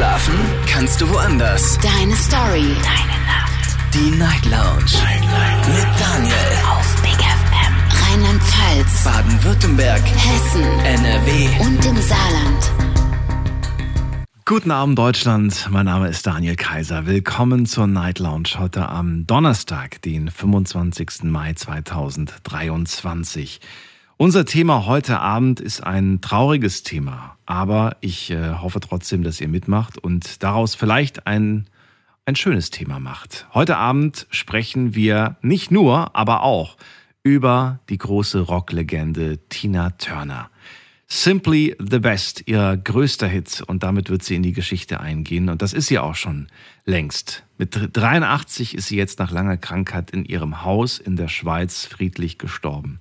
Schlafen kannst du woanders. Deine Story. Deine Nacht. Die Night Lounge. Night, Night. Mit Daniel. Auf Big FM. Rheinland-Pfalz. Baden-Württemberg. Hessen. NRW. Und im Saarland. Guten Abend Deutschland, mein Name ist Daniel Kaiser. Willkommen zur Night Lounge heute am Donnerstag, den 25. Mai 2023. Unser Thema heute Abend ist ein trauriges Thema, aber ich äh, hoffe trotzdem, dass ihr mitmacht und daraus vielleicht ein, ein schönes Thema macht. Heute Abend sprechen wir nicht nur, aber auch über die große Rocklegende Tina Turner. Simply the Best, ihr größter Hit und damit wird sie in die Geschichte eingehen und das ist sie auch schon längst. Mit 83 ist sie jetzt nach langer Krankheit in ihrem Haus in der Schweiz friedlich gestorben.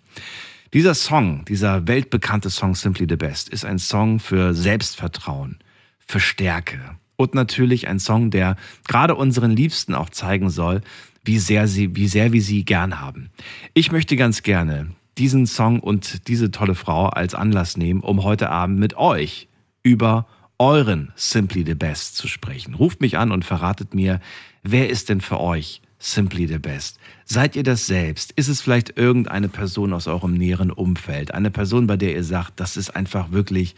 Dieser Song, dieser weltbekannte Song Simply the Best, ist ein Song für Selbstvertrauen, für Stärke und natürlich ein Song, der gerade unseren Liebsten auch zeigen soll, wie sehr sie, wie sehr wir sie gern haben. Ich möchte ganz gerne diesen Song und diese tolle Frau als Anlass nehmen, um heute Abend mit euch über euren Simply the Best zu sprechen. Ruft mich an und verratet mir, wer ist denn für euch Simply the Best? Seid ihr das selbst? Ist es vielleicht irgendeine Person aus eurem näheren Umfeld? Eine Person, bei der ihr sagt, das ist einfach wirklich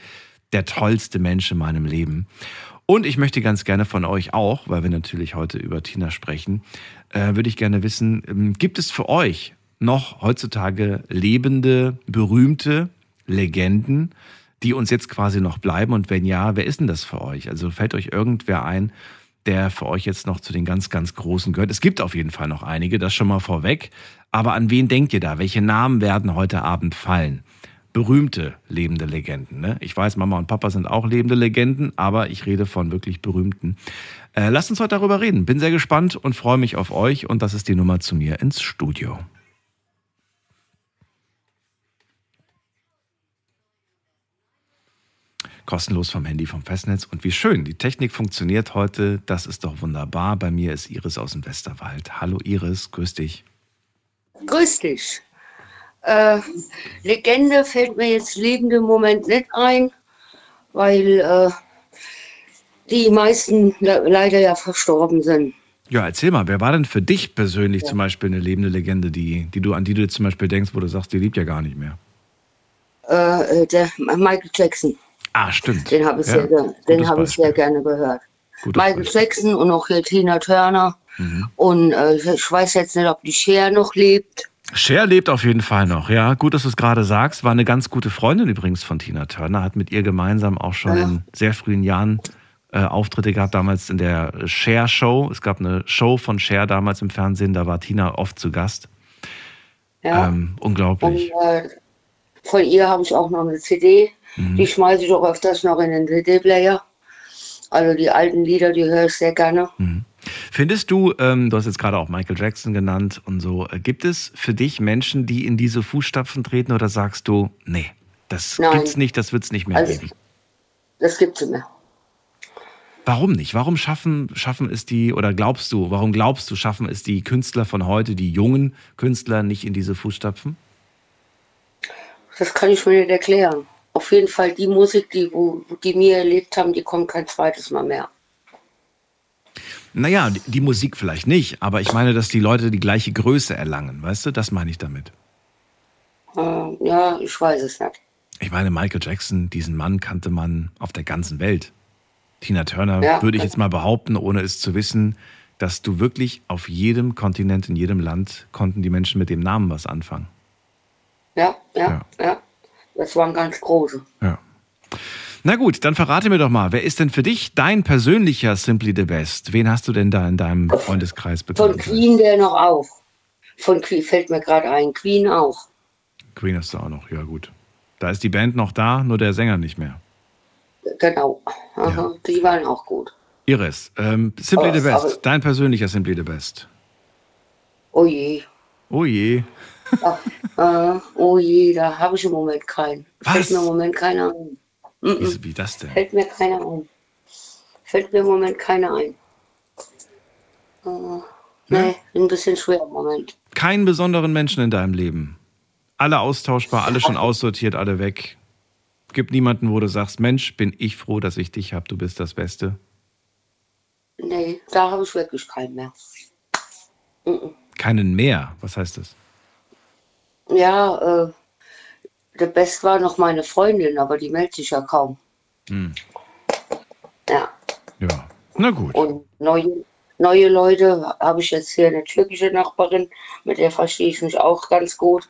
der tollste Mensch in meinem Leben? Und ich möchte ganz gerne von euch auch, weil wir natürlich heute über Tina sprechen, äh, würde ich gerne wissen, ähm, gibt es für euch noch heutzutage lebende, berühmte Legenden, die uns jetzt quasi noch bleiben? Und wenn ja, wer ist denn das für euch? Also fällt euch irgendwer ein, der für euch jetzt noch zu den ganz, ganz Großen gehört? Es gibt auf jeden Fall noch einige, das schon mal vorweg. Aber an wen denkt ihr da? Welche Namen werden heute Abend fallen? Berühmte lebende Legenden. Ne? Ich weiß, Mama und Papa sind auch lebende Legenden, aber ich rede von wirklich berühmten. Äh, lasst uns heute darüber reden. Bin sehr gespannt und freue mich auf euch. Und das ist die Nummer zu mir ins Studio. Kostenlos vom Handy vom Festnetz. Und wie schön, die Technik funktioniert heute. Das ist doch wunderbar. Bei mir ist Iris aus dem Westerwald. Hallo Iris, grüß dich. Grüß dich. Äh, Legende fällt mir jetzt lebend im Moment nicht ein, weil äh, die meisten le leider ja verstorben sind. Ja, erzähl mal, wer war denn für dich persönlich ja. zum Beispiel eine lebende Legende, die, die du, an die du zum Beispiel denkst, wo du sagst, die lebt ja gar nicht mehr? Äh, der Michael Jackson. Ah, stimmt. Den habe ich, ja. sehr, den hab ich sehr gerne gehört. Gutes Michael Beispiel. Jackson und auch hier Tina Turner. Mhm. Und äh, ich weiß jetzt nicht, ob die Cher noch lebt. Cher lebt auf jeden Fall noch, ja. Gut, dass du es gerade sagst. War eine ganz gute Freundin übrigens von Tina Turner. Hat mit ihr gemeinsam auch schon ja. in sehr frühen Jahren äh, Auftritte gehabt, damals in der Cher Show. Es gab eine Show von Cher damals im Fernsehen, da war Tina oft zu Gast. Ja. Ähm, unglaublich. Und, äh, von ihr habe ich auch noch eine CD. Mhm. Die schmeiße ich auch öfters noch in den CD-Player. Also die alten Lieder, die höre ich sehr gerne. Mhm. Findest du, ähm, du hast jetzt gerade auch Michael Jackson genannt und so, äh, gibt es für dich Menschen, die in diese Fußstapfen treten oder sagst du, nee, das Nein. gibt's nicht, das wird's nicht mehr also, geben? Das gibt's nicht mehr. Warum nicht? Warum schaffen, schaffen es die, oder glaubst du, warum glaubst du, schaffen es die Künstler von heute, die jungen Künstler, nicht in diese Fußstapfen? Das kann ich mir nicht erklären. Auf jeden Fall die Musik, die, wo, die wir erlebt haben, die kommt kein zweites Mal mehr. Naja, die Musik vielleicht nicht, aber ich meine, dass die Leute die gleiche Größe erlangen, weißt du? Das meine ich damit. Äh, ja, ich weiß es nicht. Ich meine, Michael Jackson, diesen Mann kannte man auf der ganzen Welt. Tina Turner ja. würde ich jetzt mal behaupten, ohne es zu wissen, dass du wirklich auf jedem Kontinent, in jedem Land konnten die Menschen mit dem Namen was anfangen. Ja, ja, ja. ja. Das waren ganz große. Ja. Na gut, dann verrate mir doch mal, wer ist denn für dich dein persönlicher Simply the Best? Wen hast du denn da in deinem Freundeskreis bekommen? Von Queen der noch auch. Von Queen fällt mir gerade ein. Queen auch. Queen hast du auch noch, ja gut. Da ist die Band noch da, nur der Sänger nicht mehr. Genau. Aha, ja. Die waren auch gut. Iris, ähm, Simply oh, the Best, dein persönlicher Simply the Best. Oh je. Oh je. Ach, äh, oh je, da habe ich im Moment keinen. Was? Fällt mir im Moment keiner ein. Mm -mm. Wie, wie das denn? Fällt mir keiner ein. Fällt mir im Moment keiner ein. Äh, nee, ein bisschen schwer im Moment. Keinen besonderen Menschen in deinem Leben. Alle austauschbar, alle schon aussortiert, alle weg. Gibt niemanden, wo du sagst, Mensch, bin ich froh, dass ich dich habe, du bist das Beste. Nee, da habe ich wirklich keinen mehr. Mhm. Keinen mehr? Was heißt das? Ja, äh, der Best war noch meine Freundin, aber die meldet sich ja kaum. Hm. Ja. Ja, na gut. Und neue, neue Leute habe ich jetzt hier eine türkische Nachbarin, mit der verstehe ich mich auch ganz gut.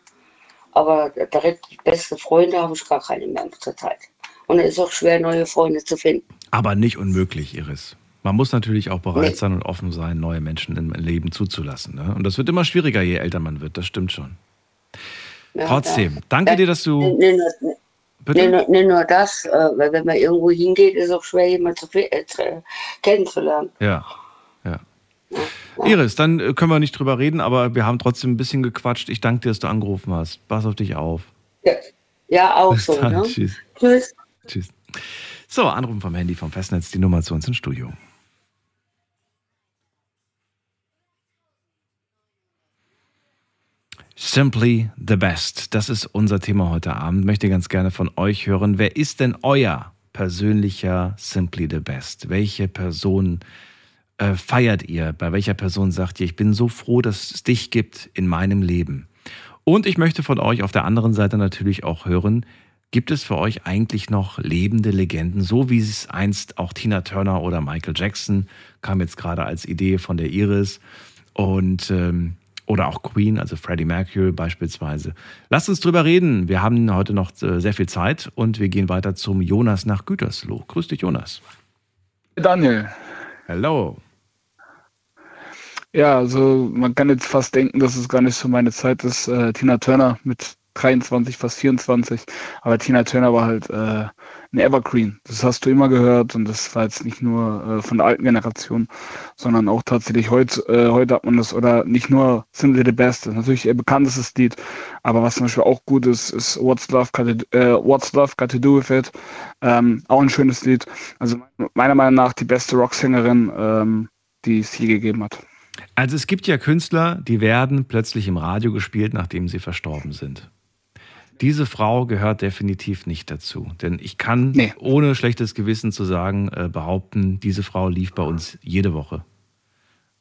Aber direkt beste Freunde habe ich gar keine mehr zur Zeit. Und es ist auch schwer, neue Freunde zu finden. Aber nicht unmöglich, Iris. Man muss natürlich auch bereit Nee. sein und offen sein, neue Menschen im Leben zuzulassen. Ne? Und das wird immer schwieriger, je älter man wird. Das stimmt schon. Ja, Trotzdem, danke dir, dass du. Nee, nee, Bitte? nee, nee, nur das, äh, weil wenn man irgendwo hingeht, ist es auch schwer, jemanden zu, äh, zu, kennenzulernen. Ja, ja. Iris, dann äh, können wir nicht drüber reden, aber wir haben trotzdem ein bisschen gequatscht. Ich danke dir, dass du angerufen hast. Pass auf dich auf. Ja, ja auch Bis so. dann. Ne? Tschüss. Tschüss. Tschüss. So, Anrufen vom Handy vom Festnetz, die Nummer zu uns ins Studio. Simply the best. Das ist unser Thema heute Abend. Möchte ganz gerne von euch hören. Wer ist denn euer persönlicher Simply the best? Welche Person äh, feiert ihr? Bei welcher Person sagt ihr, ich bin so froh, dass es dich gibt in meinem Leben? Und ich möchte von euch auf der anderen Seite natürlich auch hören, gibt es für euch eigentlich noch lebende Legenden, so wie es einst auch Tina Turner oder Michael Jackson kam jetzt gerade als Idee von der Iris und ähm, oder auch Queen, also Freddie Mercury beispielsweise. Lasst uns drüber reden. Wir haben heute noch äh, sehr viel Zeit und wir gehen weiter zum Jonas nach Gütersloh. Grüß dich, Jonas. Daniel. Hello. Ja, also man kann jetzt fast denken, dass es gar nicht so meine Zeit ist. Äh, Tina Turner mit 23, fast 24. Aber Tina Turner war halt äh, ein Evergreen. Das hast du immer gehört und das war jetzt nicht nur äh, von der alten Generation, sondern auch tatsächlich heute, äh, heute hat man das oder nicht nur Simply the Best. Das ist natürlich ihr bekanntestes Lied, aber was zum Beispiel auch gut ist, ist What's Love Got to, äh, What's Love Got to Do with It. Ähm, auch ein schönes Lied. Also meiner Meinung nach die beste Rocksängerin, ähm, die es je gegeben hat. Also es gibt ja Künstler, die werden plötzlich im Radio gespielt, nachdem sie verstorben sind. Diese Frau gehört definitiv nicht dazu. Denn ich kann, Nee. ohne schlechtes Gewissen zu sagen, äh, behaupten, diese Frau lief bei uns jede Woche.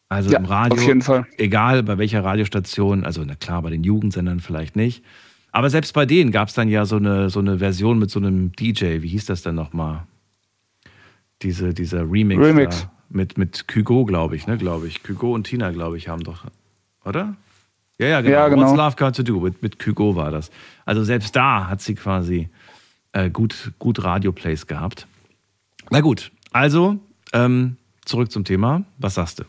Also Ja, im Radio, auf jeden Fall. egal bei welcher Radiostation, also na klar, bei den Jugendsendern vielleicht nicht. Aber selbst bei denen gab es dann ja so eine, so eine Version mit so einem DJ, wie hieß das denn nochmal? Diese, dieser Remix, Remix. Mit, mit Kygo, glaube ich, ne, glaube ich. Kygo und Tina, glaube ich, haben doch, oder? Ja, ja, genau. Ja, genau. What's Love Got to Do? Mit, mit Kygo war das. Also selbst da hat sie quasi äh, gut, gut Radio-Plays gehabt. Na gut, also ähm, zurück zum Thema. Was sagst du?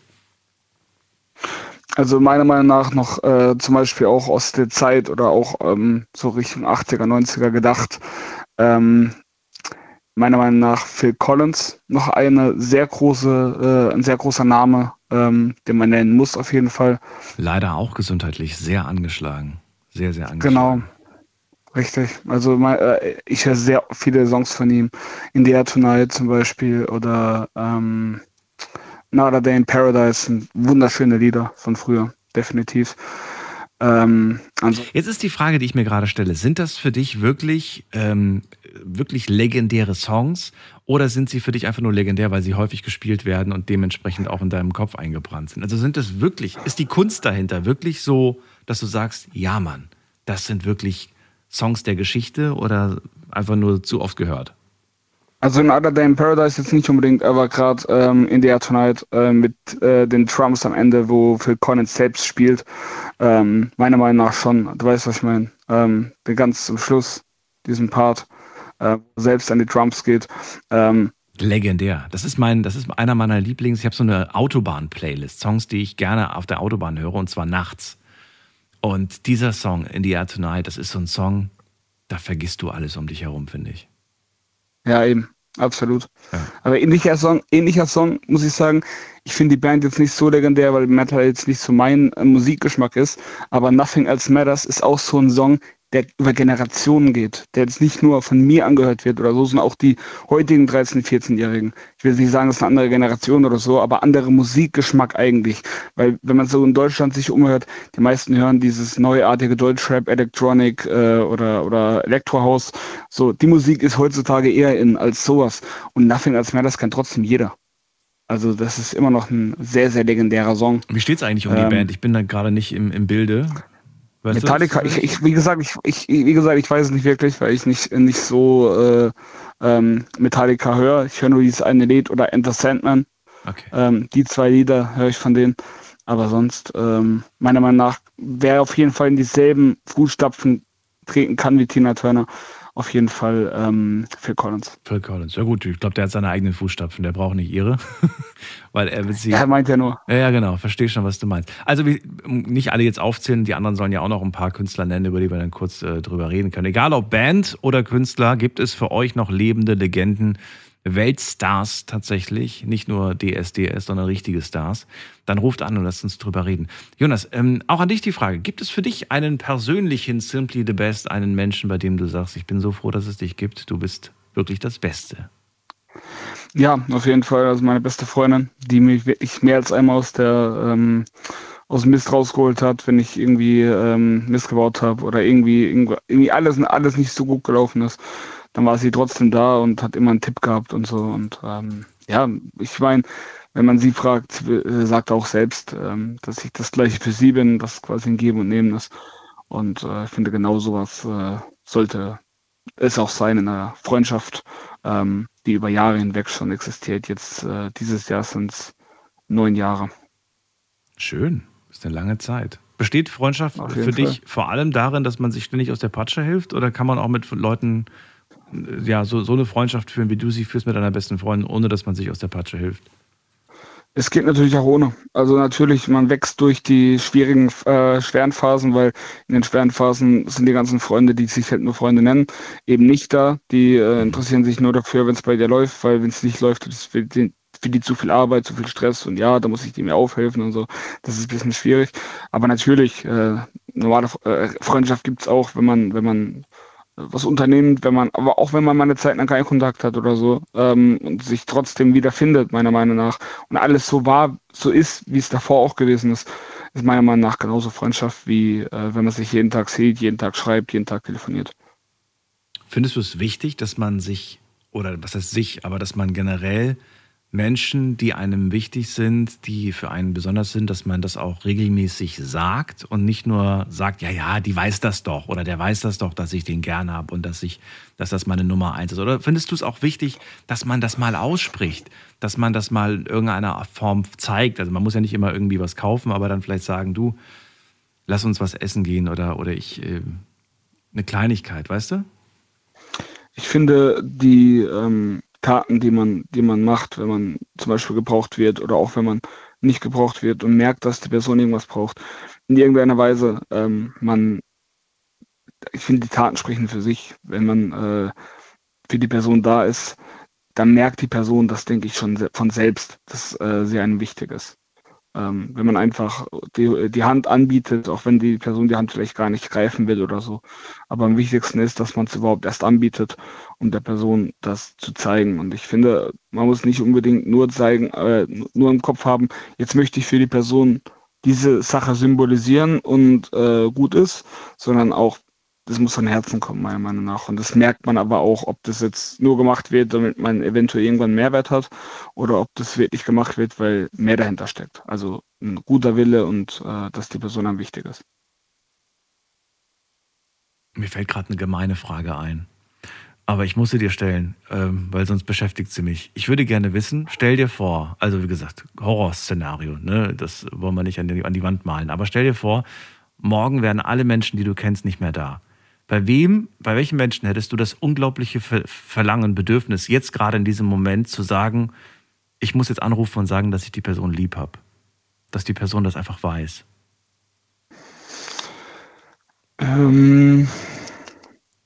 Also meiner Meinung nach noch äh, zum Beispiel auch aus der Zeit oder auch ähm, so Richtung 80er, 90er gedacht. Ähm, meiner Meinung nach Phil Collins noch eine sehr große, äh, ein sehr großer Name, ähm, den man nennen muss auf jeden Fall. Leider auch gesundheitlich sehr angeschlagen. Sehr, sehr Genau. angeschlagen. Richtig. Also mein, äh, ich höre sehr viele Songs von ihm. In the Air Tonight zum Beispiel oder ähm, Another Day in Paradise sind wunderschöne Lieder von früher, definitiv. Ähm, also Jetzt ist die Frage, die ich mir gerade stelle: Sind das für dich wirklich, ähm, wirklich legendäre Songs oder sind sie für dich einfach nur legendär, weil sie häufig gespielt werden und dementsprechend auch in deinem Kopf eingebrannt sind? Also sind das wirklich, ist die Kunst dahinter wirklich so, dass du sagst, ja Mann, das sind wirklich Songs der Geschichte oder einfach nur zu oft gehört? Also in Other Day in Paradise jetzt nicht unbedingt, aber gerade ähm, in the Air Tonight äh, mit äh, den Drums am Ende, wo Phil Collins selbst spielt, ähm, meiner Meinung nach schon, du weißt, was ich meine, ähm, den ganz zum Schluss, diesen Part, äh, selbst an die Drums geht. Ähm, Legendär. Das ist mein, das ist einer meiner Lieblings. Ich habe so eine Autobahn-Playlist, Songs, die ich gerne auf der Autobahn höre und zwar nachts. Und dieser Song, In the Air Tonight, das ist so ein Song, da vergisst du alles um dich herum, finde ich. Ja, eben, absolut. Ja. Aber ähnlicher Song, ähnlicher Song, muss ich sagen, ich finde die Band jetzt nicht so legendär, weil Metal jetzt nicht so mein äh, Musikgeschmack ist, aber Nothing Else Matters ist auch so ein Song, der über Generationen geht, der jetzt nicht nur von mir angehört wird oder so, sondern auch die heutigen 13-, 14-Jährigen. Ich will nicht sagen, es ist eine andere Generation oder so, aber andere Musikgeschmack eigentlich. Weil wenn man so in Deutschland sich umhört, die meisten hören dieses neuartige Deutschrap, Electronic äh, oder, oder Elektrohaus. So, die Musik ist heutzutage eher in als sowas. Und Nothing Else Matters kann trotzdem jeder. Also das ist immer noch ein sehr, sehr legendärer Song. Wie steht es eigentlich um die Ähm, Band? Ich bin da gerade nicht im, im Bilde. Weißt Metallica, ich, ich, wie gesagt, ich, ich, wie gesagt, ich weiß es nicht wirklich, weil ich nicht, nicht so äh, ähm, Metallica höre. Ich höre nur dieses eine Lied oder Enter Sandman. Okay. Ähm, die zwei Lieder höre ich von denen. Aber sonst, ähm, meiner Meinung nach, wer auf jeden Fall in dieselben Fußstapfen treten kann wie Tina Turner, auf jeden Fall ähm, Phil Collins. Phil Collins. Ja gut, ich glaube, der hat seine eigenen Fußstapfen, der braucht nicht ihre. Weil er wird sie. Er meint ja nur. Ja, ja, genau, verstehe schon, was du meinst. Also nicht alle jetzt aufzählen, die anderen sollen ja auch noch ein paar Künstler nennen, über die wir dann kurz äh, drüber reden können. Egal ob Band oder Künstler, gibt es für euch noch lebende Legenden, Weltstars tatsächlich, nicht nur DSDS, sondern richtige Stars. Dann ruft an und lasst uns drüber reden. Jonas, ähm, auch an dich die Frage, gibt es für dich einen persönlichen Simply the Best, einen Menschen, bei dem du sagst, ich bin so froh, dass es dich gibt, du bist wirklich das Beste? Ja, auf jeden Fall. Also meine beste Freundin, die mich wirklich mehr als einmal aus der ähm, aus dem Mist rausgeholt hat, wenn ich irgendwie ähm, Mist gebaut habe oder irgendwie, irgendwie alles alles nicht so gut gelaufen ist, dann war sie trotzdem da und hat immer einen Tipp gehabt und so. Und ähm, ja, ich meine, wenn man sie fragt, äh, sagt auch selbst, ähm, dass ich das gleiche für sie bin, dass quasi ein Geben und Nehmen ist. Und äh, ich finde genau sowas äh, sollte es auch sein in einer Freundschaft, ähm, die über Jahre hinweg schon existiert. Jetzt äh, dieses Jahr sind es neun Jahre. Schön, ist eine lange Zeit. Besteht Freundschaft für dich Fall. vor allem darin, dass man sich ständig aus der Patsche hilft? Oder kann man auch mit Leuten ja, so, so eine Freundschaft führen, wie du sie führst mit deiner besten Freundin, ohne dass man sich aus der Patsche hilft? Es geht natürlich auch ohne. Also natürlich, man wächst durch die schwierigen, äh, schweren Phasen, weil in den schweren Phasen sind die ganzen Freunde, die sich halt nur Freunde nennen, eben nicht da. Die äh, interessieren sich nur dafür, wenn es bei dir läuft, weil wenn es nicht läuft, ist es für die, für die zu viel Arbeit, zu viel Stress und ja, da muss ich dir mehr aufhelfen und so. Das ist ein bisschen schwierig. Aber natürlich, äh, normale äh, Freundschaft gibt's auch, wenn man, wenn man was unternimmt, wenn man, aber auch wenn man mal eine Zeit lang keinen Kontakt hat oder so ähm, und sich trotzdem wieder findet, meiner Meinung nach, und alles so war, so ist, wie es davor auch gewesen ist, ist meiner Meinung nach genauso Freundschaft, wie äh, wenn man sich jeden Tag sieht, jeden Tag schreibt, jeden Tag telefoniert. Findest du es wichtig, dass man sich, oder was heißt sich, aber dass man generell Menschen, die einem wichtig sind, die für einen besonders sind, dass man das auch regelmäßig sagt und nicht nur sagt, ja, ja, die weiß das doch oder der weiß das doch, dass ich den gern habe und dass ich, dass das meine Nummer eins ist. Oder findest du es auch wichtig, dass man das mal ausspricht, dass man das mal in irgendeiner Form zeigt? Also man muss ja nicht immer irgendwie was kaufen, aber dann vielleicht sagen, du, lass uns was essen gehen oder, oder ich, äh, eine Kleinigkeit, weißt du? Ich finde die ähm, Taten, die man, die man macht, wenn man zum Beispiel gebraucht wird oder auch wenn man nicht gebraucht wird und merkt, dass die Person irgendwas braucht, in irgendeiner Weise, ähm, man, ich finde, die Taten sprechen für sich. Wenn man äh, für die Person da ist, dann merkt die Person das, denke ich, schon von selbst, dass äh, sie einem wichtig ist. Ähm, wenn man einfach die, die Hand anbietet, auch wenn die Person die Hand vielleicht gar nicht greifen will oder so. Aber am wichtigsten ist, dass man es überhaupt erst anbietet, um der Person das zu zeigen. Und ich finde, man muss nicht unbedingt nur zeigen, äh, nur im Kopf haben, jetzt möchte ich für die Person diese Sache symbolisieren und äh, gut ist, sondern auch, das muss von Herzen kommen, meiner Meinung nach. Und das merkt man aber auch, ob das jetzt nur gemacht wird, damit man eventuell irgendwann Mehrwert hat, oder ob das wirklich gemacht wird, weil mehr dahinter steckt. Also ein guter Wille und äh, dass die Person einem wichtig ist. Mir fällt gerade eine gemeine Frage ein. Aber ich muss sie dir stellen, ähm, weil sonst beschäftigt sie mich. Ich würde gerne wissen, stell dir vor, also wie gesagt, Horrorszenario, ne? das wollen wir nicht an die, an die Wand malen, aber stell dir vor, morgen wären alle Menschen, die du kennst, nicht mehr da. Bei wem, bei welchen Menschen hättest du das unglaubliche Ver Verlangen, Bedürfnis, jetzt gerade in diesem Moment zu sagen, ich muss jetzt anrufen und sagen, dass ich die Person lieb habe? Dass die Person das einfach weiß. Ähm,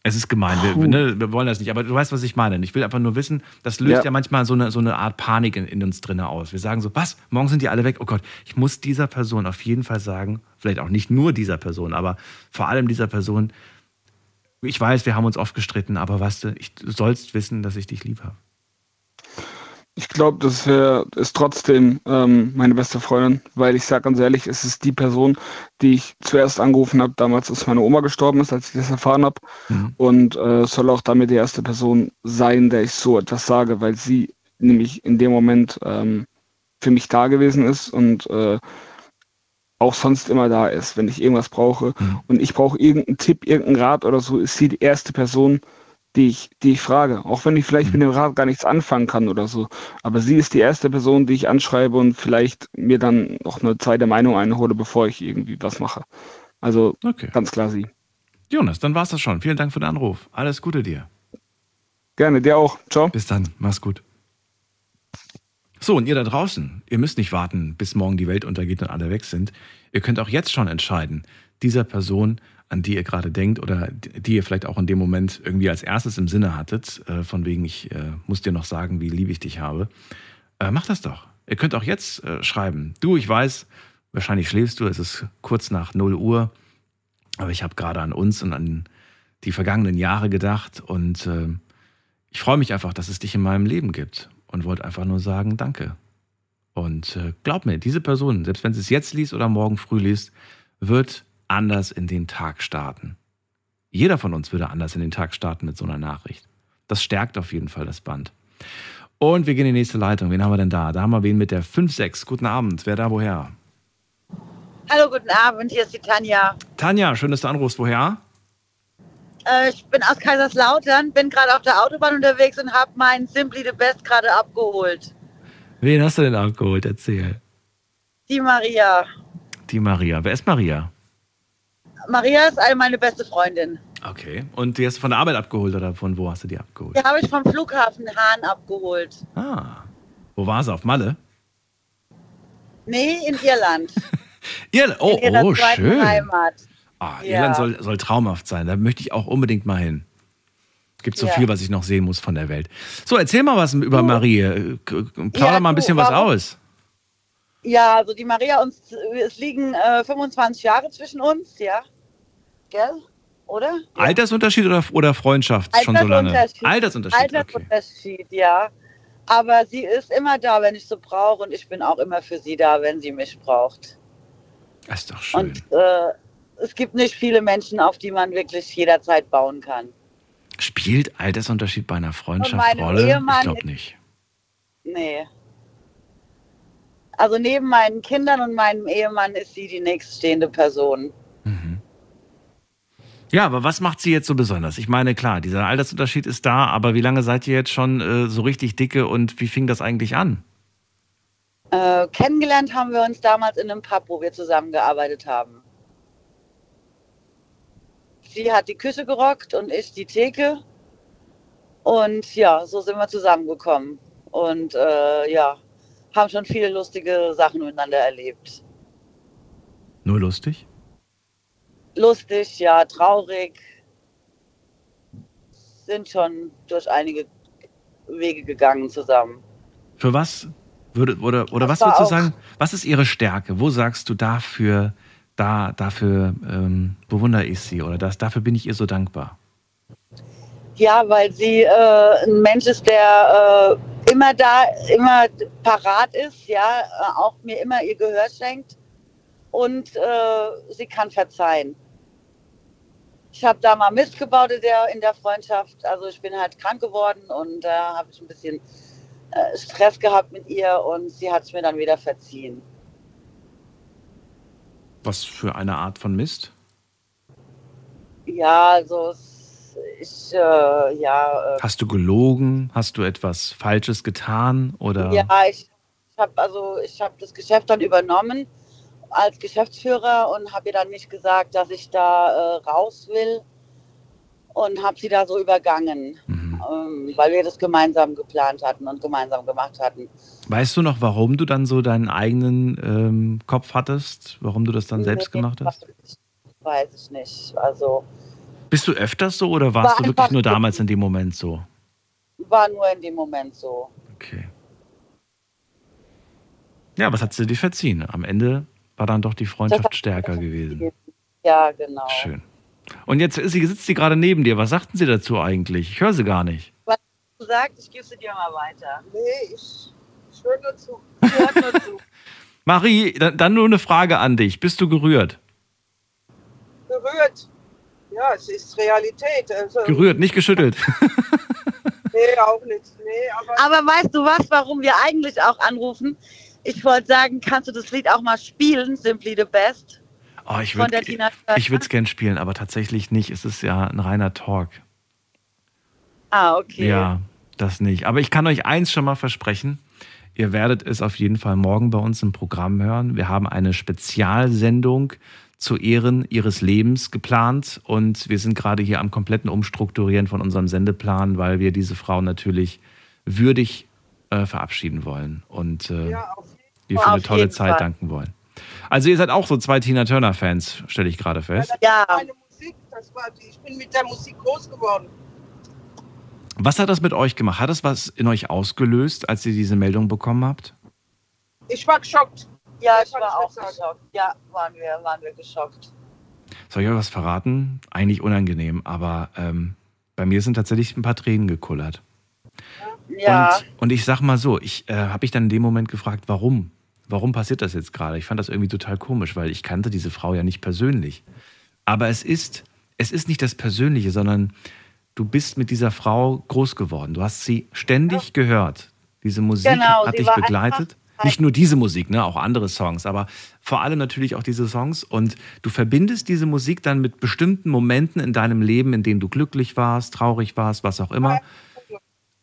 Es ist gemein, wir, ne, wir wollen das nicht, aber du weißt, was ich meine. Ich will einfach nur wissen, das löst ja, Ja. manchmal so eine, so eine Art Panik in, in uns drinne aus. Wir sagen so, was, morgen sind die alle weg? Oh Gott, ich muss dieser Person auf jeden Fall sagen, vielleicht auch nicht nur dieser Person, aber vor allem dieser Person, ich weiß, wir haben uns oft gestritten, aber weißt du, ich, du sollst wissen, dass ich dich lieb habe. Ich glaube, das ist trotzdem ähm, meine beste Freundin, weil ich sage ganz ehrlich, es ist die Person, die ich zuerst angerufen habe, damals, als meine Oma gestorben ist, als ich das erfahren habe. Mhm. Und äh, soll auch damit die erste Person sein, der ich so etwas sage, weil sie nämlich in dem Moment ähm, für mich da gewesen ist und äh, auch sonst immer da ist, wenn ich irgendwas brauche. Mhm. Und ich brauche irgendeinen Tipp, irgendeinen Rat oder so, ist sie die erste Person, die ich, die ich frage. Auch wenn ich vielleicht Mhm. mit dem Rat gar nichts anfangen kann oder so. Aber sie ist die erste Person, die ich anschreibe und vielleicht mir dann noch eine zweite Meinung einhole, bevor ich irgendwie was mache. Also Okay. ganz klar sie. Jonas, dann war's das schon. Vielen Dank für den Anruf. Alles Gute dir. Gerne, dir auch. Ciao. Bis dann. Mach's gut. So, und ihr da draußen, ihr müsst nicht warten, bis morgen die Welt untergeht und alle weg sind. Ihr könnt auch jetzt schon entscheiden, dieser Person, an die ihr gerade denkt oder die ihr vielleicht auch in dem Moment irgendwie als erstes im Sinne hattet, äh, von wegen, ich äh, muss dir noch sagen, wie lieb ich dich habe, äh, macht das doch. Ihr könnt auch jetzt schreiben. Du, ich weiß, wahrscheinlich schläfst du, es ist kurz nach 0 Uhr, aber ich habe gerade an uns und an die vergangenen Jahre gedacht und ich freue mich einfach, dass es dich in meinem Leben gibt und wollte einfach nur sagen, danke. Und äh, glaub mir, diese Person, selbst wenn sie es jetzt liest oder morgen früh liest, wird anders in den Tag starten. Jeder von uns würde anders in den Tag starten mit so einer Nachricht. Das stärkt auf jeden Fall das Band. Und wir gehen in die nächste Leitung. Wen haben wir denn da? Da haben wir wen mit der 5-6. Guten Abend. Wer da woher? Hallo, guten Abend, hier ist die Tanja. Tanja, schön, dass du anrufst. Woher? Äh, ich bin aus Kaiserslautern, bin gerade auf der Autobahn unterwegs und habe meinen Simply the Best gerade abgeholt. Wen hast du denn abgeholt? Erzähl. Die Maria. Die Maria. Wer ist Maria? Maria ist eine meine beste Freundin. Okay. Und die hast du von der Arbeit abgeholt oder von wo hast du die abgeholt? Die habe ich vom Flughafen Hahn abgeholt. Ah. Wo war sie? Auf Malle? Nee, in Irland. Irland. Oh, in ihrer oh zweiten schön. Heimat. Ah, Ja. Irland soll, soll traumhaft sein. Da möchte ich auch unbedingt mal hin. Gibt so Ja. viel, was ich noch sehen muss von der Welt. So, erzähl mal was über Marie. Äh, Plauder Ja, mal ein du, bisschen was warum- aus. Ja, also die Maria uns, es liegen äh, 25 Jahre zwischen uns, ja. Gell? Oder? Altersunterschied oder, oder Freundschaft schon so lange? Altersunterschied. Altersunterschied. Okay. Altersunterschied, ja. Aber sie ist immer da, wenn ich sie brauche und ich bin auch immer für sie da, wenn sie mich braucht. Das ist doch schön. Und äh, es gibt nicht viele Menschen, auf die man wirklich jederzeit bauen kann. Spielt Altersunterschied bei einer Freundschaft Rolle? Ehemann ich glaube nicht. Nee. Also neben meinen Kindern und meinem Ehemann ist sie die nächststehende Person. Mhm. Ja, aber was macht sie jetzt so besonders? Ich meine, klar, dieser Altersunterschied ist da, aber wie lange seid ihr jetzt schon äh, so richtig dicke und wie fing das eigentlich an? Äh, kennengelernt haben wir uns damals in einem Pub, wo wir zusammengearbeitet haben. Sie hat die Küche gerockt und ich die Theke. Und ja, so sind wir zusammengekommen. Und äh, ja, haben schon viele lustige Sachen miteinander erlebt. Nur lustig? Lustig, ja, traurig. Sind schon durch einige Wege gegangen zusammen. Für was würde oder oder was Das würdest du sagen? Was ist ihre Stärke? Wo sagst du dafür, da dafür ähm, bewundere ich sie oder das dafür bin ich ihr so dankbar? Ja, weil sie äh, ein Mensch ist, der äh, immer da, immer parat ist, ja, äh, auch mir immer ihr Gehör schenkt und äh, sie kann verzeihen. Ich habe da mal Mist gebaut in der, in der Freundschaft. Also ich bin halt krank geworden und da habe ich ein bisschen äh, Stress gehabt mit ihr und sie hat es mir dann wieder verziehen. Was für eine Art von Mist? Ja, also es- ich, äh, ja, äh, Hast du gelogen? Hast du etwas Falsches getan oder? Ja, ich, ich habe also ich habe das Geschäft dann übernommen als Geschäftsführer und habe ihr dann nicht gesagt, dass ich da äh, raus will und habe sie da so übergangen, Mhm. Ähm, weil wir das gemeinsam geplant hatten und gemeinsam gemacht hatten. Weißt du noch, warum du dann so deinen eigenen ähm, Kopf hattest? Warum du das dann selbst Nee, gemacht hast? Weiß ich, nicht. Also Bist du öfters so oder warst War du wirklich nur damals in dem Moment so? war nur in dem Moment so. Okay. Ja, was hat sie dir verziehen? Am Ende war dann doch die Freundschaft stärker gewesen. Ja, genau. Schön. Und jetzt ist sie, sitzt sie gerade neben dir. Was sagten sie dazu eigentlich? Ich höre sie gar nicht. Du sagst, ich gebe sie dir mal weiter. Nee, ich, ich höre nur zu. Nur. Marie, dann, dann nur eine Frage an dich. Bist du gerührt? Berührt. Ja, es ist Realität. Also, Gerührt, nicht geschüttelt. Nee, auch nicht. Nee, aber Aber weißt du was, warum wir eigentlich auch anrufen? Ich wollte sagen, kannst du das Lied auch mal spielen, Simply the Best? Oh, ich würde es gern spielen, aber tatsächlich nicht. Es ist ja ein reiner Talk. Ah, okay. Ja, das nicht. Aber ich kann euch eins schon mal versprechen. Ihr werdet es auf jeden Fall morgen bei uns im Programm hören. Wir haben eine Spezialsendung zu Ehren ihres Lebens geplant und wir sind gerade hier am kompletten Umstrukturieren von unserem Sendeplan, weil wir diese Frau natürlich würdig äh, verabschieden wollen und äh, Ja, ihr für eine tolle Zeit Fall. danken wollen. Also ihr seid auch so zwei Tina Turner Fans, stelle ich gerade fest. Ja, meine Musik, das war die. Ich bin mit der Musik groß geworden. Was hat das mit euch gemacht? Hat das was in euch ausgelöst, als ihr diese Meldung bekommen habt? Ich war geschockt. ja, ich war auch sagen. geschockt. Ja, waren wir, waren wir geschockt. Soll ich euch was verraten? Eigentlich unangenehm, aber ähm, bei mir sind tatsächlich ein paar Tränen gekullert. Ja, Und, und ich sag mal so, ich äh, habe mich dann in dem Moment gefragt, warum? Warum passiert das jetzt gerade? Ich fand das irgendwie total komisch, weil ich kannte diese Frau ja nicht persönlich. Aber es ist, es ist nicht das Persönliche, sondern du bist mit dieser Frau groß geworden. Du hast sie ständig gehört. Diese Musik Genau, hat dich begleitet. Nicht nur diese Musik, ne, auch andere Songs, aber vor allem natürlich auch diese Songs. Und du verbindest diese Musik dann mit bestimmten Momenten in deinem Leben, in denen du glücklich warst, traurig warst, was auch immer.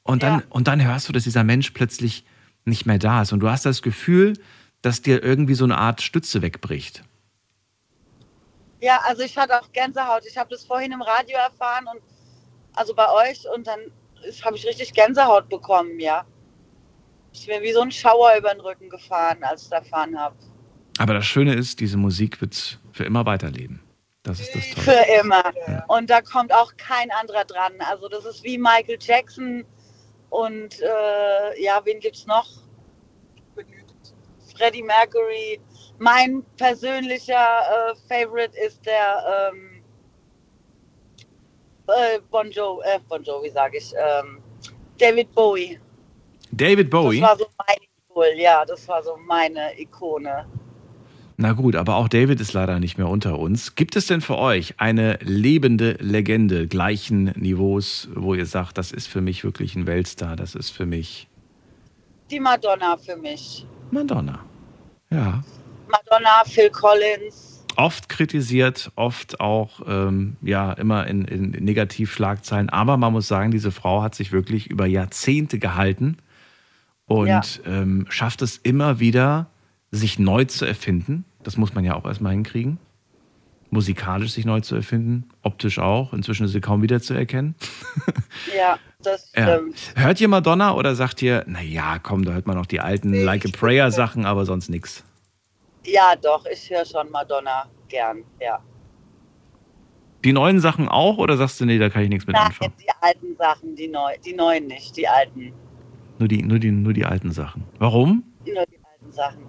Und dann, Ja. und dann hörst du, dass dieser Mensch plötzlich nicht mehr da ist. Und du hast das Gefühl, dass dir irgendwie so eine Art Stütze wegbricht. ja, also ich hatte auch Gänsehaut. Ich habe das vorhin im Radio erfahren und also bei euch und dann habe ich richtig Gänsehaut bekommen, ja. Ich bin wie so ein Schauer über den Rücken gefahren, als ich da erfahren habe. Aber das Schöne ist, diese Musik wird für immer weiterleben. Das ist das Tolle. Für immer. Ja. Und da kommt auch kein anderer dran. Also das ist wie Michael Jackson und äh, ja, wen gibt's noch? Freddie Mercury. Mein persönlicher äh, Favorite ist der ähm, äh, Bon Jovi, äh, Bon Jovi sage ich, ähm, David Bowie. David Bowie. Das war so mein Idol, ja, das war so meine Ikone. Na gut, aber auch David ist leider nicht mehr unter uns. Gibt es denn für euch eine lebende Legende gleichen Niveaus, wo ihr sagt, das ist für mich wirklich ein Weltstar, das ist für mich Die Madonna für mich. Madonna? Ja. Madonna, Phil Collins. Oft kritisiert, oft auch ähm, ja immer in, in Negativschlagzeilen. Aber man muss sagen, diese Frau hat sich wirklich über Jahrzehnte gehalten und Ja. ähm, schafft es immer wieder, sich neu zu erfinden. Das muss man ja auch erstmal hinkriegen. Musikalisch sich neu zu erfinden, optisch auch. Inzwischen ist sie kaum wieder zu erkennen. Ja, das Ja. stimmt. Hört ihr Madonna oder sagt ihr, naja, komm, da hört man noch die alten Nee, Like a ich- Prayer Sachen, aber sonst nichts? Ja, doch, ich höre schon Madonna gern, ja. Die neuen Sachen auch oder sagst du, nee, da kann ich nichts mit Nein, anfangen? die alten Sachen, die, neu, die neuen nicht, die alten. Nur die, nur, die, nur die alten Sachen. Warum? Nur die alten Sachen.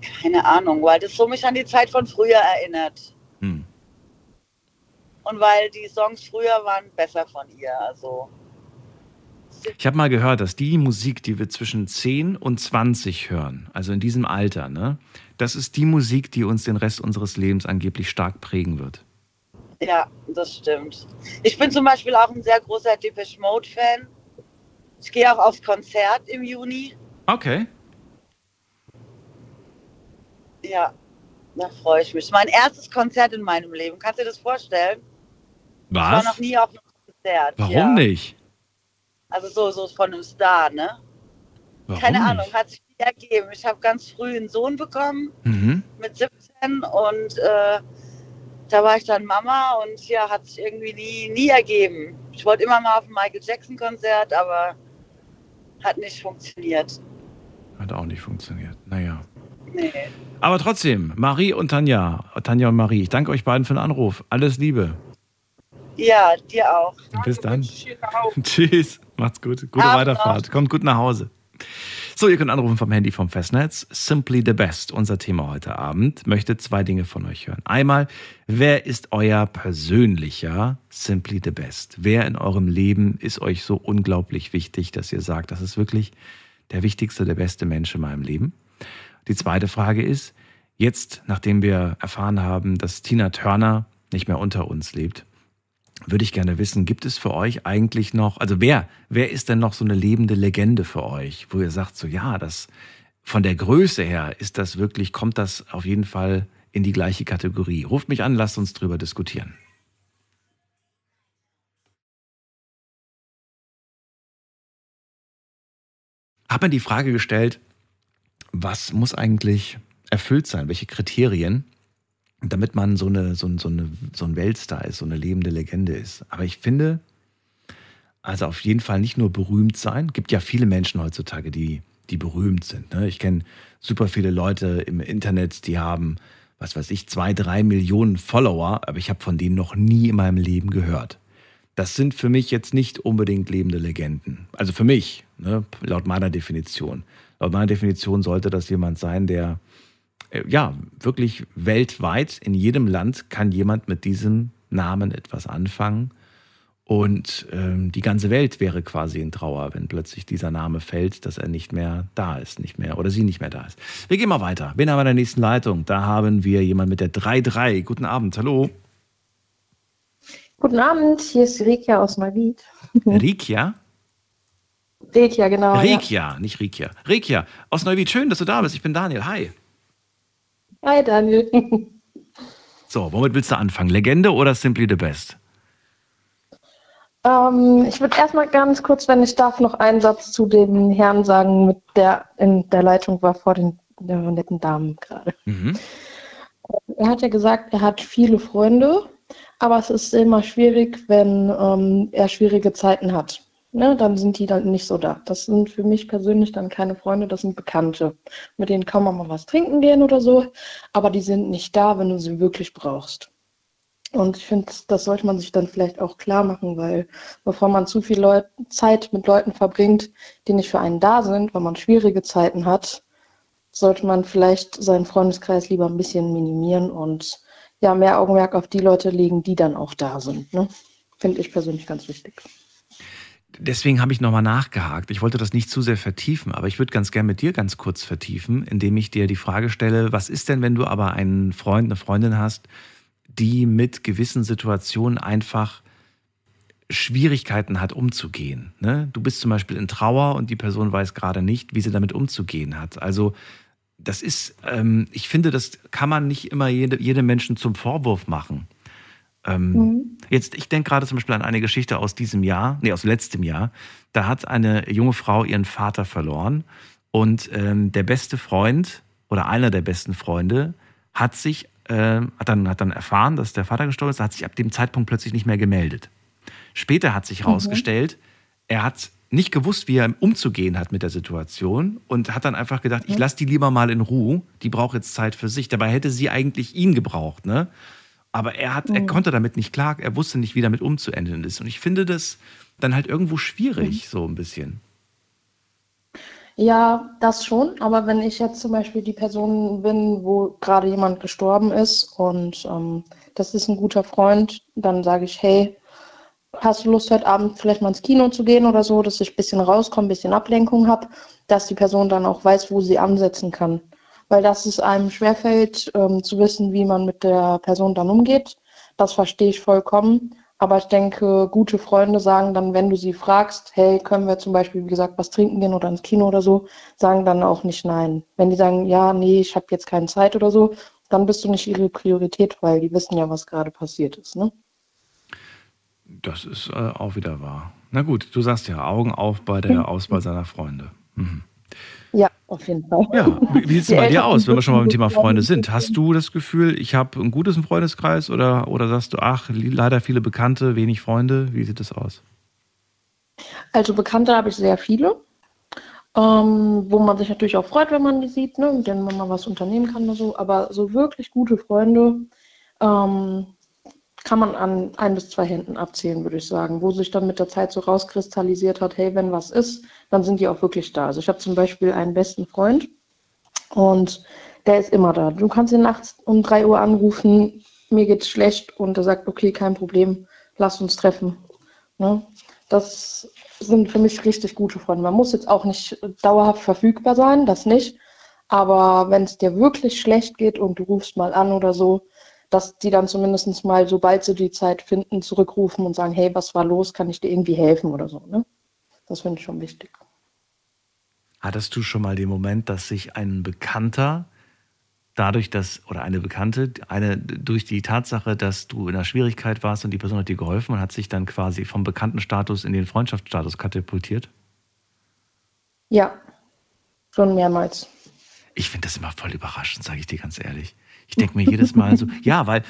Keine Ahnung, weil das so mich an die Zeit von früher erinnert. Hm. Und weil die Songs früher waren besser von ihr. Also, Ich habe mal gehört, dass die Musik, die wir zwischen 10 und 20 hören, also in diesem Alter, ne, das ist die Musik, die uns den Rest unseres Lebens angeblich stark prägen wird. ja, das stimmt. Ich bin zum Beispiel auch ein sehr großer Depeche Mode-Fan. Ich gehe auch aufs Konzert im Juni. Okay. Ja, da freue ich mich. Mein erstes Konzert in meinem Leben. Kannst du dir das vorstellen? Ich war Was? noch nie auf einem Konzert. Warum ja. nicht? Also so, so von einem Star, ne? Warum Keine nicht? Ahnung, hat sich nie ergeben. Ich habe ganz früh einen Sohn bekommen Mhm. mit 17 und äh, da war ich dann Mama und ja, hat sich irgendwie nie, nie ergeben. Ich wollte immer mal auf ein Michael Jackson Konzert, aber hat nicht funktioniert. Hat auch nicht funktioniert. Naja. Nee. Aber trotzdem, Marie und Tanja, Tanja und Marie, ich danke euch beiden für den Anruf. Alles Liebe. Ja, dir auch. Bis dann. Tschüss. Macht's gut. Gute Abend Weiterfahrt. Kommt gut nach Hause. So, ihr könnt anrufen vom Handy vom Festnetz. Simply the best, unser Thema heute Abend. Möchte zwei Dinge von euch hören. Einmal, wer ist euer persönlicher Simply the best? Wer in eurem Leben ist euch so unglaublich wichtig, dass ihr sagt, das ist wirklich der wichtigste, der beste Mensch in meinem Leben? Die zweite Frage ist, jetzt, nachdem wir erfahren haben, dass Tina Turner nicht mehr unter uns lebt, würde ich gerne wissen, gibt es für euch eigentlich noch, also wer, wer ist denn noch so eine lebende Legende für euch, wo ihr sagt, so ja, das von der Größe her ist das wirklich, kommt das auf jeden Fall in die gleiche Kategorie. Ruft mich an, lasst uns drüber diskutieren. Hab mir die Frage gestellt, was muss eigentlich erfüllt sein, welche Kriterien, damit man so, eine, so, so, eine, so ein Weltstar ist, so eine lebende Legende ist. Aber ich finde, also auf jeden Fall nicht nur berühmt sein. Es gibt ja viele Menschen heutzutage, die, die berühmt sind. Ne? Ich kenne super viele Leute im Internet, die haben, was weiß ich, zwei, drei Millionen Follower, aber ich habe von denen noch nie in meinem Leben gehört. Das sind für mich jetzt nicht unbedingt lebende Legenden. Also für mich, ne, laut meiner Definition. Laut meiner Definition sollte das jemand sein, der äh, ja wirklich weltweit in jedem Land kann jemand mit diesem Namen etwas anfangen und ähm, die ganze Welt wäre quasi in Trauer, wenn plötzlich dieser Name fällt, dass er nicht mehr da ist, nicht mehr oder sie nicht mehr da ist. Wir gehen mal weiter. Wen haben wir in der nächsten Leitung? Da haben wir jemanden mit der 3-3. Guten Abend, hallo. Guten Abend, hier ist Rikia aus Neuwied. Rikia? Rikia, genau. Rikia, ja. nicht Rikia. Rikia aus Neuwied, schön, dass du da bist. Ich bin Daniel. Hi. Hi, Daniel. So, womit willst du anfangen? Legende oder Simply the Best? Ähm, ich würde erstmal ganz kurz, wenn ich darf, noch einen Satz zu dem Herrn sagen, mit der in der Leitung war vor den netten Damen gerade. Mhm. Er hat ja gesagt, er hat viele Freunde, aber es ist immer schwierig, wenn ähm, er schwierige Zeiten hat. Ne, dann sind die dann nicht so da. Das sind für mich persönlich dann keine Freunde, das sind Bekannte. Mit denen kann man mal was trinken gehen oder so, aber die sind nicht da, wenn du sie wirklich brauchst. Und ich finde, das sollte man sich dann vielleicht auch klar machen, weil bevor man zu viel Leut Zeit mit Leuten verbringt, die nicht für einen da sind, weil man schwierige Zeiten hat, sollte man vielleicht seinen Freundeskreis lieber ein bisschen minimieren und ja, mehr Augenmerk auf die Leute legen, die dann auch da sind. Ne? Finde ich persönlich ganz wichtig. Deswegen habe ich nochmal nachgehakt. Ich wollte das nicht zu sehr vertiefen, aber ich würde ganz gerne mit dir ganz kurz vertiefen, indem ich dir die Frage stelle, was ist denn, wenn du aber einen Freund, eine Freundin hast, die mit gewissen Situationen einfach Schwierigkeiten hat, umzugehen. Ne? Du bist zum Beispiel in Trauer und die Person weiß gerade nicht, wie sie damit umzugehen hat. Also das ist, ähm, ich finde, das kann man nicht immer jede, jedem Menschen zum Vorwurf machen. Ähm, mhm. Jetzt, ich denke gerade zum Beispiel an eine Geschichte aus diesem Jahr, nee, aus letztem Jahr. Da hat eine junge Frau ihren Vater verloren und ähm, der beste Freund oder einer der besten Freunde hat sich äh, hat, dann, hat dann erfahren, dass der Vater gestorben ist, hat sich ab dem Zeitpunkt plötzlich nicht mehr gemeldet. Später hat sich herausgestellt, mhm. er hat nicht gewusst, wie er umzugehen hat mit der Situation und hat dann einfach gedacht, ich lasse die lieber mal in Ruhe, die braucht jetzt Zeit für sich. Dabei hätte sie eigentlich ihn gebraucht, ne? Aber er hat, mhm. er konnte damit nicht klar, er wusste nicht, wie damit umzuenden ist. Und ich finde das dann halt irgendwo schwierig, mhm. so ein bisschen. Ja, das schon. Aber wenn ich jetzt zum Beispiel die Person bin, wo gerade jemand gestorben ist und ähm, das ist ein guter Freund, dann sage ich, hey, hast du Lust, heute Abend vielleicht mal ins Kino zu gehen oder so, dass ich ein bisschen rauskomme, ein bisschen Ablenkung habe, dass die Person dann auch weiß, wo sie ansetzen kann. Weil das es einem schwerfällt, ähm, zu wissen, wie man mit der Person dann umgeht. Das verstehe ich vollkommen. Aber ich denke, gute Freunde sagen dann, wenn du sie fragst, hey, können wir zum Beispiel, wie gesagt, was trinken gehen oder ins Kino oder so, sagen dann auch nicht nein. Wenn die sagen, ja, nee, ich habe jetzt keine Zeit oder so, dann bist du nicht ihre Priorität, weil die wissen ja, was gerade passiert ist. Ne? Das ist äh, auch wieder wahr. Na gut, du sagst ja, Augen auf bei der Auswahl seiner Freunde. Mhm. Ja, auf jeden Fall. Ja, wie sieht es bei dir aus, wenn wir schon mal beim Thema Freunde sind? Hast du das Gefühl, ich habe ein gutes Freundeskreis oder, oder sagst du, ach, leider viele Bekannte, wenig Freunde? Wie sieht das aus? Also Bekannte habe ich sehr viele, ähm, wo man sich natürlich auch freut, wenn man die sieht, ne, mit denen man mal was unternehmen kann oder so. Aber so wirklich gute Freunde ähm, kann man an ein bis zwei Händen abzählen, würde ich sagen, wo sich dann mit der Zeit so rauskristallisiert hat, hey, wenn was ist, dann sind die auch wirklich da. Also ich habe zum Beispiel einen besten Freund und der ist immer da. Du kannst ihn nachts um drei Uhr anrufen, mir geht's schlecht und er sagt, okay, kein Problem, lass uns treffen. Ne? Das sind für mich richtig gute Freunde. Man muss jetzt auch nicht dauerhaft verfügbar sein, das nicht. Aber wenn es dir wirklich schlecht geht und du rufst mal an oder so, dass die dann zumindest mal, sobald sie die Zeit finden, zurückrufen und sagen, hey, was war los, kann ich dir irgendwie helfen oder so. Ne? Das finde ich schon wichtig. Hattest du schon mal den Moment, dass sich ein Bekannter dadurch, dass, oder eine Bekannte, eine, durch die Tatsache, dass du in einer Schwierigkeit warst und die Person hat dir geholfen und hat sich dann quasi vom Bekanntenstatus in den Freundschaftsstatus katapultiert? Ja, schon mehrmals. Ich finde das immer voll überraschend, sage ich dir ganz ehrlich. Ich denke mir jedes Mal so, ja, weil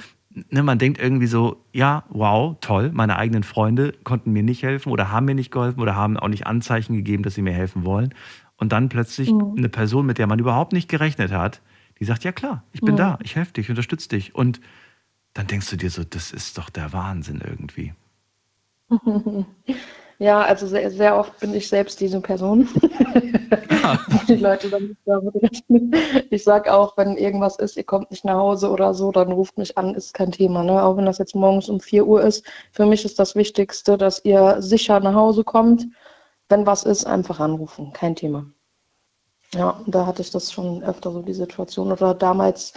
ne, man denkt irgendwie so, ja, wow, toll, meine eigenen Freunde konnten mir nicht helfen oder haben mir nicht geholfen oder haben auch nicht Anzeichen gegeben, dass sie mir helfen wollen. Und dann plötzlich mhm. eine Person, mit der man überhaupt nicht gerechnet hat, die sagt, ja klar, ich bin mhm. da, ich helfe dich, ich unterstütze dich. Und dann denkst du dir so, das ist doch der Wahnsinn irgendwie. Ja, also sehr, sehr oft bin ich selbst diese Person. Ja. die Leute dann nicht damit rechnen. Ich sage auch, wenn irgendwas ist, ihr kommt nicht nach Hause oder so, dann ruft mich an, ist kein Thema. Ne? Auch wenn das jetzt morgens um 4 Uhr ist. Für mich ist das Wichtigste, dass ihr sicher nach Hause kommt. Wenn was ist, einfach anrufen, kein Thema. Ja, da hatte ich das schon öfter so die Situation. Oder damals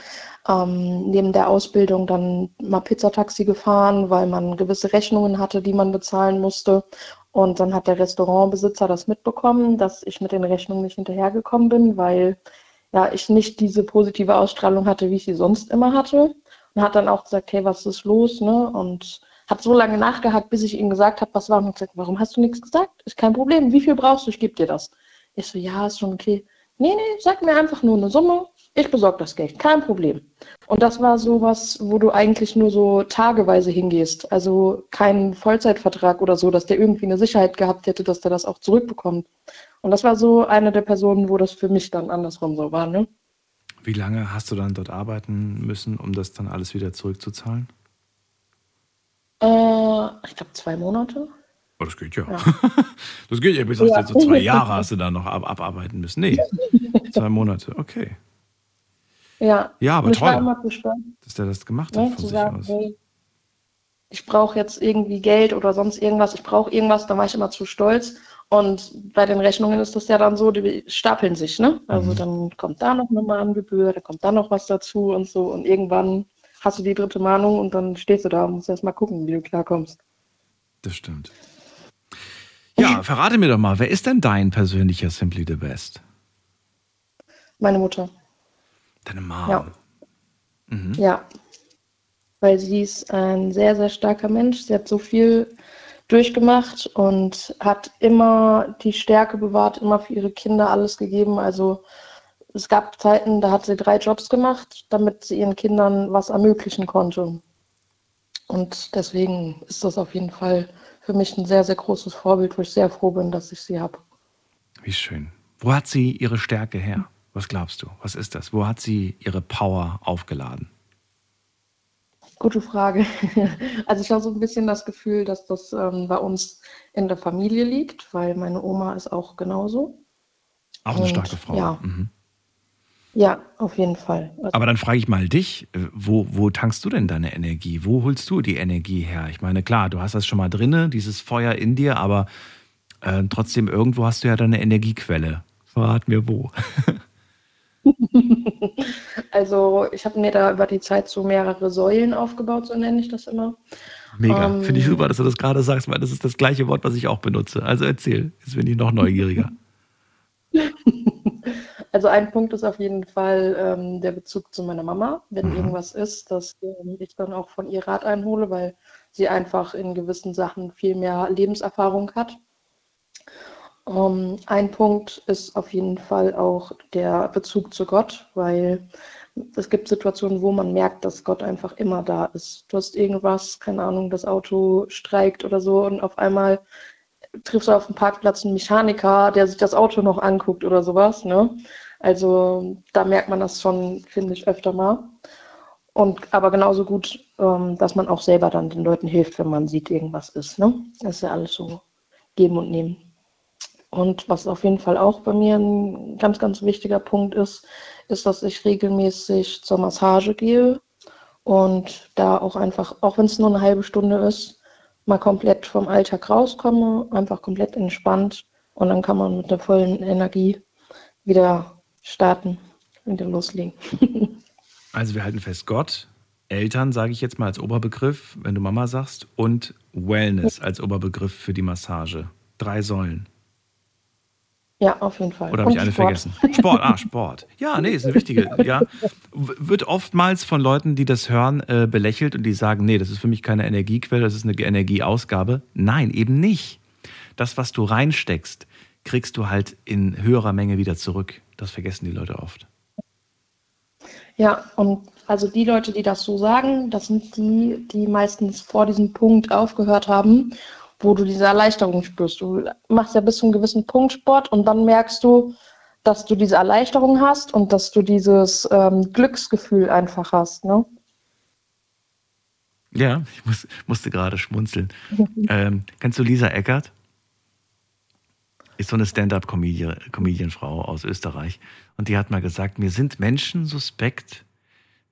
ähm, neben der Ausbildung dann mal Pizzataxi gefahren, weil man gewisse Rechnungen hatte, die man bezahlen musste. Und dann hat der Restaurantbesitzer das mitbekommen, dass ich mit den Rechnungen nicht hinterhergekommen bin, weil ja ich nicht diese positive Ausstrahlung hatte, wie ich sie sonst immer hatte. Und hat dann auch gesagt, hey, was ist los? Ne? Und hat so lange nachgehakt, bis ich ihm gesagt habe, was war. Und gesagt, warum hast du nichts gesagt? Ist kein Problem. Wie viel brauchst du? Ich gebe dir das. Ich so, ja, ist schon okay. Nee, nee, sag mir einfach nur eine Summe, ich besorge das Geld, kein Problem. Und das war sowas, wo du eigentlich nur so tageweise hingehst. Also kein Vollzeitvertrag oder so, dass der irgendwie eine Sicherheit gehabt hätte, dass der das auch zurückbekommt. Und das war so eine der Personen, wo das für mich dann andersrum so war. Ne? Wie lange hast du dann dort arbeiten müssen, um das dann alles wieder zurückzuzahlen? Äh, ich glaube zwei Monate. Oh, das geht ja. ja. Das geht ja. Bis ja. so zwei Jahre hast du da noch ab abarbeiten müssen. Nee, zwei Monate. Okay. Ja. Ja, aber toll, dass der das gemacht hat ja, von sich sagen, aus. Hey, ich brauche jetzt irgendwie Geld oder sonst irgendwas. Ich brauche irgendwas. Da war ich immer zu stolz. Und bei den Rechnungen ist das ja dann so, die stapeln sich, ne? Also mhm. dann kommt da noch eine Mahngebühr, da kommt da noch was dazu und so. Und irgendwann hast du die dritte Mahnung und dann stehst du da und musst erst mal gucken, wie du klarkommst. Das stimmt. Ja, verrate mir doch mal, wer ist denn dein persönlicher Simply the Best? Meine Mutter. Deine Mom. Ja. Mhm. ja. Weil sie ist ein sehr, sehr starker Mensch. Sie hat so viel durchgemacht und hat immer die Stärke bewahrt, immer für ihre Kinder alles gegeben. Also es gab Zeiten, da hat sie drei Jobs gemacht, damit sie ihren Kindern was ermöglichen konnte. Und deswegen ist das auf jeden Fall für mich ein sehr, sehr großes Vorbild, wo ich sehr froh bin, dass ich sie habe. Wie schön. Wo hat sie ihre Stärke her? Was glaubst du? Was ist das? Wo hat sie ihre Power aufgeladen? Gute Frage. Also ich habe so ein bisschen das Gefühl, dass das ähm, bei uns in der Familie liegt, weil meine Oma ist auch genauso. Auch eine Und, starke Frau. Ja. Mhm. Ja, auf jeden Fall. Also Aber dann frage ich mal dich, äh, wo, wo tankst du denn deine Energie? Wo holst du die Energie her? Ich meine, klar, du hast das schon mal drinne, dieses Feuer in dir, aber äh, trotzdem irgendwo hast du ja deine Energiequelle. Verrat mir wo. also ich habe mir da über die Zeit so mehrere Säulen aufgebaut, so nenne ich das immer. Mega. Ähm, Finde ich super, dass du das gerade sagst, weil das ist das gleiche Wort, was ich auch benutze. Also erzähl, jetzt bin ich noch neugieriger. Also ein Punkt ist auf jeden Fall ähm, der Bezug zu meiner Mama, wenn mhm. irgendwas ist, dass ähm, ich dann auch von ihr Rat einhole, weil sie einfach in gewissen Sachen viel mehr Lebenserfahrung hat. Um, ähm, ein Punkt ist auf jeden Fall auch der Bezug zu Gott, weil es gibt Situationen, wo man merkt, dass Gott einfach immer da ist. Du hast irgendwas, keine Ahnung, das Auto streikt oder so und auf einmal triffst du auf dem Parkplatz einen Mechaniker, der sich das Auto noch anguckt oder sowas. Ne? Also da merkt man das schon, finde ich, öfter mal. Und aber genauso gut, ähm, dass man auch selber dann den Leuten hilft, wenn man sieht, irgendwas ist. Ne? Das ist ja alles so geben und nehmen. Und was auf jeden Fall auch bei mir ein ganz, ganz wichtiger Punkt ist, ist, dass ich regelmäßig zur Massage gehe und da auch einfach, auch wenn es nur eine halbe Stunde ist, mal komplett vom Alltag rauskomme, einfach komplett entspannt und dann kann man mit der vollen Energie wieder starten, wieder loslegen. also wir halten fest, Gott, Eltern sage ich jetzt mal als Oberbegriff, wenn du Mama sagst, und Wellness als Oberbegriff für die Massage. Drei Säulen. Ja, auf jeden Fall. Oder habe ich eine Sport. vergessen? Sport, ah, Sport. Ja, nee, ist eine wichtige. Ja, wird oftmals von Leuten, die das hören, äh, belächelt und die sagen, nee, das ist für mich keine Energiequelle, das ist eine Energieausgabe. Nein, eben nicht. Das, was du reinsteckst, kriegst du halt in höherer Menge wieder zurück. Das vergessen die Leute oft. Ja, und also die Leute, die das so sagen, das sind die, die meistens vor diesem Punkt aufgehört haben wo du diese Erleichterung spürst. Du machst ja bis zu einem gewissen Punkt Sport und dann merkst du, dass du diese Erleichterung hast und dass du dieses ähm, Glücksgefühl einfach hast. Ne? Ja, ich muss, musste gerade schmunzeln. ähm, kennst du Lisa Eckert? Ist so eine Stand-up-Comedian-Frau aus Österreich. Und die hat mal gesagt, mir sind Menschen suspekt,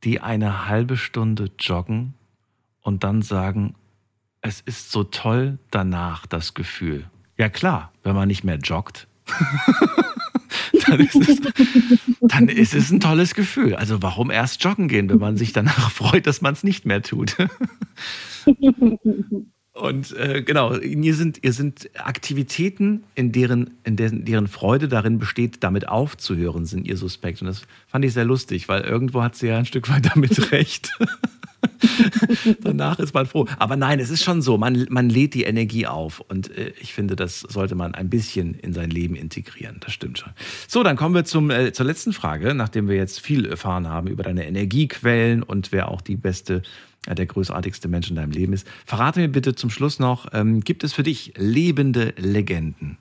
die eine halbe Stunde joggen und dann sagen, es ist so toll danach, das Gefühl. Ja klar, wenn man nicht mehr joggt, dann, ist es, dann ist es ein tolles Gefühl. Also warum erst joggen gehen, wenn man sich danach freut, dass man es nicht mehr tut? Und äh, genau, ihr sind, ihr sind Aktivitäten, in deren, in deren, deren Freude darin besteht, damit aufzuhören, sind ihr suspekt. Und das fand ich sehr lustig, weil irgendwo hat sie ja ein Stück weit damit recht. Danach ist man froh. Aber nein, es ist schon so, man, man lädt die Energie auf. Und äh, ich finde, das sollte man ein bisschen in sein Leben integrieren. Das stimmt schon. So, dann kommen wir zum, äh, zur letzten Frage, nachdem wir jetzt viel erfahren haben über deine Energiequellen und wer auch die beste, der großartigste Mensch in deinem Leben ist. Verrate mir bitte zum Schluss noch, ähm, gibt es für dich lebende Legenden?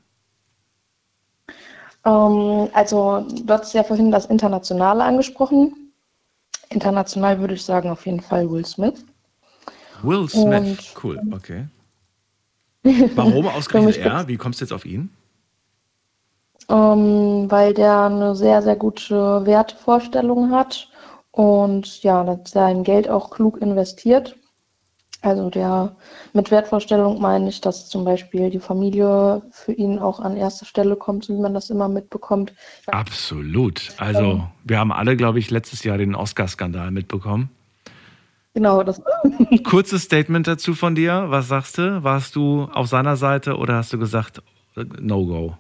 Ähm, also, du hast ja vorhin das Internationale angesprochen. International würde ich sagen, auf jeden Fall Will Smith. Will Smith, Und, cool, okay. Warum ausgerechnet er? Wie kommst du jetzt auf ihn? Ähm, weil der eine sehr, sehr gute Wertevorstellung hat und ja, sein Geld auch klug investiert. Also der mit Wertvorstellung meine ich, dass zum Beispiel die Familie für ihn auch an erster Stelle kommt, wie man das immer mitbekommt. Absolut. Also wir haben alle, glaube ich, letztes Jahr den Oscar-Skandal mitbekommen. Genau, das. Kurzes Statement dazu von dir. Was sagst du? Warst du auf seiner Seite oder hast du gesagt, no go?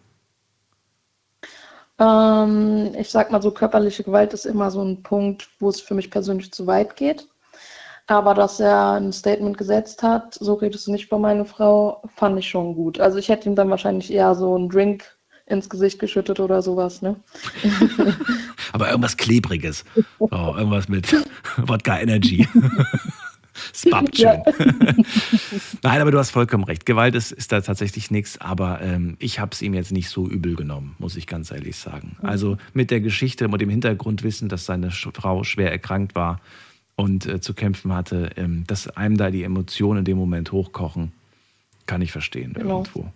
Ähm, ich sag mal so, körperliche Gewalt ist immer so ein Punkt, wo es für mich persönlich zu weit geht. Aber dass er ein Statement gesetzt hat, so redest du nicht bei meiner Frau, fand ich schon gut. Also ich hätte ihm dann wahrscheinlich eher so einen Drink ins Gesicht geschüttet oder sowas, ne? aber irgendwas Klebriges. Oh, irgendwas mit Wodka Energy. Es babbt schön. Nein, aber du hast vollkommen recht. Gewalt ist, ist da tatsächlich nichts, aber ähm, ich habe es ihm jetzt nicht so übel genommen, muss ich ganz ehrlich sagen. Also mit der Geschichte und dem Hintergrundwissen, dass seine Frau schwer erkrankt war, und äh, zu kämpfen hatte, ähm, dass einem da die Emotionen in dem Moment hochkochen, kann ich verstehen genau. irgendwo.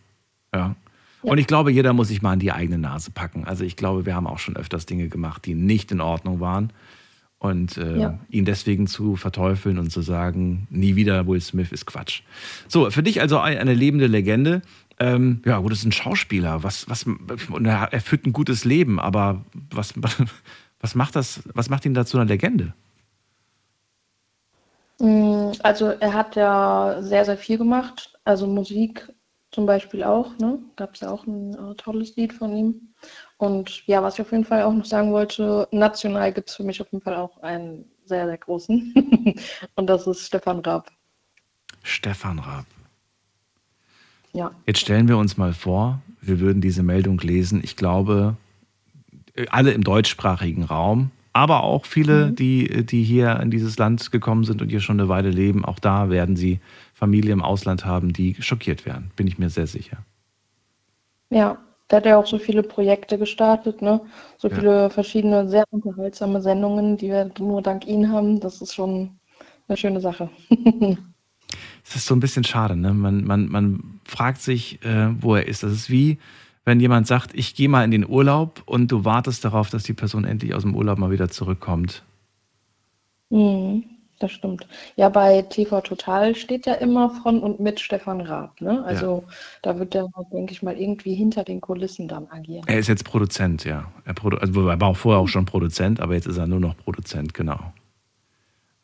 Ja. ja. Und ich glaube, jeder muss sich mal an die eigene Nase packen. Also ich glaube, wir haben auch schon öfters Dinge gemacht, die nicht in Ordnung waren. Und äh, ja. ihn deswegen zu verteufeln und zu sagen, nie wieder Will Smith ist Quatsch. So, für dich also eine lebende Legende. Ähm, ja, gut, ist ein Schauspieler. Was, was, und er, führt ein gutes Leben, aber was, was, macht das, was macht ihn dazu einer Legende? Mm, also er hat ja sehr, sehr viel gemacht. Also Musik zum Beispiel auch. Ne? Gab es ja auch ein äh, tolles Lied von ihm. Und ja, was ich auf jeden Fall auch noch sagen wollte, national gibt es für mich auf jeden Fall auch einen sehr, sehr großen. Und das ist Stefan Raab. Stefan Raab. Ja. Jetzt stellen wir uns mal vor, wir würden diese Meldung lesen. Ich glaube, alle im deutschsprachigen Raum aber auch viele, mhm. die, die hier in dieses Land gekommen sind und hier schon eine Weile leben, auch da werden sie Familie im Ausland haben, die schockiert werden, bin ich mir sehr sicher. Ja, der hat ja auch so viele Projekte gestartet, ne? So ja. viele verschiedene, sehr unterhaltsame Sendungen, die wir nur dank Ihnen haben. Das ist schon eine schöne Sache. es ist so ein bisschen schade, ne? Man, man, man fragt sich, äh, wo er ist. Das ist wie, wenn jemand sagt, ich gehe mal in den Urlaub und du wartest darauf, dass die Person endlich aus dem Urlaub mal wieder zurückkommt. Mhm, das stimmt. Ja, bei TV Total steht ja immer von und mit Stefan Raab. Ne? Also ja. da wird er, denke ich mal, irgendwie hinter den Kulissen dann agieren. Er ist jetzt Produzent, ja. Er, produ also, er war auch vorher auch schon Produzent, aber jetzt ist er nur noch Produzent, genau.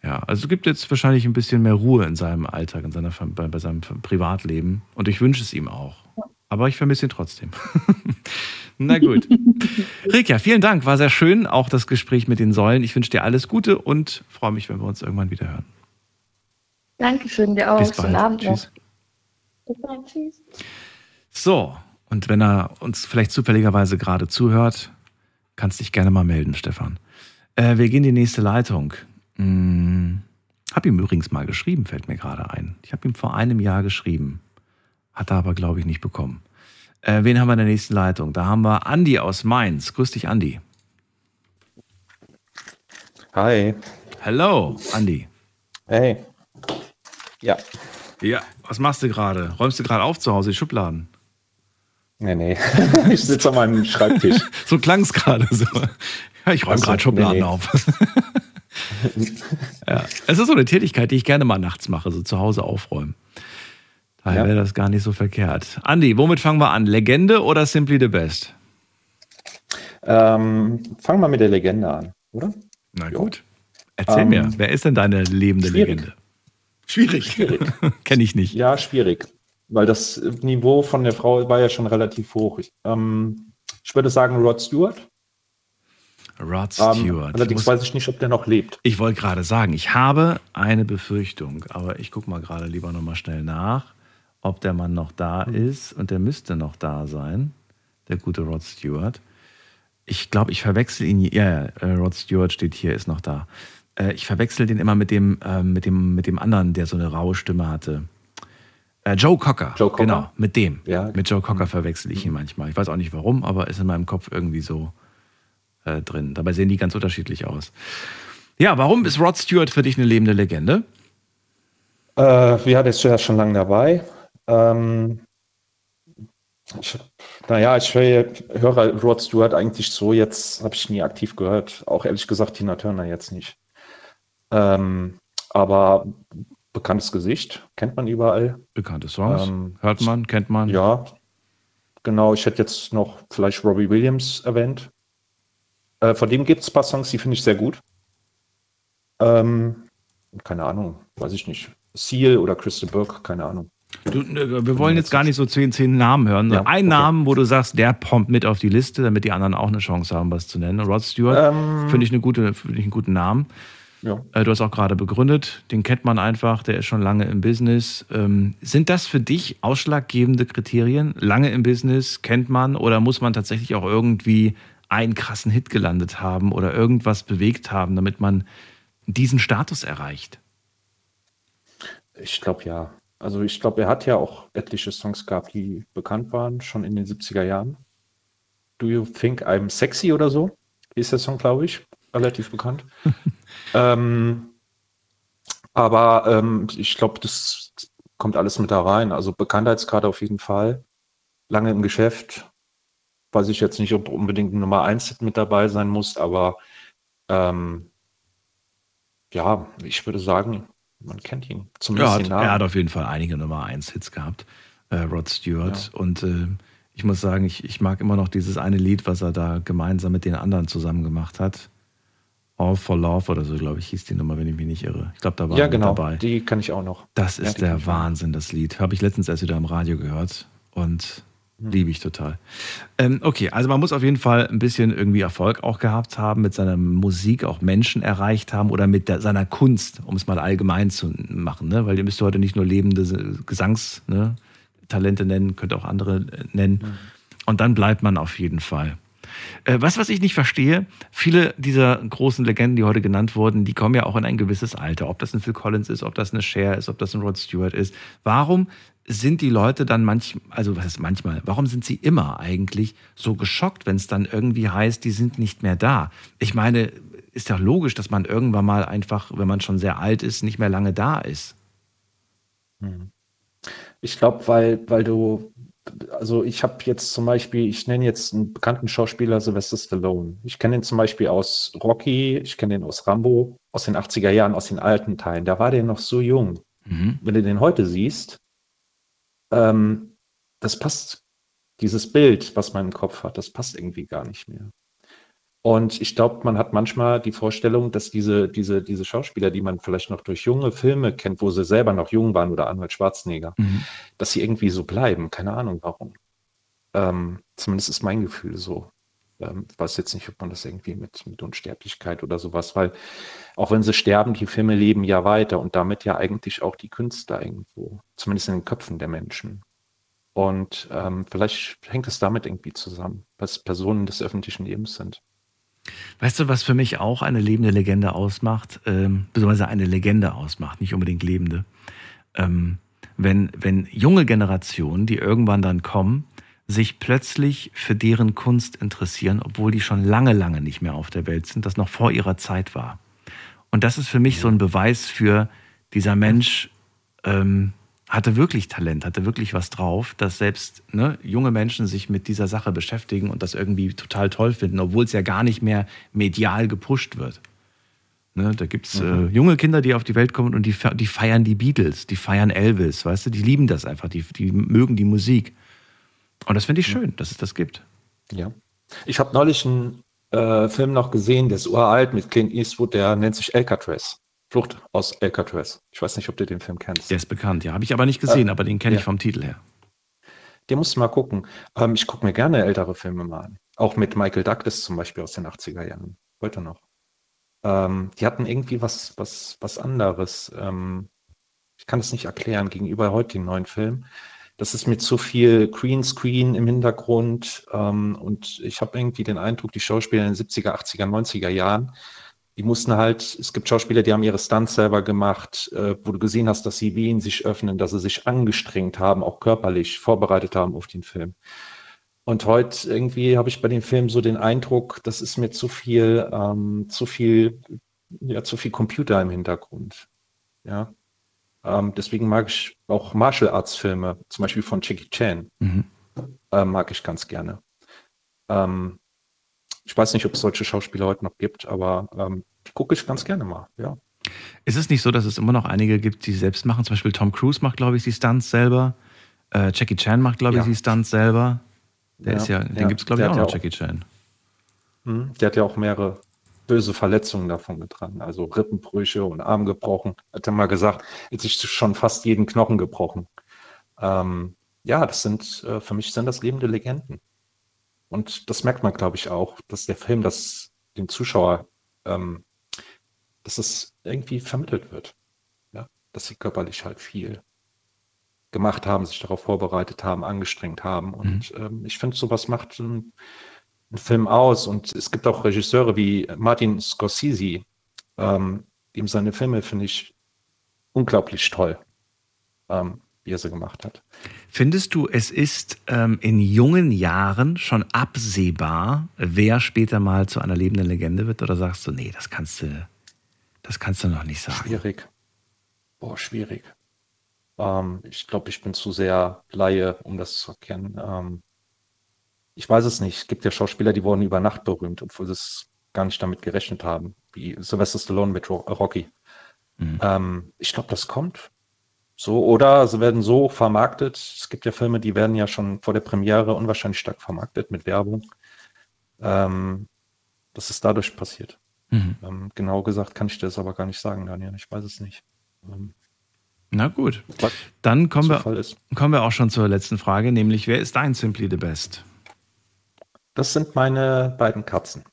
Ja, also es gibt jetzt wahrscheinlich ein bisschen mehr Ruhe in seinem Alltag, in seiner, bei, bei seinem Privatleben. Und ich wünsche es ihm auch. Aber ich vermisse ihn trotzdem. Na gut. Rika, vielen Dank. War sehr schön, auch das Gespräch mit den Säulen. Ich wünsche dir alles Gute und freue mich, wenn wir uns irgendwann wieder hören. Dankeschön, dir auch. Bis bald. Schönen Abend Tschüss. noch. Bis bald. Tschüss. So, und wenn er uns vielleicht zufälligerweise gerade zuhört, kannst dich gerne mal melden, Stefan. Äh, wir gehen in die nächste Leitung. Hm, hab ihm übrigens mal geschrieben, fällt mir gerade ein. Ich habe ihm vor einem Jahr geschrieben. Hat er aber, glaube ich, nicht bekommen. Äh, wen haben wir in der nächsten Leitung? Da haben wir Andi aus Mainz. Grüß dich, Andi. Hi. Hallo, Andi. Hey. Ja. Ja, was machst du gerade? Räumst du gerade auf zu Hause die Schubladen? Nee, nee. ich sitze an meinem Schreibtisch. so klang es gerade so. Ja, ich räume gerade Schubladen nee, nee. auf. ja. Es ist so eine Tätigkeit, die ich gerne mal nachts mache, so zu Hause aufräumen. Daher Ja. wäre das gar nicht so verkehrt. Andi, womit fangen wir an? Legende oder Simply the Best? Ähm, fangen wir mit der Legende an, oder? Na gut. Erzähl Ähm, mir, wer ist denn deine lebende schwierig. Legende? Schwierig. Schwierig. Kenne ich nicht. Ja, schwierig. Weil das Niveau von der Frau war ja schon relativ hoch. Ich, ähm, ich würde sagen Rod Stewart. Rod Ähm, Stewart. allerdings weiß ich nicht, ob der noch lebt. Ich wollte gerade sagen, ich habe eine Befürchtung, aber ich gucke mal gerade lieber nochmal schnell nach, ob der Mann noch da Hm. ist und der müsste noch da sein, der gute Rod Stewart. Ich glaube, ich verwechsel ihn, ja, ja, äh, Rod Stewart steht hier, ist noch da. Äh, Ich verwechsel den immer mit dem, ähm, mit, dem, mit dem anderen, der so eine raue Stimme hatte. Äh, Joe Cocker. Joe Cocker? Genau, mit dem. Ja. Mit Joe Cocker verwechsel ich ihn manchmal. Ich weiß auch nicht warum, aber ist in meinem Kopf irgendwie so äh, drin. Dabei sehen die ganz unterschiedlich aus. Ja, warum ist Rod Stewart für dich eine lebende Legende? Äh, ja, der ist ja schon lange dabei. Ähm, ich, naja, ich höre, höre Rod Stewart eigentlich so, jetzt habe ich nie aktiv gehört. Auch ehrlich gesagt Tina Turner jetzt nicht. Ähm, aber bekanntes Gesicht, kennt man überall. Bekannte Songs, Ähm, hört man, kennt man. Ja, genau. Ich hätte jetzt noch vielleicht Robbie Williams erwähnt. Äh, von dem gibt es ein paar Songs, die finde ich sehr gut. Ähm, keine Ahnung, weiß ich nicht. Seal oder Crystal Burke, keine Ahnung. Du, äh, wir wollen jetzt gar nicht so zehn, zehn Namen hören. Ja, Ein okay. Namen, wo du sagst, der pompt mit auf die Liste, damit die anderen auch eine Chance haben, was zu nennen. Rod Stewart Ähm, finde ich, eine gute, finde ich einen guten Namen. ja. Äh, Du hast auch gerade begründet, den kennt man einfach, der ist schon lange im Business. Ähm, sind das für dich ausschlaggebende Kriterien? Lange im Business, kennt man oder muss man tatsächlich auch irgendwie einen krassen Hit gelandet haben oder irgendwas bewegt haben, damit man diesen Status erreicht? Ich glaube ja. Also ich glaube, er hat ja auch etliche Songs gehabt, die bekannt waren, schon in den 70er Jahren. Do You Think I'm Sexy oder so? Ist der Song, glaube ich, relativ bekannt. ähm, aber ähm, ich glaube, das kommt alles mit da rein. Also Bekanntheitsgrad auf jeden Fall. Lange im Geschäft. Weiß ich jetzt nicht, ob unbedingt Nummer 1 Hit mit dabei sein muss, aber ähm, ja, ich würde sagen, man kennt ihn. Ja, Zumindest hat, den Namen. er hat auf jeden Fall einige Nummer 1 Hits gehabt, äh, Rod Stewart. Und äh, ich muss sagen, ich, ich mag immer noch dieses eine Lied, was er da gemeinsam mit den anderen zusammen gemacht hat. All for Love oder so, glaube ich, hieß die Nummer, wenn ich mich nicht irre. Ich glaube, da war ja, genau. dabei. Die kann ich auch noch. Das Ja, ist kenn der. Wahnsinn, das Lied. Habe ich letztens erst wieder im Radio gehört und. Liebe ich total. Ähm, okay, also man muss auf jeden Fall ein bisschen irgendwie Erfolg auch gehabt haben, mit seiner Musik auch Menschen erreicht haben oder mit der, seiner Kunst, um es mal allgemein zu machen, ne? weil ihr müsst heute nicht nur lebende Gesangstalente ne? Nennen, könnt auch andere äh, nennen. Hm. Und dann bleibt man auf jeden Fall. Äh, was, was ich nicht verstehe, viele dieser großen Legenden, die heute genannt wurden, die kommen ja auch in ein gewisses Alter. Ob das ein Phil Collins ist, ob das eine Cher ist, ob das ein Rod Stewart ist. Warum sind die Leute dann manchmal, also was ist manchmal, warum sind sie immer eigentlich so geschockt, wenn es dann irgendwie heißt, die sind nicht mehr da? Ich meine, ist ja logisch, dass man irgendwann mal einfach, wenn man schon sehr alt ist, nicht mehr lange da ist. Ich glaube, weil, weil du, also ich habe jetzt zum Beispiel, ich nenne jetzt einen bekannten Schauspieler Sylvester Stallone. Ich kenne ihn zum Beispiel aus Rocky, ich kenne ihn aus Rambo, aus den 80er Jahren, aus den alten Teilen. Da war der noch so jung. Mhm. Wenn du den heute siehst, ähm, das passt, dieses Bild, was man im Kopf hat, das passt irgendwie gar nicht mehr. Und ich glaube, man hat manchmal die Vorstellung, dass diese, diese, diese Schauspieler, die man vielleicht noch durch junge Filme kennt, wo sie selber noch jung waren oder Arnold Schwarzenegger, Mhm. dass sie irgendwie so bleiben. Keine Ahnung warum. Ähm, zumindest ist mein Gefühl so. Ähm, ich weiß jetzt nicht, ob man das irgendwie mit, mit Unsterblichkeit oder sowas, weil auch wenn sie sterben, die Filme leben ja weiter und damit ja eigentlich auch die Künstler irgendwo, zumindest in den Köpfen der Menschen. Und ähm, vielleicht hängt es damit irgendwie zusammen, was Personen des öffentlichen Lebens sind. Weißt du, was für mich auch eine lebende Legende ausmacht, ähm, beziehungsweise eine Legende ausmacht, nicht unbedingt lebende? Ähm, wenn, wenn junge Generationen, die irgendwann dann kommen, sich plötzlich für deren Kunst interessieren, obwohl die schon lange, lange nicht mehr auf der Welt sind, das noch vor ihrer Zeit war. Und das ist für mich so ein Beweis für, dieser Mensch ähm, hatte wirklich Talent, hatte wirklich was drauf, dass selbst ne, junge Menschen sich mit dieser Sache beschäftigen und das irgendwie total toll finden, obwohl es ja gar nicht mehr medial gepusht wird. Ne, da gibt es mhm. äh, junge Kinder, die auf die Welt kommen und die, die feiern die Beatles, die feiern Elvis, weißt du, die lieben das einfach, die, die mögen die Musik. Und das finde ich schön, dass es das gibt. Ja. Ich habe neulich einen äh, Film noch gesehen, der ist uralt mit Clint Eastwood, der nennt sich Alcatraz. Flucht aus Alcatraz. Ich weiß nicht, ob du den Film kennst. Der ist bekannt, ja. Habe ich aber nicht gesehen, äh, aber den kenne ja. ich vom Titel her. Den musst du mal gucken. Ähm, ich gucke mir gerne ältere Filme mal an. Auch mit Michael Douglas zum Beispiel aus den 80er Jahren. Heute noch. Ähm, die hatten irgendwie was, was, was anderes. Ähm, ich kann es nicht erklären gegenüber heute den neuen Film. Das ist mit zu viel Greenscreen im Hintergrund. Ähm, und ich habe irgendwie den Eindruck, die Schauspieler in den 70er, 80er, 90er Jahren, die mussten halt, es gibt Schauspieler, die haben ihre Stunts selber gemacht, äh, wo du gesehen hast, dass sie Wehen sich öffnen, dass sie sich angestrengt haben, auch körperlich vorbereitet haben auf den Film. Und heute irgendwie habe ich bei dem Film so den Eindruck, das ist mir zu viel, ähm, zu viel, ja, zu viel Computer im Hintergrund. Ja. Ähm, deswegen mag ich auch Martial Arts Filme, zum Beispiel von Jackie Chan, mhm. äh, mag ich ganz gerne. Ähm, ich weiß nicht, ob es solche Schauspieler heute noch gibt, aber ähm, die gucke ich ganz gerne mal, ja. Ist es nicht so, dass es immer noch einige gibt, die selbst machen? Zum Beispiel Tom Cruise macht, glaube ich, die Stunts selber. Äh, Jackie Chan macht, glaube ich, ja. die Stunts selber. Der ja, ist ja, den ja, gibt es, glaube ich, auch noch, Jackie Chan. Hm, der hat ja auch mehrere böse Verletzungen davon getragen, also Rippenbrüche und Arm gebrochen. Hat er mal gesagt, jetzt ist schon fast jeden Knochen gebrochen. Ähm, ja, das sind, äh, für mich sind das lebende Legenden. Und das merkt man, glaube ich, auch, dass der Film das dem Zuschauer, ähm, dass es irgendwie vermittelt wird. Ja? Dass sie körperlich halt viel gemacht haben, sich darauf vorbereitet haben, angestrengt haben. Und mhm. ähm, ich finde, sowas macht einen, einen, Film aus. Und es gibt auch Regisseure wie Martin Scorsese, ähm, ihm seine Filme finde ich unglaublich toll. Ähm, wie er sie gemacht hat. Findest du, es ist ähm, in jungen Jahren schon absehbar, wer später mal zu einer lebenden Legende wird? Oder sagst du, nee, das kannst du, das kannst du noch nicht sagen? Schwierig. Boah, schwierig. Ähm, ich glaube, ich bin zu sehr Laie, um das zu erkennen. Ich weiß es nicht. Es gibt ja Schauspieler, die wurden über Nacht berühmt, obwohl sie es gar nicht damit gerechnet haben, wie Sylvester Stallone mit Rocky. Mhm. Ähm, ich glaube, das kommt. So, oder sie werden so vermarktet. Es gibt ja Filme, die werden ja schon vor der Premiere unwahrscheinlich stark vermarktet mit Werbung. Ähm, das ist dadurch passiert. Mhm. Ähm, genau gesagt kann ich dir das aber gar nicht sagen, Daniel. Ich weiß es nicht. Ähm, Na gut. Dann kommen wir, kommen wir auch schon zur letzten Frage, nämlich wer ist dein Simply the Best? Das sind meine beiden Katzen.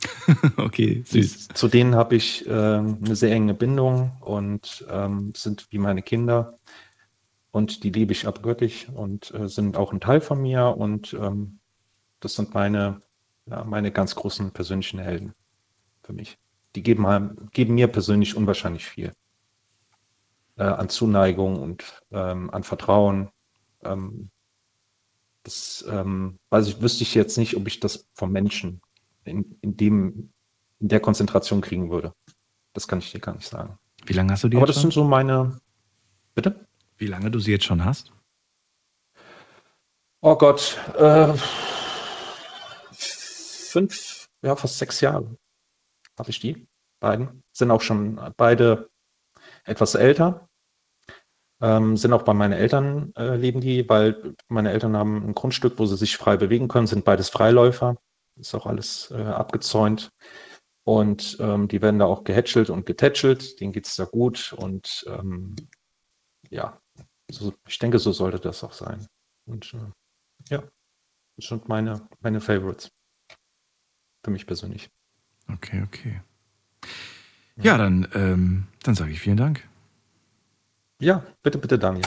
okay, süß. Zu denen habe ich äh, eine sehr enge Bindung und ähm, sind wie meine Kinder. Und die liebe ich abgöttlich und äh, sind auch ein Teil von mir. Und ähm, das sind meine, ja, meine ganz großen persönlichen Helden für mich. Die geben, geben mir persönlich unwahrscheinlich viel. Äh, an Zuneigung und ähm, an Vertrauen. Das ähm, weiß ich, wüsste ich jetzt nicht, ob ich das vom Menschen in, in, dem, in der Konzentration kriegen würde. Das kann ich dir gar nicht sagen. Wie lange hast du die Aber das schon? sind so meine. Bitte? Wie lange du sie jetzt schon hast? Oh Gott. Äh, fünf, ja, fast sechs Jahre habe ich die beiden. Sind auch schon beide etwas älter. Ähm, sind auch bei meinen Eltern äh, leben die, weil meine Eltern haben ein Grundstück, wo sie sich frei bewegen können, sind beides Freiläufer. Ist auch alles äh, abgezäunt. Und ähm, die werden da auch gehätschelt und getätschelt. Denen geht es da gut. Und ähm, ja, so, ich denke, so sollte das auch sein. Und äh, ja. Das sind meine, meine Favorites. Für mich persönlich. Okay, okay. Ja, dann, ähm, dann sage ich vielen Dank. Ja, bitte, bitte, Daniel.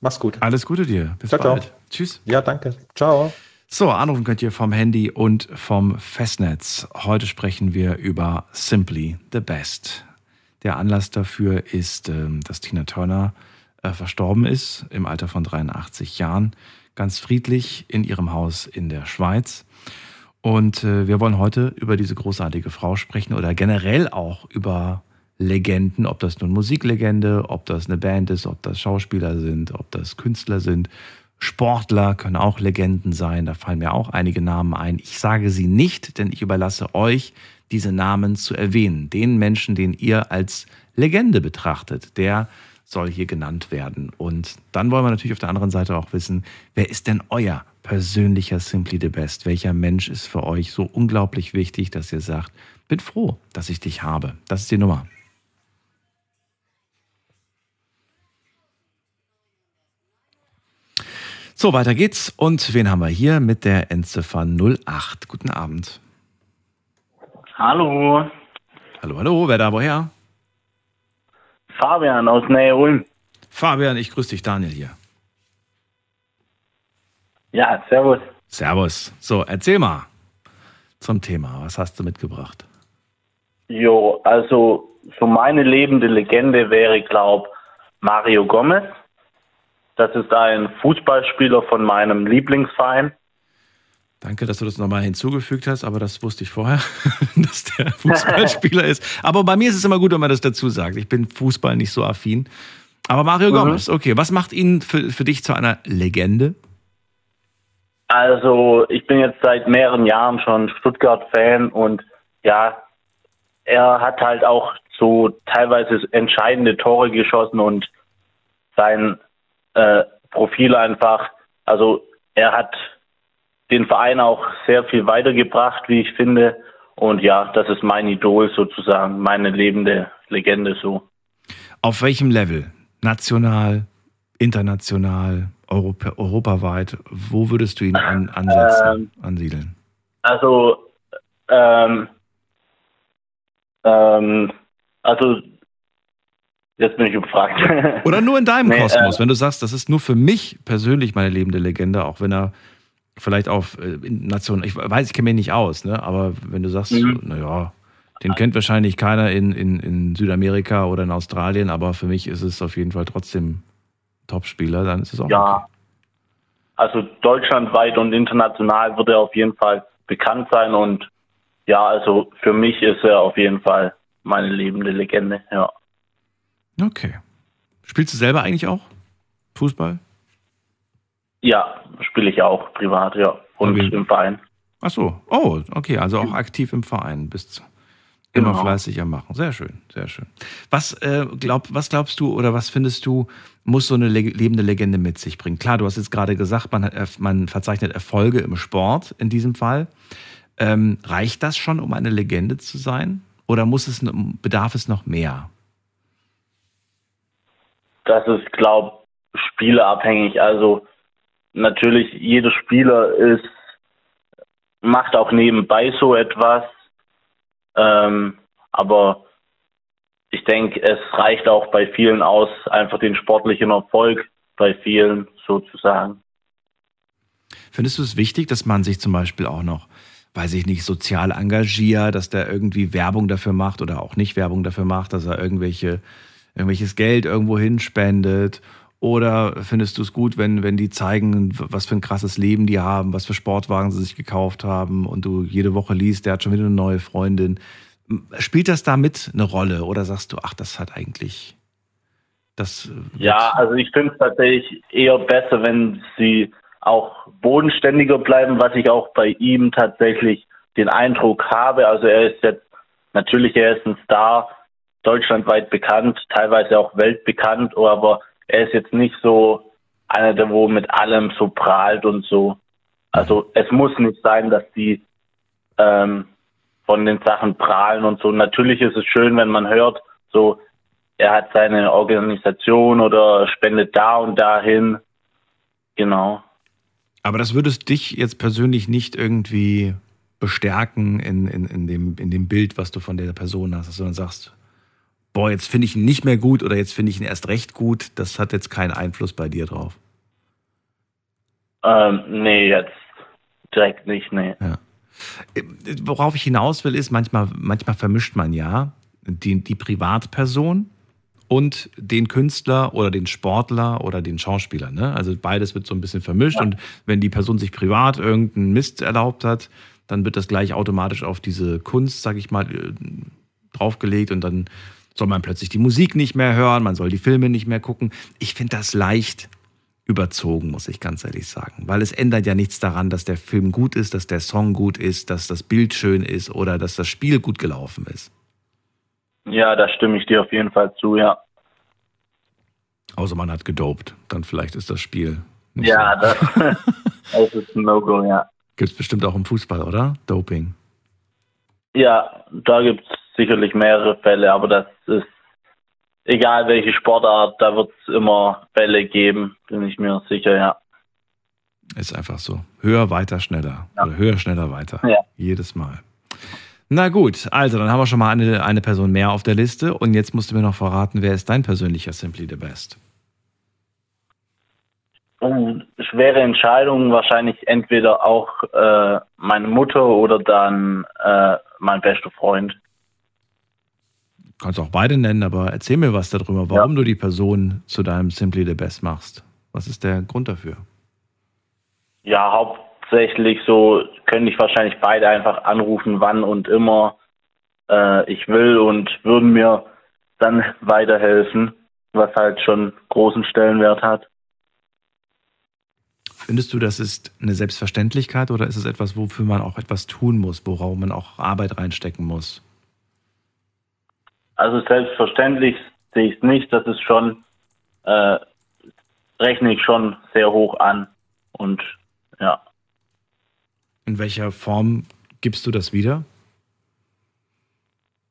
Mach's gut. Alles Gute dir. Bis ciao, bald. Ciao. Tschüss. Ja, danke. Ciao. So, anrufen könnt ihr vom Handy und vom Festnetz. Heute sprechen wir über Simply the Best. Der Anlass dafür ist, ähm, dass Tina Turner äh, verstorben ist im Alter von 83 Jahren, ganz friedlich in ihrem Haus in der Schweiz. Und äh, wir wollen heute über diese großartige Frau sprechen oder generell auch über Legenden, ob das nun Musiklegende, ob das eine Band ist, ob das Schauspieler sind, ob das Künstler sind. Sportler können auch Legenden sein, da fallen mir auch einige Namen ein. Ich sage sie nicht, denn ich überlasse euch, diese Namen zu erwähnen. Den Menschen, den ihr als Legende betrachtet, der soll hier genannt werden. Und dann wollen wir natürlich auf der anderen Seite auch wissen, wer ist denn euer persönlicher Simply the Best? Welcher Mensch ist für euch so unglaublich wichtig, dass ihr sagt, bin froh, dass ich dich habe. Das ist die Nummer. So, weiter geht's. Und wen haben wir hier mit der Endziffer 08? Guten Abend. Hallo. Hallo, hallo. Wer da woher? Fabian aus Nähe Ulm. Fabian, ich grüße dich, Daniel hier. Ja, servus. Servus. So, erzähl mal zum Thema. Was hast du mitgebracht? Jo, also so meine lebende Legende wäre, glaub, Mario Gomez. Das ist ein Fußballspieler von meinem Lieblingsverein. Danke, dass du das nochmal hinzugefügt hast, aber das wusste ich vorher, dass der Fußballspieler ist. Aber bei mir ist es immer gut, wenn man das dazu sagt. Ich bin Fußball nicht so affin. Aber Mario mhm. Gomez, okay, was macht ihn für, für dich zu einer Legende? Also, ich bin jetzt seit mehreren Jahren schon Stuttgart-Fan und ja, er hat halt auch so teilweise entscheidende Tore geschossen und sein äh, Profil einfach, also er hat den Verein auch sehr viel weitergebracht, wie ich finde. Und ja, das ist mein Idol sozusagen, meine lebende Legende so. Auf welchem Level? National, international, Europa, europaweit? Wo würdest du ihn an, ansetzen, ähm, ansiedeln? Also, ähm, ähm, also Jetzt bin ich gefragt. Oder nur in deinem nee, Kosmos, äh, wenn du sagst, das ist nur für mich persönlich meine lebende Legende, auch wenn er vielleicht auf äh, Nation, ich weiß, ich kenne mich nicht aus, ne? aber wenn du sagst, mhm. naja, den kennt wahrscheinlich keiner in, in, in Südamerika oder in Australien, aber für mich ist es auf jeden Fall trotzdem Topspieler, dann ist es auch. Ja. Okay. Also deutschlandweit und international wird er auf jeden Fall bekannt sein und ja, also für mich ist er auf jeden Fall meine lebende Legende, ja. Okay. Spielst du selber eigentlich auch Fußball? Ja, spiele ich auch privat, ja. Und okay. im Verein. Ach so. Oh, okay. Also auch aktiv im Verein bist immer genau. fleißig am Machen. Sehr schön, sehr schön. Was, äh, glaub, was glaubst du oder was findest du, muss so eine le lebende Legende mit sich bringen? Klar, du hast jetzt gerade gesagt, man, hat, man verzeichnet Erfolge im Sport in diesem Fall. Ähm, reicht das schon, um eine Legende zu sein? Oder muss es, bedarf es noch mehr? Das ist, glaube ich, spielerabhängig. Also natürlich, jeder Spieler ist, macht auch nebenbei so etwas. Ähm, aber ich denke, es reicht auch bei vielen aus, einfach den sportlichen Erfolg bei vielen sozusagen. Findest du es wichtig, dass man sich zum Beispiel auch noch, weiß ich nicht, sozial engagiert, dass der irgendwie Werbung dafür macht oder auch nicht Werbung dafür macht, dass er irgendwelche irgendwelches Geld irgendwo hinspendet? Oder findest du es gut, wenn, wenn die zeigen, was für ein krasses Leben die haben, was für Sportwagen sie sich gekauft haben und du jede Woche liest, der hat schon wieder eine neue Freundin? Spielt das damit eine Rolle oder sagst du, ach, das hat eigentlich das. Ja, also ich finde es tatsächlich eher besser, wenn sie auch bodenständiger bleiben, was ich auch bei ihm tatsächlich den Eindruck habe. Also er ist jetzt natürlich, er ist ein Star, deutschlandweit bekannt, teilweise auch weltbekannt, aber er ist jetzt nicht so einer, der wo mit allem so prahlt und so. Also es muss nicht sein, dass die ähm, von den Sachen prahlen und so. Natürlich ist es schön, wenn man hört, so er hat seine Organisation oder spendet da und dahin. Genau. Aber das würdest dich jetzt persönlich nicht irgendwie bestärken in, in, in, dem, in dem Bild, was du von der Person hast, dass du dann sagst, boah, jetzt finde ich ihn nicht mehr gut oder jetzt finde ich ihn erst recht gut. Das hat jetzt keinen Einfluss bei dir drauf. Ähm, nee, jetzt direkt nicht, nee. Ja. Worauf ich hinaus will, ist, manchmal, manchmal vermischt man ja die, die Privatperson und den Künstler oder den Sportler oder den Schauspieler. Ne? Also beides wird so ein bisschen vermischt. Ja. Und wenn die Person sich privat irgendeinen Mist erlaubt hat, dann wird das gleich automatisch auf diese Kunst, sag ich mal, äh, draufgelegt und dann soll man plötzlich die Musik nicht mehr hören, man soll die Filme nicht mehr gucken. Ich finde das leicht überzogen, muss ich ganz ehrlich sagen. Weil es ändert ja nichts daran, dass der Film gut ist, dass der Song gut ist, dass das Bild schön ist oder dass das Spiel gut gelaufen ist. Ja, da stimme ich dir auf jeden Fall zu, ja. Außer man hat gedopt, dann vielleicht ist das Spiel nicht Ja, so. das, das ist ein No-Go, ja. Gibt es bestimmt auch im Fußball, oder? Doping. Ja, da gibt es sicherlich mehrere Fälle, aber das ist egal welche Sportart, da wird es immer Fälle geben, bin ich mir sicher, ja. Ist einfach so. Höher, weiter, schneller. Ja. Oder höher, schneller, weiter. Ja. Jedes Mal. Na gut, also dann haben wir schon mal eine, eine Person mehr auf der Liste und jetzt musst du mir noch verraten, wer ist dein persönlicher Simply the Best? Oh, schwere Entscheidung, wahrscheinlich entweder auch äh, meine Mutter oder dann äh, mein bester Freund. Du kannst auch beide nennen, aber erzähl mir was darüber, warum ja. du die Person zu deinem Simply the Best machst. Was ist der Grund dafür? Ja, hauptsächlich so könnte ich wahrscheinlich beide einfach anrufen, wann und immer äh, ich will und würden mir dann weiterhelfen, was halt schon großen Stellenwert hat. Findest du, das ist eine Selbstverständlichkeit oder ist es etwas, wofür man auch etwas tun muss, worauf man auch Arbeit reinstecken muss? Also selbstverständlich sehe ich es nicht. Das ist schon, äh, rechne ich schon sehr hoch an. Und ja. In welcher Form gibst du das wieder?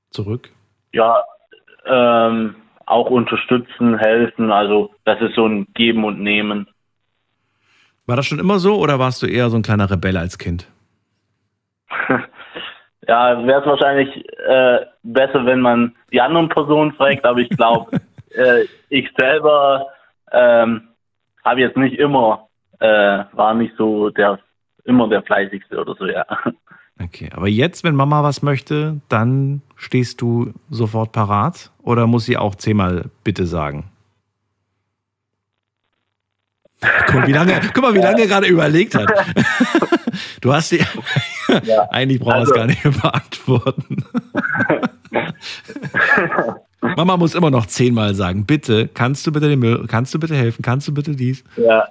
Zurück? Ja, ähm, auch unterstützen, helfen. Also das ist so ein Geben und Nehmen. War das schon immer so oder warst du eher so ein kleiner Rebell als Kind? Ja, wäre es wahrscheinlich äh, besser, wenn man die anderen Personen fragt, aber ich glaube, äh, ich selber ähm, habe jetzt nicht immer, äh, war nicht so der, immer der fleißigste oder so, ja. Okay, aber jetzt, wenn Mama was möchte, dann stehst du sofort parat oder muss sie auch zehnmal bitte sagen? Guck, wie lange, guck mal, wie lange er gerade überlegt hat. Du hast die. Ja, Eigentlich brauchen also, wir es gar nicht mehr beantworten. Mama muss immer noch zehnmal sagen: Bitte, kannst du bitte den Müll, kannst du bitte helfen, kannst du bitte dies? Ja.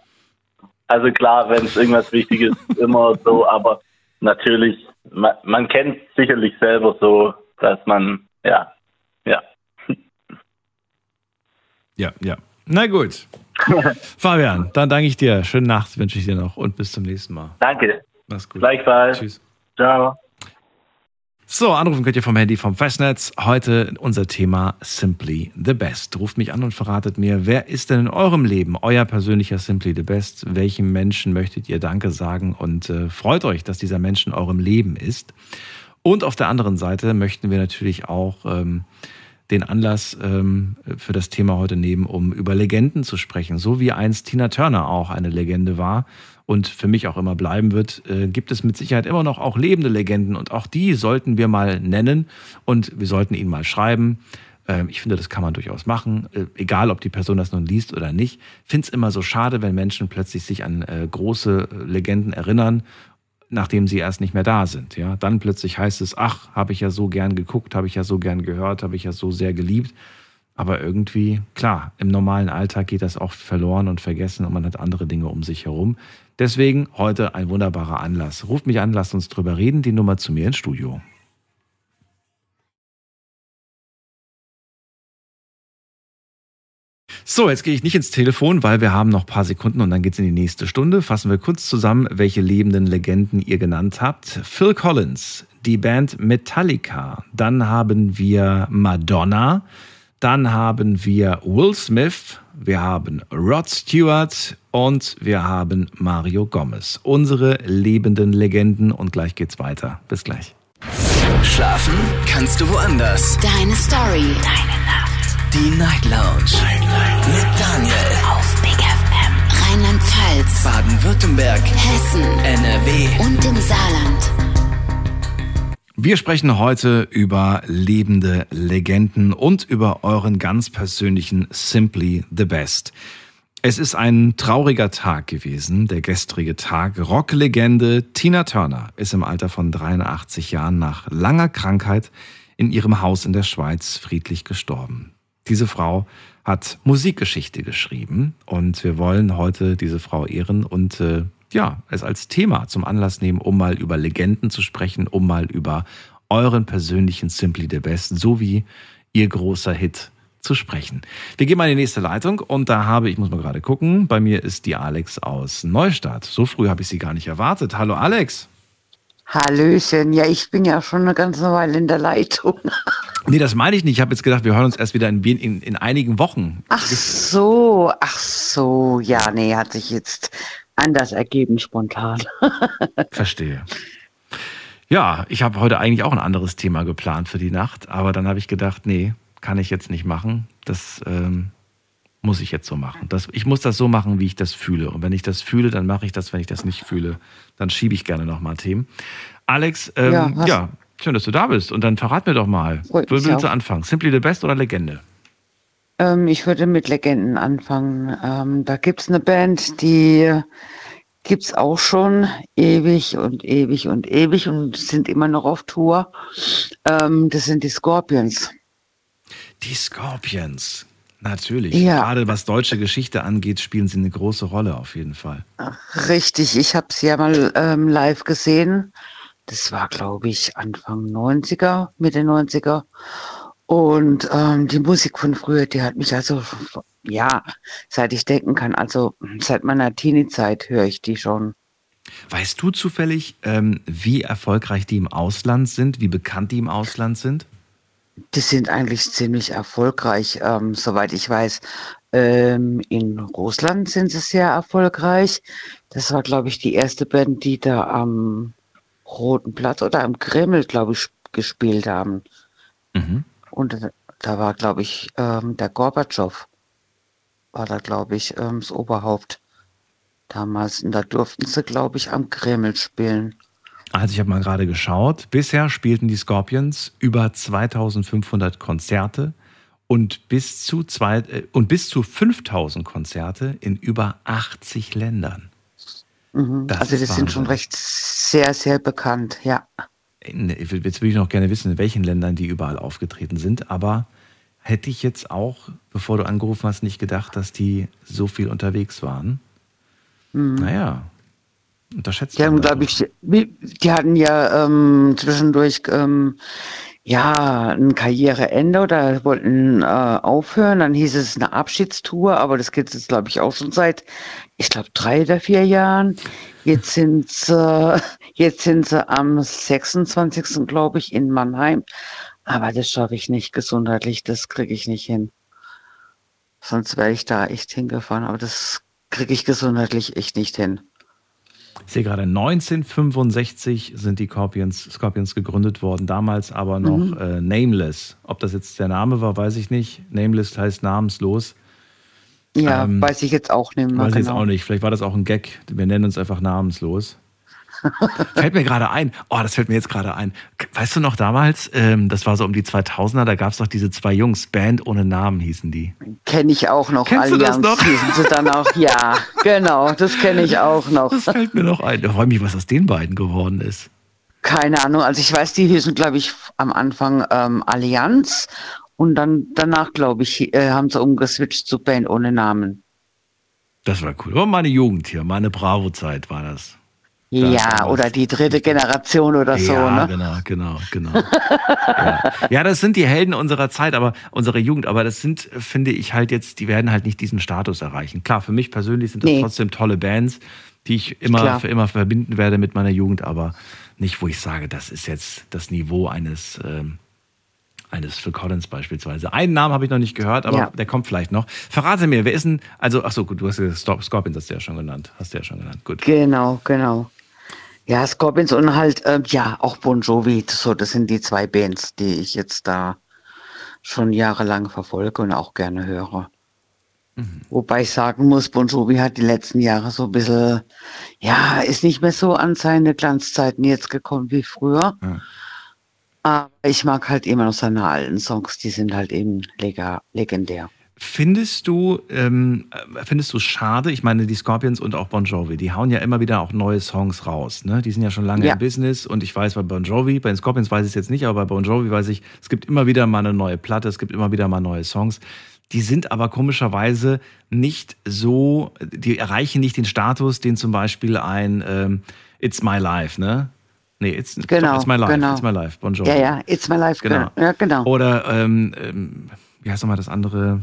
Also klar, wenn es irgendwas Wichtiges ist, immer so, aber natürlich, man, man kennt sicherlich selber so, dass man, ja, ja. Ja, ja. Na gut. Fabian, dann danke ich dir. Schönen Nacht wünsche ich dir noch und bis zum nächsten Mal. Danke. Mach's gut. Gleichfalls. Tschüss. Ciao. So, anrufen könnt ihr vom Handy vom Festnetz. Heute unser Thema Simply the Best. Ruft mich an und verratet mir, wer ist denn in eurem Leben euer persönlicher Simply the Best? Welchem Menschen möchtet ihr Danke sagen? Und äh, freut euch, dass dieser Mensch in eurem Leben ist. Und auf der anderen Seite möchten wir natürlich auch ähm, den Anlass ähm, für das Thema heute nehmen, um über Legenden zu sprechen. So wie einst Tina Turner auch eine Legende war und für mich auch immer bleiben wird, äh, gibt es mit Sicherheit immer noch auch lebende Legenden und auch die sollten wir mal nennen und wir sollten ihnen mal schreiben. Äh, ich finde, das kann man durchaus machen, äh, egal ob die Person das nun liest oder nicht. Ich finde es immer so schade, wenn Menschen plötzlich sich an äh, große Legenden erinnern nachdem sie erst nicht mehr da sind. Ja, dann plötzlich heißt es, ach, habe ich ja so gern geguckt, habe ich ja so gern gehört, habe ich ja so sehr geliebt. Aber irgendwie, klar, im normalen Alltag geht das auch verloren und vergessen und man hat andere Dinge um sich herum. Deswegen heute ein wunderbarer Anlass. Ruft mich an, lasst uns drüber reden. Die Nummer zu mir ins Studio. So, jetzt gehe ich nicht ins Telefon, weil wir haben noch ein paar Sekunden und dann geht es in die nächste Stunde. Fassen wir kurz zusammen, welche lebenden Legenden ihr genannt habt. Phil Collins, die Band Metallica, dann haben wir Madonna, dann haben wir Will Smith, wir haben Rod Stewart und wir haben Mario Gomez. Unsere lebenden Legenden und gleich geht's weiter. Bis gleich. Schlafen kannst du woanders. Deine Story. Deine Nacht. Die Night Lounge. Night, Night. Mit Daniel. Auf Big FM. Rheinland-Pfalz. Baden-Württemberg. Hessen. NRW. Und im Saarland. Wir sprechen heute über lebende Legenden und über euren ganz persönlichen Simply the Best. Es ist ein trauriger Tag gewesen, der gestrige Tag. Rocklegende Tina Turner ist im Alter von 83 Jahren nach langer Krankheit in ihrem Haus in der Schweiz friedlich gestorben. Diese Frau hat Musikgeschichte geschrieben und wir wollen heute diese Frau ehren und äh, ja, es als Thema zum Anlass nehmen, um mal über Legenden zu sprechen, um mal über euren persönlichen Simply the Best sowie ihr großer Hit zu sprechen. Wir gehen mal in die nächste Leitung und da habe ich, muss mal gerade gucken, bei mir ist die Alex aus Neustadt. So früh habe ich sie gar nicht erwartet. Hallo Alex. Hallöchen, ja, ich bin ja schon eine ganze Weile in der Leitung. Nee, das meine ich nicht. Ich habe jetzt gedacht, wir hören uns erst wieder in, in, in einigen Wochen. Ach so, ach so, ja, nee, hat sich jetzt anders ergeben spontan. Verstehe. Ja, ich habe heute eigentlich auch ein anderes Thema geplant für die Nacht, aber dann habe ich gedacht, nee, kann ich jetzt nicht machen. Das ähm, muss ich jetzt so machen. Das, ich muss das so machen, wie ich das fühle. Und wenn ich das fühle, dann mache ich das. Wenn ich das nicht fühle, dann schiebe ich gerne nochmal Themen. Alex, ähm, ja, ja, schön, dass du da bist. Und dann verrat mir doch mal, wo willst du anfangen? Simply the Best oder Legende? Ähm, ich würde mit Legenden anfangen. Ähm, da gibt es eine Band, die gibt es auch schon ewig und ewig und ewig und sind immer noch auf Tour. Ähm, das sind die Scorpions. Die Scorpions. Natürlich. Ja. Gerade was deutsche Geschichte angeht, spielen sie eine große Rolle auf jeden Fall. Richtig, ich habe sie ja mal ähm, live gesehen. Das war, glaube ich, Anfang 90er, Mitte 90er. Und ähm, die Musik von früher, die hat mich also, ja, seit ich denken kann, also seit meiner Teenie-Zeit höre ich die schon. Weißt du zufällig, ähm, wie erfolgreich die im Ausland sind, wie bekannt die im Ausland sind? Die sind eigentlich ziemlich erfolgreich, ähm, soweit ich weiß. Ähm, in Russland sind sie sehr erfolgreich. Das war, glaube ich, die erste Band, die da am Roten Platz oder am Kreml, glaube ich, gespielt haben. Mhm. Und da war, glaube ich, ähm, der Gorbatschow, war da, glaube ich, ähm, das Oberhaupt damals. Und da durften sie, glaube ich, am Kreml spielen. Also ich habe mal gerade geschaut. Bisher spielten die Scorpions über 2500 Konzerte und bis zu, zwei, äh, und bis zu 5000 Konzerte in über 80 Ländern. Mhm. Das also das sind schon recht sehr, sehr bekannt, ja. Jetzt würde ich noch gerne wissen, in welchen Ländern die überall aufgetreten sind, aber hätte ich jetzt auch, bevor du angerufen hast, nicht gedacht, dass die so viel unterwegs waren. Mhm. Naja, unterschätzt. Die haben, glaube ich, die hatten ja ähm, zwischendurch ähm, ja ein Karriereende oder wollten äh, aufhören. Dann hieß es eine Abschiedstour, aber das geht jetzt, glaube ich, auch schon seit, ich glaube, drei oder vier Jahren. Jetzt sind sie, jetzt sind sie am 26. glaube ich, in Mannheim. Aber das schaffe ich nicht gesundheitlich, das kriege ich nicht hin. Sonst wäre ich da echt hingefahren, aber das kriege ich gesundheitlich echt nicht hin. Ich sehe gerade 1965 sind die Scorpions, Scorpions gegründet worden, damals aber noch mhm. äh, Nameless. Ob das jetzt der Name war, weiß ich nicht. Nameless heißt namenslos. Ja, ähm, weiß ich jetzt auch nicht mehr. Weiß ich genau. jetzt auch nicht. Vielleicht war das auch ein Gag. Wir nennen uns einfach namenslos. Fällt mir gerade ein. Oh, das fällt mir jetzt gerade ein. Weißt du noch damals, ähm, das war so um die 2000er, da gab es doch diese zwei Jungs, Band ohne Namen hießen die. Kenne ich auch noch. Kennst Allianz du das noch? hießen sie dann auch. Ja, genau, das kenne ich auch noch. Das fällt mir noch ein. Ich freue mich, was aus den beiden geworden ist. Keine Ahnung. Also ich weiß, die hießen, glaube ich, am Anfang ähm, Allianz und dann danach, glaube ich, äh, haben sie umgeswitcht zu Band ohne Namen. Das war cool. War meine Jugend hier, meine Bravo-Zeit war das. Ja, oder die dritte Generation oder so. Ja, ne? genau, genau, genau. ja. ja. das sind die Helden unserer Zeit, aber unserer Jugend. Aber das sind, finde ich, halt jetzt, die werden halt nicht diesen Status erreichen. Klar, für mich persönlich sind das nee. trotzdem tolle Bands, die ich immer Klar. für immer verbinden werde mit meiner Jugend, aber nicht, wo ich sage, das ist jetzt das Niveau eines, ähm, eines Phil Collins beispielsweise. Einen Namen habe ich noch nicht gehört, aber Ja. der kommt vielleicht noch. Verrate mir, wer ist denn, also, ach so, gut, du hast ja Scorpions hast du ja schon genannt. Hast du ja schon genannt, gut. Genau, genau. Ja, Scorpions und halt, ähm, ja, auch Bon Jovi. So, das sind die zwei Bands, die ich jetzt da schon jahrelang verfolge und auch gerne höre. Wobei ich sagen muss, Bon Jovi hat die letzten Jahre so ein bisschen, ja, ist nicht mehr so an seine Glanzzeiten jetzt gekommen wie früher. Aber ich mag halt immer noch seine alten Songs, die sind halt eben legendär. Findest du, ähm, äh, findest du es schade? Ich meine, die Scorpions und auch Bon Jovi, die hauen ja immer wieder auch neue Songs raus. Ne? Die sind ja schon lange Ja. im Business und ich weiß bei Bon Jovi, bei den Scorpions weiß ich es jetzt nicht, aber bei Bon Jovi weiß ich, es gibt immer wieder mal eine neue Platte, es gibt immer wieder mal neue Songs. Die sind aber komischerweise nicht so, die erreichen nicht den Status, den zum Beispiel ein ähm, It's My Life, ne? Nee, it's, Genau, doch, it's My Life, genau. It's My Life, Bon Jovi. Ja, ja, It's My Life, Genau. Ja, genau. Oder, ähm, ähm, wie heißt nochmal das andere?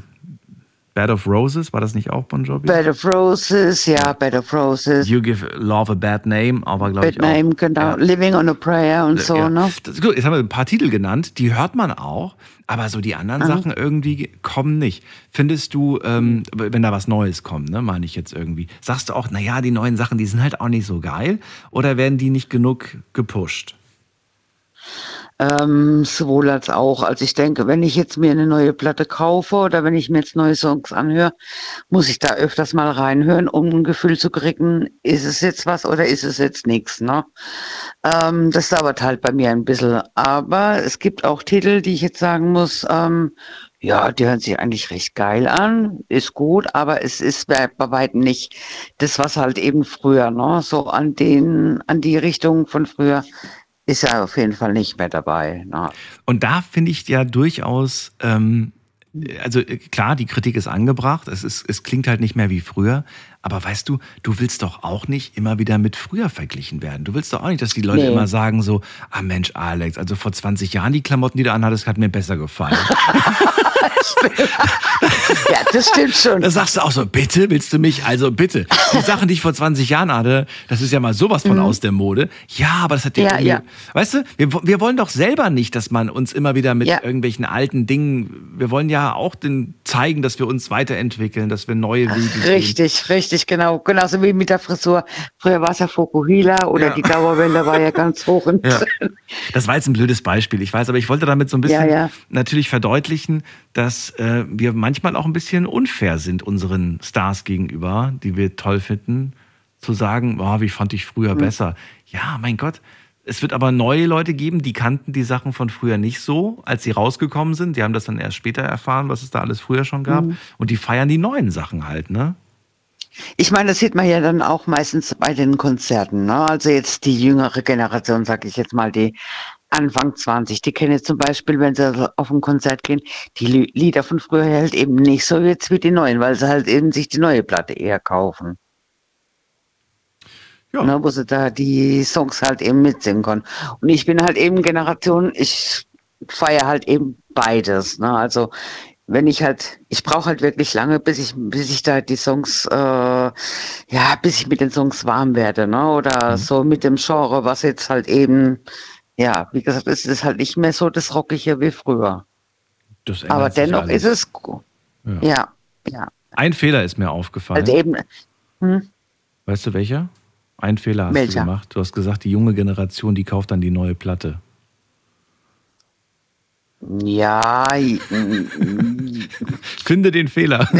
Bed of Roses, war das nicht auch Bon Jovi? Bed of Roses, ja, Bed of Roses. You Give Love a Bad Name, aber glaube ich Bad auch. Name, genau. Living on a Prayer und so, ja. ne? Gut, jetzt haben wir ein paar Titel genannt, die hört man auch, aber so die anderen Mhm. Sachen irgendwie kommen nicht. Findest du, ähm, wenn da was Neues kommt, ne, meine ich jetzt irgendwie, sagst du auch, naja, die neuen Sachen, die sind halt auch nicht so geil oder werden die nicht genug gepusht? Ähm, sowohl als auch. Also ich denke, wenn ich jetzt mir eine neue Platte kaufe oder wenn ich mir jetzt neue Songs anhöre, muss ich da öfters mal reinhören, um ein Gefühl zu kriegen, ist es jetzt was oder ist es jetzt nichts. Ne? Ähm, das dauert halt bei mir ein bisschen. Aber es gibt auch Titel, die ich jetzt sagen muss, ähm, ja, die hören sich eigentlich recht geil an, ist gut, aber es ist bei, weitem nicht das, was halt eben früher, ne? so an den, an die Richtung von früher ist ja auf jeden Fall nicht mehr dabei. Ne? Und da finde ich ja durchaus, ähm, also äh, klar, die Kritik ist angebracht, es, ist, es klingt halt nicht mehr wie früher, aber weißt du, du willst doch auch nicht immer wieder mit früher verglichen werden. Du willst doch auch nicht, dass die Leute Nee. immer sagen so, ah Mensch, Alex, also vor 20 Jahren die Klamotten, die du anhattest, hat mir besser gefallen. ja, das stimmt schon. Da sagst du auch so, bitte, willst du mich? Also bitte. Die Sachen, die ich vor 20 Jahren hatte, das ist ja mal sowas von aus der Mode. Ja, aber das hat Mhm. Ja, ja. weißt du, wir, wir wollen doch selber nicht, dass man uns immer wieder mit irgendwelchen alten Dingen, wir wollen ja auch den zeigen, dass wir uns weiterentwickeln, dass wir neue Wege gehen. Richtig, richtig, genau. Genauso wie mit der Frisur. Früher war es ja Fokuhila oder Ja. die Dauerwelle war ja ganz hoch. Und Ja. Das war jetzt ein blödes Beispiel, ich weiß, aber ich wollte damit so ein bisschen Ja, ja. natürlich verdeutlichen, dass äh, wir manchmal auch ein bisschen unfair sind unseren Stars gegenüber, die wir toll finden, zu sagen, oh, wie fand ich früher Mhm. besser. Ja, mein Gott. Es wird aber neue Leute geben, die kannten die Sachen von früher nicht so, als sie rausgekommen sind. Die haben das dann erst später erfahren, was es da alles früher schon gab. Mhm. Und die feiern die neuen Sachen halt, ne? Ich meine, das sieht man ja dann auch meistens bei den Konzerten. Ne? Also jetzt die jüngere Generation, sag ich jetzt mal, die Anfang 20, die kennen jetzt zum Beispiel, wenn sie auf ein Konzert gehen, die Lieder von früher halt eben nicht so jetzt wie die neuen, weil sie halt eben sich die neue Platte eher kaufen. Ja. Ne, wo sie da die Songs halt eben mitsingen können. Und ich bin halt eben Generation, ich feiere halt eben beides. Ne? Also wenn ich halt, ich brauche halt wirklich lange, bis ich, bis ich da die Songs, äh, ja, bis ich mit den Songs warm werde, ne? Oder so mit dem Genre, was jetzt halt eben, ja, wie gesagt, es ist halt nicht mehr so das Rockige wie früher. Aber dennoch alles. ist es, gu- Ja. ja, ja. Ein Fehler ist mir aufgefallen. Also eben, hm? Weißt du welcher? Ein Fehler hast Welcher? du gemacht. Du hast gesagt, die junge Generation, die kauft dann die neue Platte. ja, Finde den Fehler.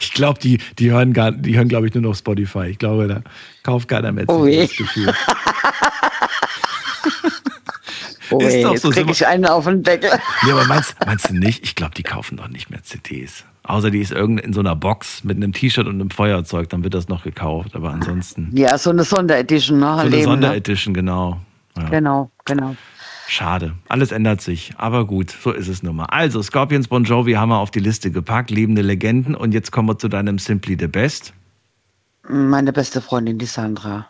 Ich glaube, die, die hören, gar- die hören glaube ich, nur noch Spotify. Ich glaube, da kauft keiner mehr Oh je. Oh, Ist ey, doch so, krieg ich einen auf den Deckel. Nee, aber meinst, meinst du nicht? Ich glaube, die kaufen doch nicht mehr CDs. Außer die ist irgend in so einer Box mit einem T-Shirt und einem Feuerzeug, dann wird das noch gekauft. Aber ansonsten. Ja, so eine Sonderedition, ne? So eine Leben, ne? Sonderedition, genau. Ja. Genau, genau. Schade. Alles ändert sich. Aber gut, so ist es nun mal. Also, Scorpions Bon Jovi haben wir auf die Liste gepackt. Lebende Legenden. Und jetzt kommen wir zu deinem Simply the Best. Meine beste Freundin, die Sandra.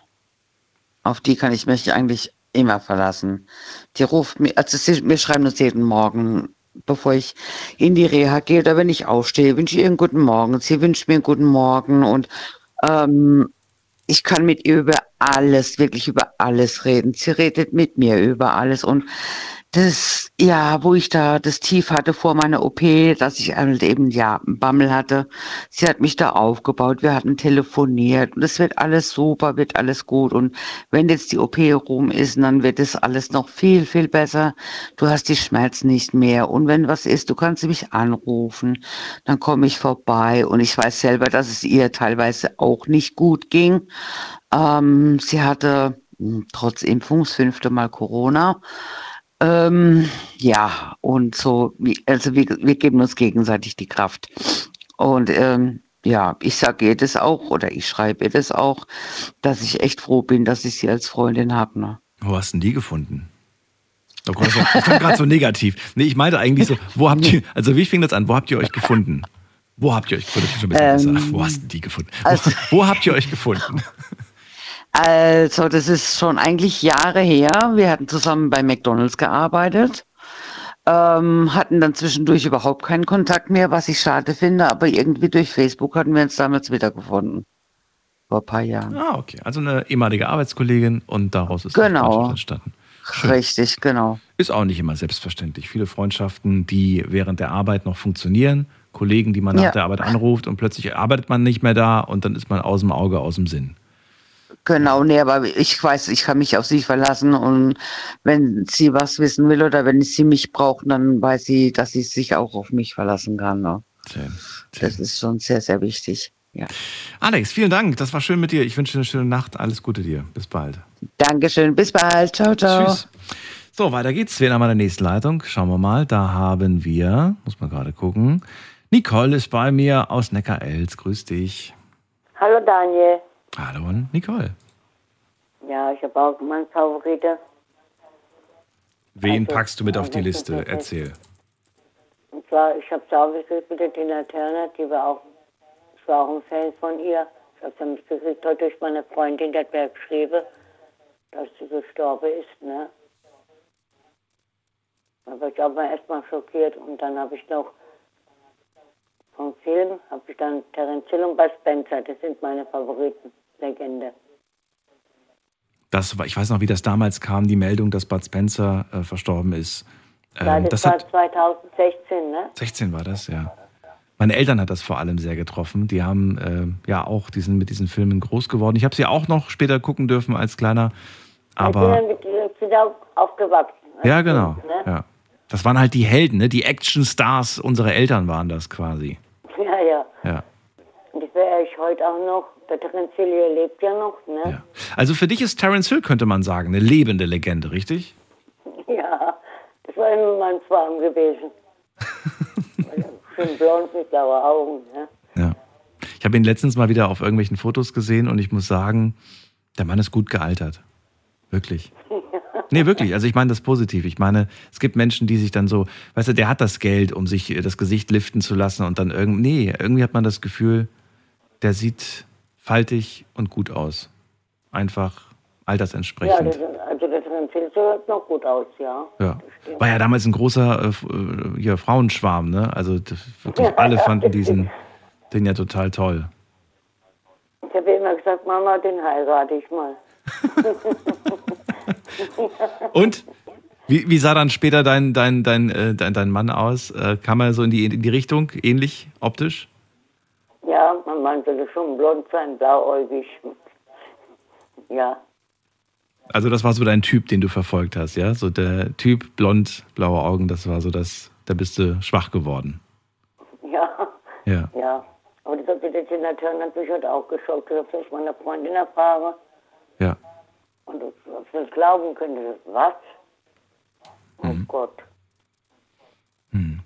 Auf die kann ich mich eigentlich immer verlassen. Die ruft mir, also sie, wir schreiben uns jeden Morgen, bevor ich in die Reha gehe oder wenn ich aufstehe, wünsche ich ihr einen guten Morgen. Sie wünscht mir einen guten Morgen und ähm, ich kann mit ihr über alles, wirklich über alles reden. Sie redet mit mir über alles und das, ja, wo ich da das Tief hatte vor meiner OP, dass ich halt eben, ja, einen Bammel hatte. Sie hat mich da aufgebaut, wir hatten telefoniert und es wird alles super, wird alles gut und wenn jetzt die OP rum ist, dann wird es alles noch viel, viel besser. Du hast die Schmerzen nicht mehr und wenn was ist, du kannst mich anrufen, dann komme ich vorbei und ich weiß selber, dass es ihr teilweise auch nicht gut ging. Ähm, sie hatte hm, trotz Impfung das fünfte Mal Corona. Ähm, ja, und so, also wir, wir geben uns gegenseitig die Kraft. Und ähm, ja, ich sage ihr das auch oder ich schreibe ihr das auch, dass ich echt froh bin, dass ich sie als Freundin habe. Ne? Wo hast du denn die gefunden? Oh Gott, das war gerade so negativ. Nee, ich meinte eigentlich so, wo habt ihr, also wie fing das an? Wo habt ihr euch gefunden? Wo habt ihr euch gefunden? Ähm. Wo hast du die gefunden? Also, wo, wo habt ihr euch gefunden? Also, das ist schon eigentlich Jahre her. Wir hatten zusammen bei McDonalds gearbeitet, ähm, hatten dann zwischendurch überhaupt keinen Kontakt mehr, was ich schade finde, aber irgendwie durch Facebook hatten wir uns damals wiedergefunden. Vor ein paar Jahren. Ah, okay. Also eine ehemalige Arbeitskollegin und daraus ist genau. entstanden. Schön. Richtig, genau. Ist auch nicht immer selbstverständlich. Viele Freundschaften, die während der Arbeit noch funktionieren, Kollegen, die man nach ja. der Arbeit anruft und plötzlich arbeitet man nicht mehr da und dann ist man aus dem Auge, aus dem Sinn. Genau, nee, aber ich weiß, ich kann mich auf sie verlassen und wenn sie was wissen will oder wenn sie mich braucht, dann weiß sie, dass sie sich auch auf mich verlassen kann. Ne? Schön, schön. Das ist schon sehr, sehr wichtig. Ja. Alex, vielen Dank. Das war schön mit dir. Ich wünsche dir eine schöne Nacht. Alles Gute dir. Bis bald. Dankeschön. Bis bald. Ciao, ciao. Tschüss. So, weiter geht's. Wen haben wir in der nächsten Leitung? Schauen wir mal. Da haben wir, muss man gerade gucken. Nicole ist bei mir aus Neckar-Elz. Grüß dich. Hallo Daniel. Hallo Nicole. Ja, ich habe auch meinen Favorite. Wen also, packst du mit auf die Liste? Erzähl. Und zwar, ich habe es auch mit der Tina Turner, die war auch, ich war auch ein Fan von ihr. Ich habe es mitgekriegt heute durch meine Freundin, die hat mir geschrieben, dass sie gestorben ist, ne? Da war ich auch mal erstmal schockiert und dann habe ich noch vom Film, habe ich dann Terence Hill und Bud Spencer, das sind meine Favoriten, Legende. Das war, ich weiß noch, wie das damals kam, die Meldung, dass Bud Spencer äh, verstorben ist. Ähm, ja, das, das, war hat, 2016, ne? 16 war das, ja. Meine Eltern hat das vor allem sehr getroffen. Die haben äh, ja auch diesen, mit diesen Filmen groß geworden. Ich habe sie auch noch später gucken dürfen als kleiner. Aber bin mit auch aufgewachsen. Ja, genau. Ne? ja. Das waren halt die Helden, ne? die Actionstars. Unsere Eltern waren das quasi. Ja, ja. Ja. Wäre ich heute auch noch. Der Terence Hill lebt ja noch, ne? Ja. Also für dich ist Terence Hill, könnte man sagen, eine lebende Legende, richtig? Ja, das war immer mein Traum gewesen. Schön blond mit blauen Augen, ne? Ja. Ich habe ihn letztens mal wieder auf irgendwelchen Fotos gesehen und ich muss sagen, der Mann ist gut gealtert. Wirklich. Nee, wirklich. Also ich meine das positiv. Ich meine, es gibt Menschen, die sich dann so, weißt du, der hat das Geld, um sich das Gesicht liften zu lassen und dann irgendwie, nee, irgendwie hat man das Gefühl, der sieht faltig und gut aus. Einfach altersentsprechend. Ja, das, also der Trenzil sieht noch gut aus, ja. Ja. War ja damals ein großer äh, äh hier, Frauenschwarm, ne? Also wirklich alle fanden diesen den ja total toll. Ich habe immer gesagt, Mama, den heirate ich mal. Und? Wie, wie, sah dann später dein, dein, dein, äh, dein, dein Mann aus? Äh, kam er so in die, in die Richtung, ähnlich optisch? Ja, Mann sollte schon blond sein, blauäugig. Ja. Also das war so dein Typ, den du verfolgt hast, ja? So der Typ, blond, blaue Augen, das war so das, da bist du schwach geworden. Ja. Ja. Ja. Aber das hat die Tina Turner natürlich heute auch geschockt. Ich habe es meiner Freundin erfahren. Ja. Und ob ich nicht glauben könnte, was? Oh mhm. Gott. Mhm.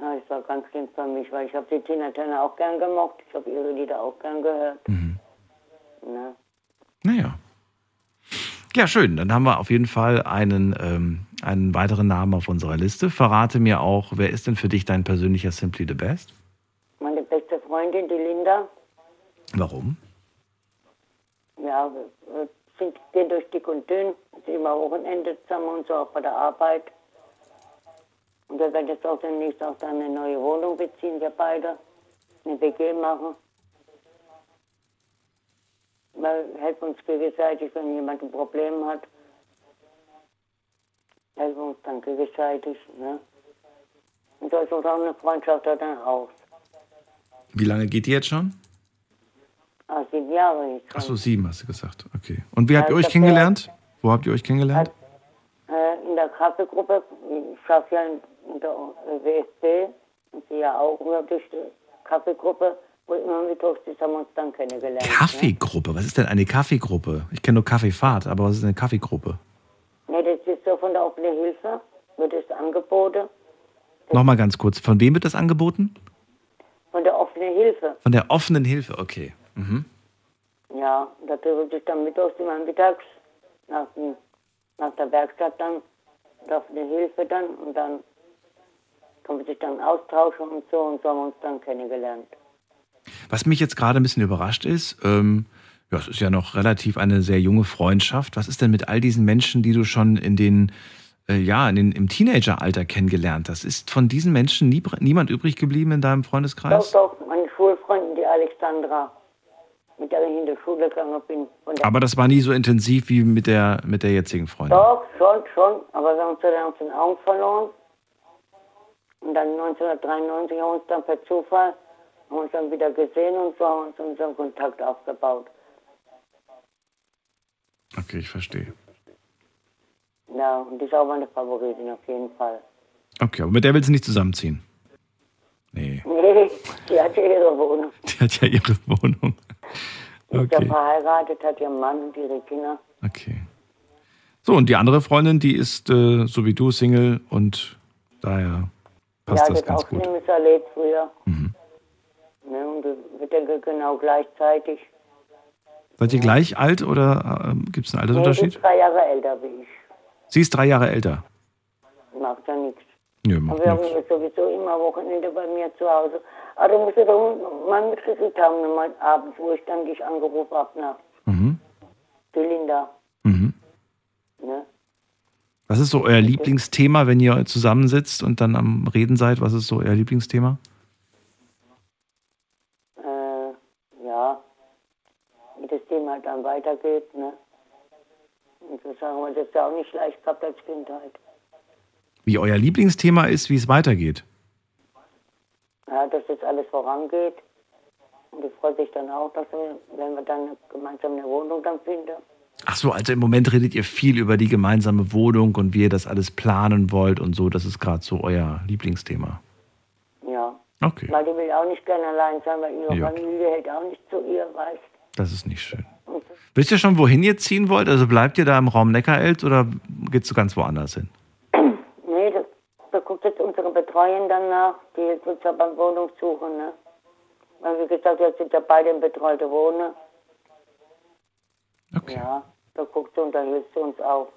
Ja, das war ganz schlimm für mich, weil ich habe die Tina Turner auch gern gemocht. Ich habe ihre Lieder auch gern gehört. Mhm. Ne? Naja. Ja, schön. Dann haben wir auf jeden Fall einen, ähm, einen weiteren Namen auf unserer Liste. Verrate mir auch, wer ist denn für dich dein persönlicher Simply the Best? Meine beste Freundin, die Linda. Warum? Ja, wir sind, gehen durch dick und dünn, sind immer Wochenende zusammen und so auch bei der Arbeit. Und wir werden jetzt auch demnächst auch dann eine neue Wohnung beziehen, wir beide. Eine WG machen. Wir helfen uns gegenseitig, wenn jemand ein Problem hat. helfen uns dann gegenseitig. Ne? Und so ist auch eine Freundschaft da dann aus. Wie lange geht die jetzt schon? Ah, sieben Jahre jetzt. Ach so, sieben hast du gesagt. Okay. Und wie habt ihr euch kennengelernt? Wo habt ihr euch kennengelernt? Der Kaffeegruppe, ich arbeite ja in, in der WSB und sie ja auch über durch die Kaffeegruppe, wo immer das haben wir uns dann kennengelernt. Ne? Kaffeegruppe. Was ist denn eine Kaffeegruppe? Ich kenne nur Kaffeefahrt, aber was ist eine Kaffeegruppe? Ne, das ist so von der offenen Hilfe, wird es angeboten. Nochmal ganz kurz. Von wem wird das angeboten? Von der offenen Hilfe. Von der offenen Hilfe, okay. Mhm. Ja, da trifft sich dann mittags immer mittags nach, dem, nach der Werkstatt dann, die offene Hilfe dann und dann kann man sich dann austauschen und so und so haben wir uns dann kennengelernt. Was mich jetzt gerade ein bisschen überrascht ist, ähm, ja, es ist ja noch relativ eine sehr junge Freundschaft. Was ist denn mit all diesen Menschen, die du schon in den, äh, ja, in den, im Teenageralter kennengelernt hast? Ist von diesen Menschen nie, niemand übrig geblieben in deinem Freundeskreis? Doch, doch, meine Schulfreundin, die Alexandra, mit der ich in die Schule gegangen bin. Aber das war nie so intensiv wie mit der, mit der jetzigen Freundin. Doch, schon, schon, aber wir haben uns dann aus den Augen verloren. Und dann 1993 haben wir uns dann per Zufall haben uns dann wieder gesehen und so haben uns unseren Kontakt aufgebaut. Okay, ich verstehe. Ja, und die ist auch meine Favoritin auf jeden Fall. Okay, aber mit der willst du nicht zusammenziehen? Nee, Nee, die hat ja ihre Wohnung. die hat ja ihre Wohnung. Die ist ja Okay. verheiratet, hat ihren Mann und ihre Kinder. Okay. So, und die andere Freundin, die ist äh, so wie du Single und daher passt ja, das das ganz auch gut. Mhm. Schlimmes erlebt früher. Ne, und wir denken genau gleichzeitig. Seid ihr gleich alt oder äh, gibt es einen Nee, Altersunterschied? ist drei Jahre älter wie ich. Sie ist drei Jahre älter. Macht ja nichts. Nö, macht wir haben nichts. jetzt sowieso immer Wochenende bei mir zu Hause. Aber du musst ja doch mal mitgekriegt haben, mal abends, wo ich dann dich angerufen habe, nach Mhm. die Linda. Mhm. Ne? Was ist so euer Lieblingsthema, wenn ihr zusammensitzt und dann am Reden seid? Was ist so euer Lieblingsthema? Äh, ja, wie das Thema halt dann weitergeht. Ne? Und so sagen wir, das ist ja auch nicht leicht gehabt als Kindheit. Wie euer Lieblingsthema ist, wie es weitergeht? Ja, dass jetzt alles vorangeht. Und die freut sich dann auch, dass wir, wenn wir dann gemeinsam eine Wohnung dann finden. Ach so, also im Moment redet ihr viel über die gemeinsame Wohnung und wie ihr das alles planen wollt und so. Das ist gerade so euer Lieblingsthema. Ja. Okay, Weil die will auch nicht gerne allein sein, weil ihre Ja. Familie hält auch nicht zu ihr, weißt das ist nicht schön. Wisst ihr schon, wohin ihr ziehen wollt? Also bleibt ihr da im Raum Neckarelt oder geht's so ganz woanders hin? Nee, das, da guckt jetzt unsere Betreuung dann nach. Die hilft uns ja beim Wohnungssuchen, ne? Weil, wie gesagt, jetzt sind ja beide in betreute Wohnen. Okay. Ja, da guckt sie und da hilft sie uns auch.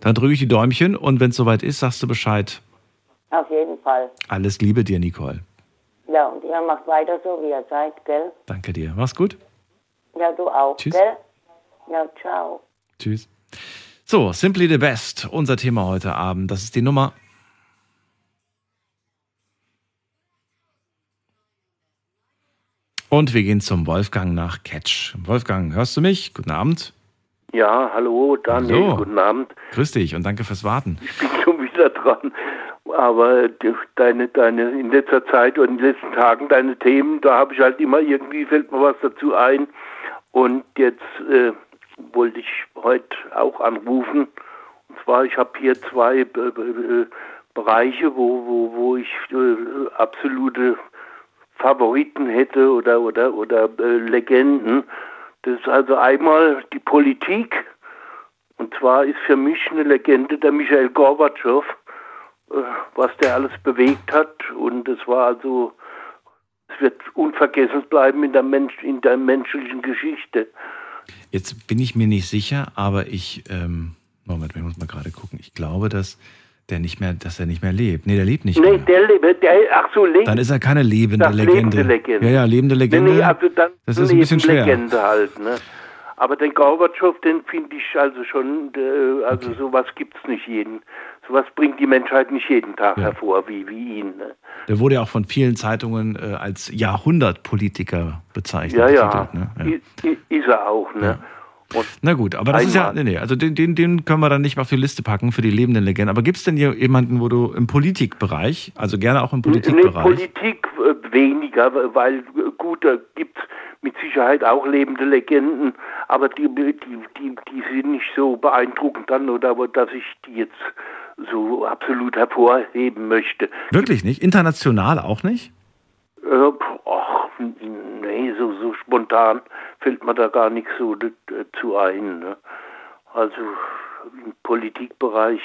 Dann drücke ich die Däumchen und wenn es soweit ist, sagst du Bescheid. Auf jeden Fall. Alles Liebe dir, Nicole. Ja, und ihr macht weiter so, wie ihr seid, gell? Danke dir. Mach's gut. Ja, du auch, Tschüss. gell? Ja, ciao. Tschüss. So, Simply the Best, unser Thema heute Abend. Das ist die Nummer. Und wir gehen zum Wolfgang nach Ketsch. Wolfgang, hörst du mich? Guten Abend. Ja, hallo Daniel, Hallo. guten Abend. Grüß dich und danke fürs Warten. Ich bin schon wieder dran. Aber deine, deine, in letzter Zeit und in den letzten Tagen deine Themen, da habe ich halt immer irgendwie, fällt mir was dazu ein. Und jetzt äh, wollte ich heute auch anrufen. Und zwar, ich habe hier zwei äh, äh, Bereiche, wo, wo, wo ich äh, absolute Favoriten hätte oder, oder, oder äh, Legenden. Das ist also einmal die Politik. Und zwar ist für mich eine Legende der Michael Gorbatschow, äh, was der alles bewegt hat. Und es war also, es wird unvergessen bleiben in der, Mensch, in der menschlichen Geschichte. Jetzt bin ich mir nicht sicher, aber ich, ähm, Moment, ich muss mal gerade gucken. Ich glaube, dass der nicht mehr, dass er nicht mehr lebt. Nee, der lebt nicht nee, mehr. der, lebt- der, ach so, lebt. Dann ist er keine lebende Legende. lebende Legende. Ja, ja, lebende Legende. Nee, nee, also dann das ist ein bisschen schwer. Legende halt, ne? Aber den Gorbatschow, den finde ich also schon, äh, also sowas gibt's nicht jeden. Sowas bringt die Menschheit nicht jeden Tag hervor, wie, wie ihn. Ne? Der wurde ja auch von vielen Zeitungen äh, als Jahrhundertpolitiker bezeichnet. Ja, ja, betitelt, ne? ja. Ist er auch, ne? Na gut, aber das ist ja, nee, nee, also den, den, den können wir dann nicht mal auf die Liste packen für die lebenden Legenden. Aber gibt es denn hier jemanden, wo du im Politikbereich, also gerne auch im Politikbereich? Nee, Politik äh, weniger, weil äh, gut, da gibt es mit Sicherheit auch lebende Legenden, aber die, die, die, die sind nicht so beeindruckend dann, oder dass ich die jetzt so absolut hervorheben möchte. Wirklich nicht? International auch nicht? Äh, ach, nee, so, so spontan fällt mir da gar nichts so dazu ein. Ne? Also im Politikbereich,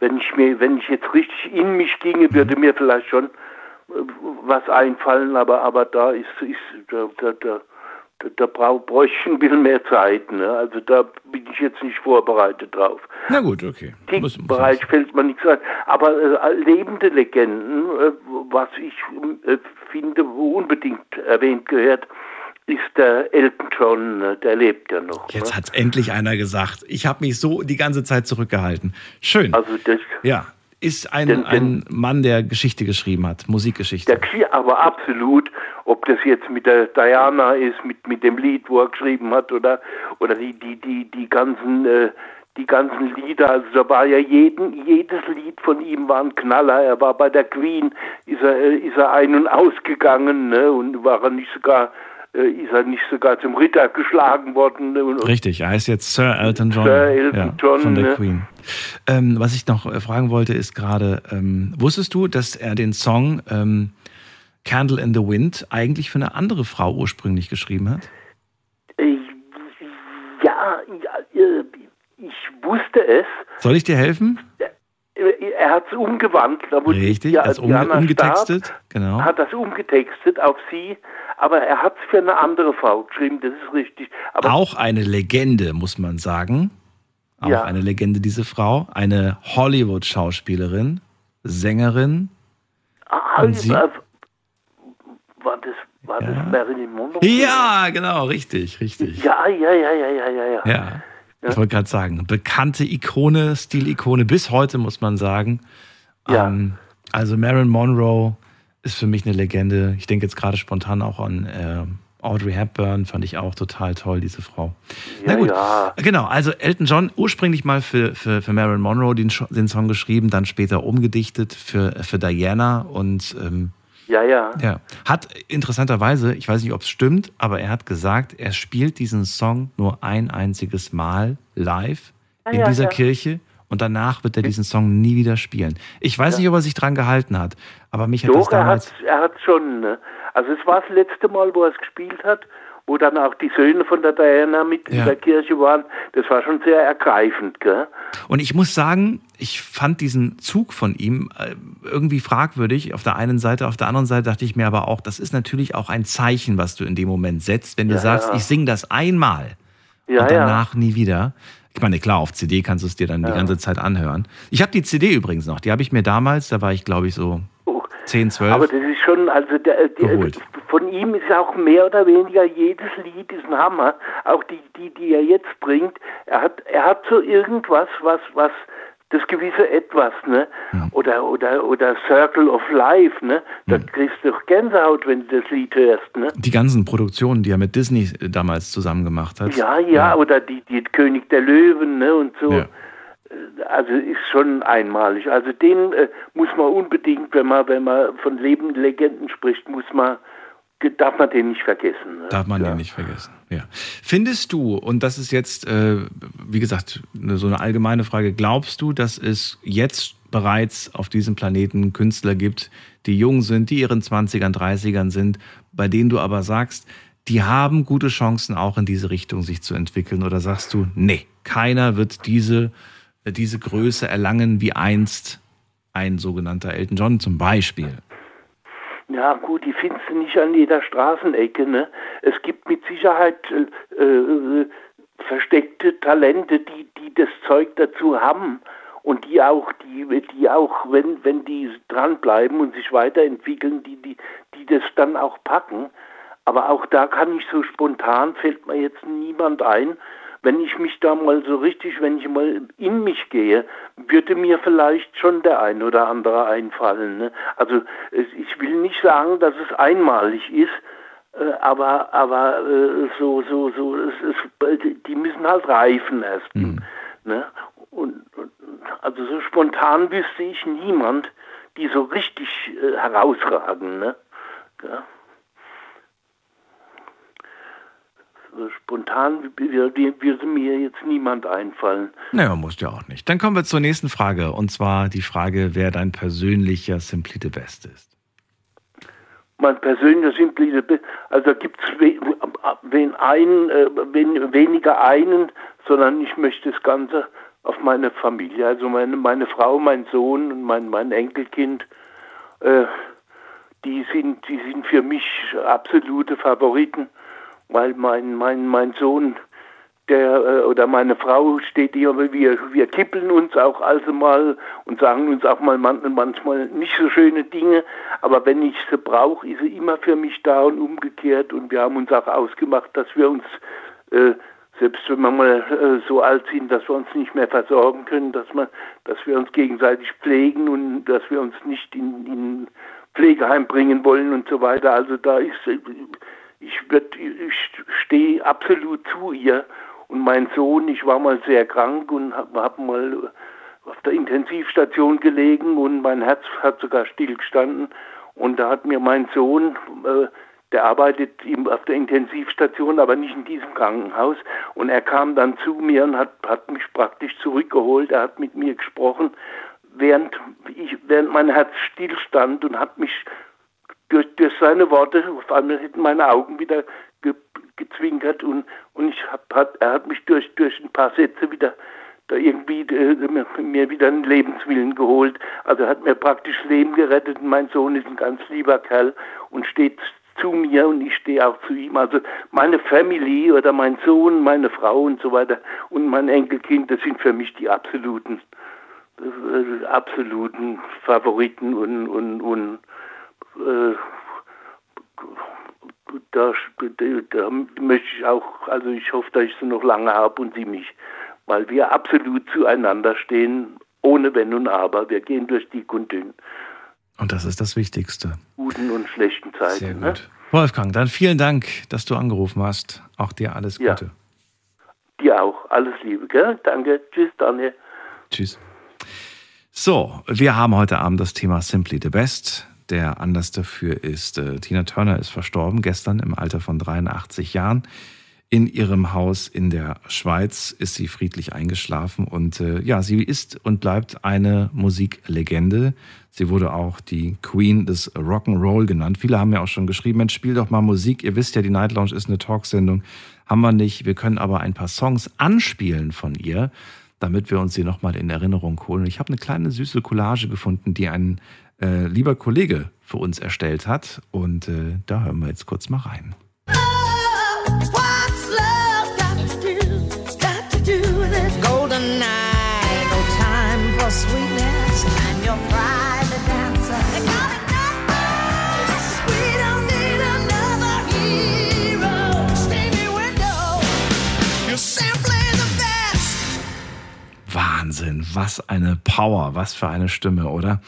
wenn ich mir, wenn ich jetzt richtig in mich ginge, würde mir vielleicht schon äh, was einfallen, aber aber da ist, ist da, da, da da, bräuchte ich ein bisschen mehr Zeit. Ne? Also da bin ich jetzt nicht vorbereitet drauf. Na gut, okay. Im Bereich fällt mir nichts ein. Aber äh, lebende Legenden, äh, was ich äh, finde, unbedingt erwähnt gehört, ist der Elton John, der lebt ja noch. Jetzt ne? hat endlich einer gesagt. Ich habe mich so die ganze Zeit zurückgehalten. Schön. Also das, ja, ist ein, Den- ein Mann, der Geschichte geschrieben hat, Musikgeschichte. Der aber absolut, ob das jetzt mit der Diana ist, mit, mit dem Lied, wo er geschrieben hat, oder, oder die, die, die, die ganzen, äh, die ganzen Lieder, also da war ja jeden, jedes Lied von ihm war ein Knaller. Er war bei der Queen, ist er, äh, ist er ein- und ausgegangen, ne, und war er nicht sogar, äh, ist er nicht sogar zum Ritter geschlagen worden. ne, Richtig, er heißt jetzt Sir Elton John, Sir Elton ja, John, von der ne? Queen. Ähm, was ich noch äh, fragen wollte, ist gerade, ähm, wusstest du, dass er den Song ähm, Candle in the Wind eigentlich für eine andere Frau ursprünglich geschrieben hat? Äh, ja, ja, äh, ich wusste es. Soll ich dir helfen? Er hat es umgewandelt. Richtig, ja, als um, umgetextet, Stark genau. Hat das umgetextet auf sie, aber er hat es für eine andere Frau geschrieben, das ist richtig. Aber Auch eine Legende, muss man sagen. Auch Ja. eine Legende, diese Frau. Eine Hollywood-Schauspielerin, Sängerin. ah, und sie- war, war das, war das Marilyn Monroe? Ja, genau, richtig, richtig. Ja, ja, ja, ja, ja, ja, ja. Ja. Ich wollte gerade sagen, bekannte Ikone, Stilikone bis heute, muss man sagen. Ähm, also Marilyn Monroe ist für mich eine Legende. Ich denke jetzt gerade spontan auch an äh, Audrey Hepburn, fand ich auch total toll, diese Frau. Na Ja, gut, ja. genau. Also Elton John ursprünglich mal für, für, für Marilyn Monroe den, den Song geschrieben, dann später umgedichtet für, für Diana und ähm, Ja, ja. ja, hat interessanterweise, ich weiß nicht, ob es stimmt, aber er hat gesagt, er spielt diesen Song nur ein einziges Mal live Ah, in ja, dieser ja. Kirche und danach wird er diesen Song nie wieder spielen. Ich weiß nicht, ob er sich dran gehalten hat, aber mich hat das Doch, er damals. hat er hat schon. Ne? Also es war das letzte Mal, wo er es gespielt hat, wo dann auch die Söhne von der Diana mit Ja. in der Kirche waren. Das war schon sehr ergreifend, gell? Und ich muss sagen, ich fand diesen Zug von ihm äh, irgendwie fragwürdig. Auf der einen Seite, auf der anderen Seite dachte ich mir aber auch, das ist natürlich auch ein Zeichen, was du in dem Moment setzt, wenn du Ja, sagst, ja. ich singe das einmal und danach nie wieder. Ich meine, klar, auf CD kannst du es dir dann die ganze Zeit anhören. Ich habe die CD übrigens noch. Die habe ich mir damals, da war ich glaube ich so 10, 12. Aber das ist schon, also der, die, Geholt. von ihm ist auch mehr oder weniger jedes Lied ist ein Hammer. Auch die, die, die er jetzt bringt. Er hat, er hat so irgendwas, was, was, das gewisse Etwas, ne? Oder, oder, oder Circle of Life, ne? Da kriegst du doch Gänsehaut, wenn du das Lied hörst, ne? die ganzen Produktionen, die er mit Disney damals zusammen gemacht hat. Ja, ja, oder die, die König der Löwen, ne? Und so. Ja. Also ist schon einmalig. Also den äh, muss man unbedingt, wenn man, wenn man von lebenden Legenden spricht, muss man, darf man den nicht vergessen. Ne? Darf man den nicht vergessen. Ja. Findest du, und das ist jetzt, äh, wie gesagt, ne- so eine allgemeine Frage, glaubst du, dass es jetzt bereits auf diesem Planeten Künstler gibt, die jung sind, die ihren 20ern, 30ern sind, bei denen du aber sagst, die haben gute Chancen, auch in diese Richtung sich zu entwickeln? Oder sagst du, nee, keiner wird diese, diese Größe erlangen wie einst ein sogenannter Elton John zum Beispiel? Ja, gut, die findest du nicht an jeder Straßenecke. Ne? Es gibt mit Sicherheit äh, äh, versteckte Talente, die, die das Zeug dazu haben und die auch, die, die auch, wenn, wenn die dranbleiben und sich weiterentwickeln, die, die, die das dann auch packen. Aber auch da kann ich so spontan, fällt mir jetzt niemand ein. Wenn ich mich da mal so richtig, wenn ich mal in mich gehe, würde mir vielleicht schon der ein oder andere einfallen. Ne? Also ich will nicht sagen, dass es einmalig ist, Äh, aber aber äh, so so so es ist, die müssen halt reifen erst. Mhm. Ne? Und, und also so spontan wüsste ich niemand, die so richtig äh, herausragen. Ne? Ja. So spontan würde, mir jetzt niemand einfallen. Naja, muss ja auch nicht. Dann kommen wir zur nächsten Frage. Und zwar die Frage, wer dein persönlicher Simply the Best ist. Mein persönlicher Simply the Best, also gibt es wen einen, äh, wen, weniger einen, sondern ich möchte das Ganze auf meine Familie, also meine, meine Frau, mein Sohn und mein, mein Enkelkind, äh, die sind, die sind für mich absolute Favoriten, weil mein, mein, mein Sohn, der äh, oder meine Frau steht hier, wir, wir kippeln uns auch also mal und sagen uns auch mal manchmal nicht so schöne Dinge, aber wenn ich sie brauche, ist sie immer für mich da und umgekehrt und wir haben uns auch ausgemacht, dass wir uns äh, selbst wenn wir mal äh, so alt sind, dass wir uns nicht mehr versorgen können, dass man, dass wir uns gegenseitig pflegen und dass wir uns nicht in, in Pflegeheim bringen wollen und so weiter. Also da ist, ich wird, ich stehe absolut zu ihr. Und mein Sohn, ich war mal sehr krank und habe hab mal auf der Intensivstation gelegen und mein Herz hat sogar stillgestanden. Und da hat mir mein Sohn äh, der arbeitet auf der Intensivstation, aber nicht in diesem Krankenhaus. Und er kam dann zu mir und hat, hat mich praktisch zurückgeholt. Er hat mit mir gesprochen, während, ich, während mein Herz stillstand und hat mich durch, durch seine Worte, auf einmal hätten meine Augen wieder ge, gezwinkert und, und ich hab, hat, er hat mich durch, durch ein paar Sätze wieder da irgendwie äh, mir wieder einen Lebenswillen geholt. Also hat mir praktisch Leben gerettet. Mein Sohn ist ein ganz lieber Kerl und steht zu mir und ich stehe auch zu ihm. Also meine Family oder mein Sohn, meine Frau und so weiter und mein Enkelkind, das sind für mich die absoluten, äh, absoluten Favoriten und, und, und äh, da, da möchte ich auch, also ich hoffe, dass ich sie noch lange habe und sie mich, weil wir absolut zueinander stehen, ohne Wenn und Aber. Wir gehen durch dick und dünn. Und das ist das Wichtigste. Guten und schlechten Zeiten. Sehr ne? gut. Ne? Wolfgang, dann vielen Dank, dass du angerufen hast. Auch dir alles Gute. Ja. Dir auch. Alles Liebe, gell? Danke. Tschüss, Daniel. Tschüss. So, wir haben heute Abend das Thema Simply the Best. Der Anlass dafür ist, äh, Tina Turner ist verstorben, gestern im Alter von 83 Jahren. In ihrem Haus in der Schweiz ist sie friedlich eingeschlafen und äh, ja, sie ist und bleibt eine Musiklegende. Sie wurde auch die Queen des Rock'n'Roll genannt. Viele haben ja auch schon geschrieben, Mensch, spiel doch mal Musik. Ihr wisst ja, die Night Lounge ist eine Talksendung. Haben wir nicht. Wir können aber ein paar Songs anspielen von ihr, damit wir uns sie nochmal in Erinnerung holen. Ich habe eine kleine süße Collage gefunden, die ein äh, lieber Kollege für uns erstellt hat. Und äh, da hören wir jetzt kurz mal rein. Wahnsinn, was eine Power, was für eine Stimme, oder?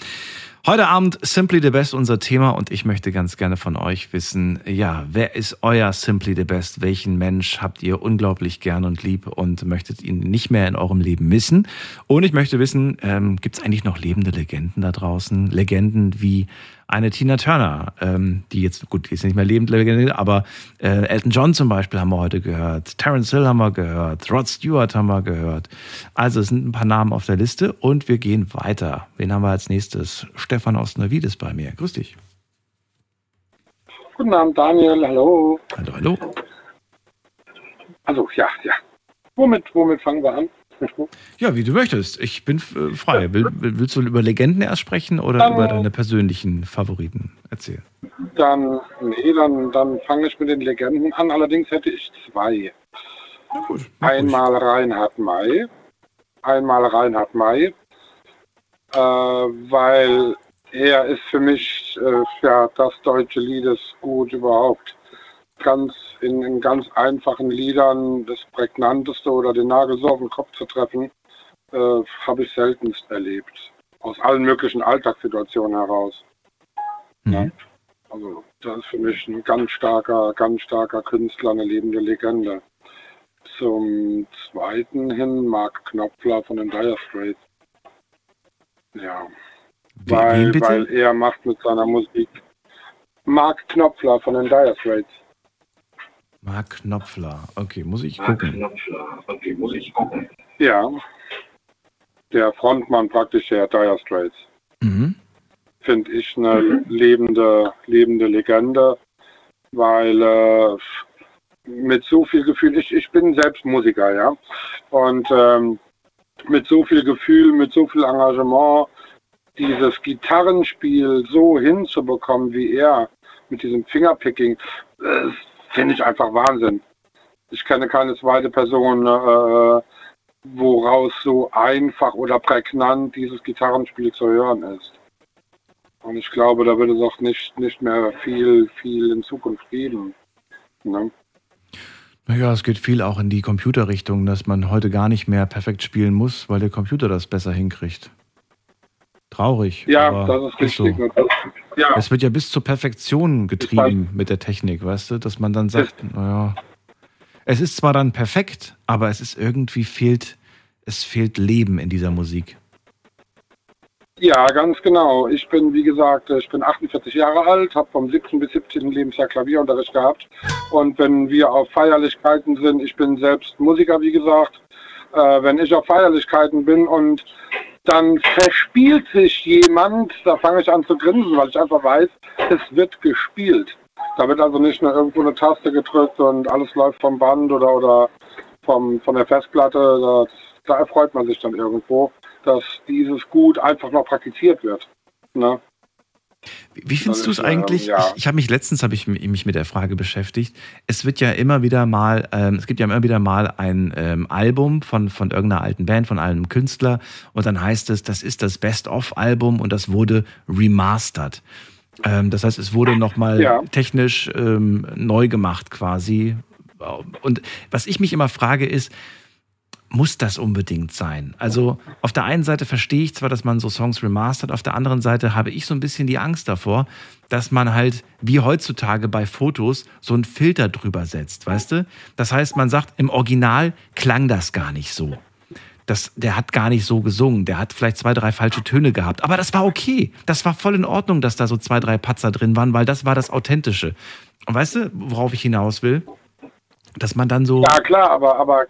Heute Abend Simply the Best unser Thema und ich möchte ganz gerne von euch wissen, ja, wer ist euer Simply the Best? Welchen Mensch habt ihr unglaublich gern und lieb und möchtet ihn nicht mehr in eurem Leben missen? Und ich möchte wissen, ähm, gibt es eigentlich noch lebende Legenden da draußen? Legenden wie eine Tina Turner, ähm, die jetzt, gut, die ist nicht mehr lebend, aber äh, Elton John zum Beispiel haben wir heute gehört, Terence Hill haben wir gehört, Rod Stewart haben wir gehört. Also es sind ein paar Namen auf der Liste und wir gehen weiter. Wen haben wir als nächstes? Stefan aus Neuwiedes bei mir. Grüß dich. Guten Abend, Daniel. Hallo. Hallo, hallo. Also, ja, ja. Womit, womit fangen wir an? Ja, wie du möchtest. Ich bin äh, frei. Will, willst du über Legenden erst sprechen oder dann, über deine persönlichen Favoriten erzählen? Dann, nee, dann, dann fange ich mit den Legenden an. Allerdings hätte ich zwei. Na gut, einmal ruhig. Reinhard May. Einmal Reinhard May. Äh, weil er ist für mich äh, ja, das deutsche Liedesgut überhaupt ganz in, in ganz einfachen Liedern das Prägnanteste oder den Nagel so auf den Kopf zu treffen, äh, habe ich seltenst erlebt. Aus allen möglichen Alltagssituationen heraus. Mhm. Ja. Also das ist für mich ein ganz starker, ganz starker Künstler, eine lebende Legende. Zum zweiten hin Mark Knopfler von den Dire Straits. Ja. Weil, weil er macht mit seiner Musik. Mark Knopfler von den Dire Straits. Mark Knopfler. Okay, muss ich gucken. Okay, muss ich gucken. Ja. Der Frontmann praktisch der Dire Straits. Mhm. Finde ich eine lebende, lebende Legende, weil äh, mit so viel Gefühl, ich, ich bin selbst Musiker, ja. Und ähm, mit so viel Gefühl, mit so viel Engagement, dieses Gitarrenspiel so hinzubekommen wie er, mit diesem Fingerpicking, äh, finde ich einfach Wahnsinn. Ich kenne keine zweite Person, äh, woraus so einfach oder prägnant dieses Gitarrenspiel zu hören ist. Und ich glaube, da wird es auch nicht, nicht mehr viel, viel in Zukunft geben. Ne? Naja, es geht viel auch in die Computerrichtung, dass man heute gar nicht mehr perfekt spielen muss, weil der Computer das besser hinkriegt. Traurig. Ja, das ist richtig. so. Ja, Es wird ja bis zur Perfektion getrieben mit der Technik, weißt du, dass man dann sagt, naja, es ist zwar dann perfekt, aber es ist irgendwie fehlt, es fehlt Leben in dieser Musik. ja, ganz genau. Ich bin, wie gesagt, ich bin 48 Jahre alt, habe vom 7. bis 17. Lebensjahr Klavierunterricht gehabt. Und wenn wir auf Feierlichkeiten sind, ich bin selbst Musiker, wie gesagt, äh, wenn ich auf Feierlichkeiten bin und dann verspielt sich jemand, da fange ich an zu grinsen, weil ich einfach weiß, es wird gespielt. Da wird also nicht nur irgendwo eine Taste gedrückt und alles läuft vom Band oder, oder vom, von der Festplatte. Da, da erfreut man sich dann irgendwo, dass dieses Gut einfach noch praktiziert wird. Ne? Wie findest du es ist, eigentlich? ähm, ja. Ich, ich habe mich letztens habe ich mi- mich mit der Frage beschäftigt. Es wird ja immer wieder mal, ähm, es gibt ja immer wieder mal ein ähm, Album von von irgendeiner alten Band, von einem Künstler, und dann heißt es, das ist das Best-of-Album und das wurde remastered. Ähm, das heißt, es wurde nochmal Ja. technisch ähm, neu gemacht quasi. Und was ich mich immer frage ist, muss das unbedingt sein? Also auf der einen Seite verstehe ich zwar, dass man so Songs remastert, auf der anderen Seite habe ich so ein bisschen die Angst davor, dass man halt wie heutzutage bei Fotos so einen Filter drüber setzt, weißt du? Das heißt, man sagt, im Original klang das gar nicht so. Das, der hat gar nicht so gesungen, der hat vielleicht zwei, drei falsche Töne gehabt, aber das war okay. Das war voll in Ordnung, dass da so zwei, drei Patzer drin waren, weil das war das Authentische. Und weißt du, worauf ich hinaus will? Dass man dann so. Ja, klar, aber, aber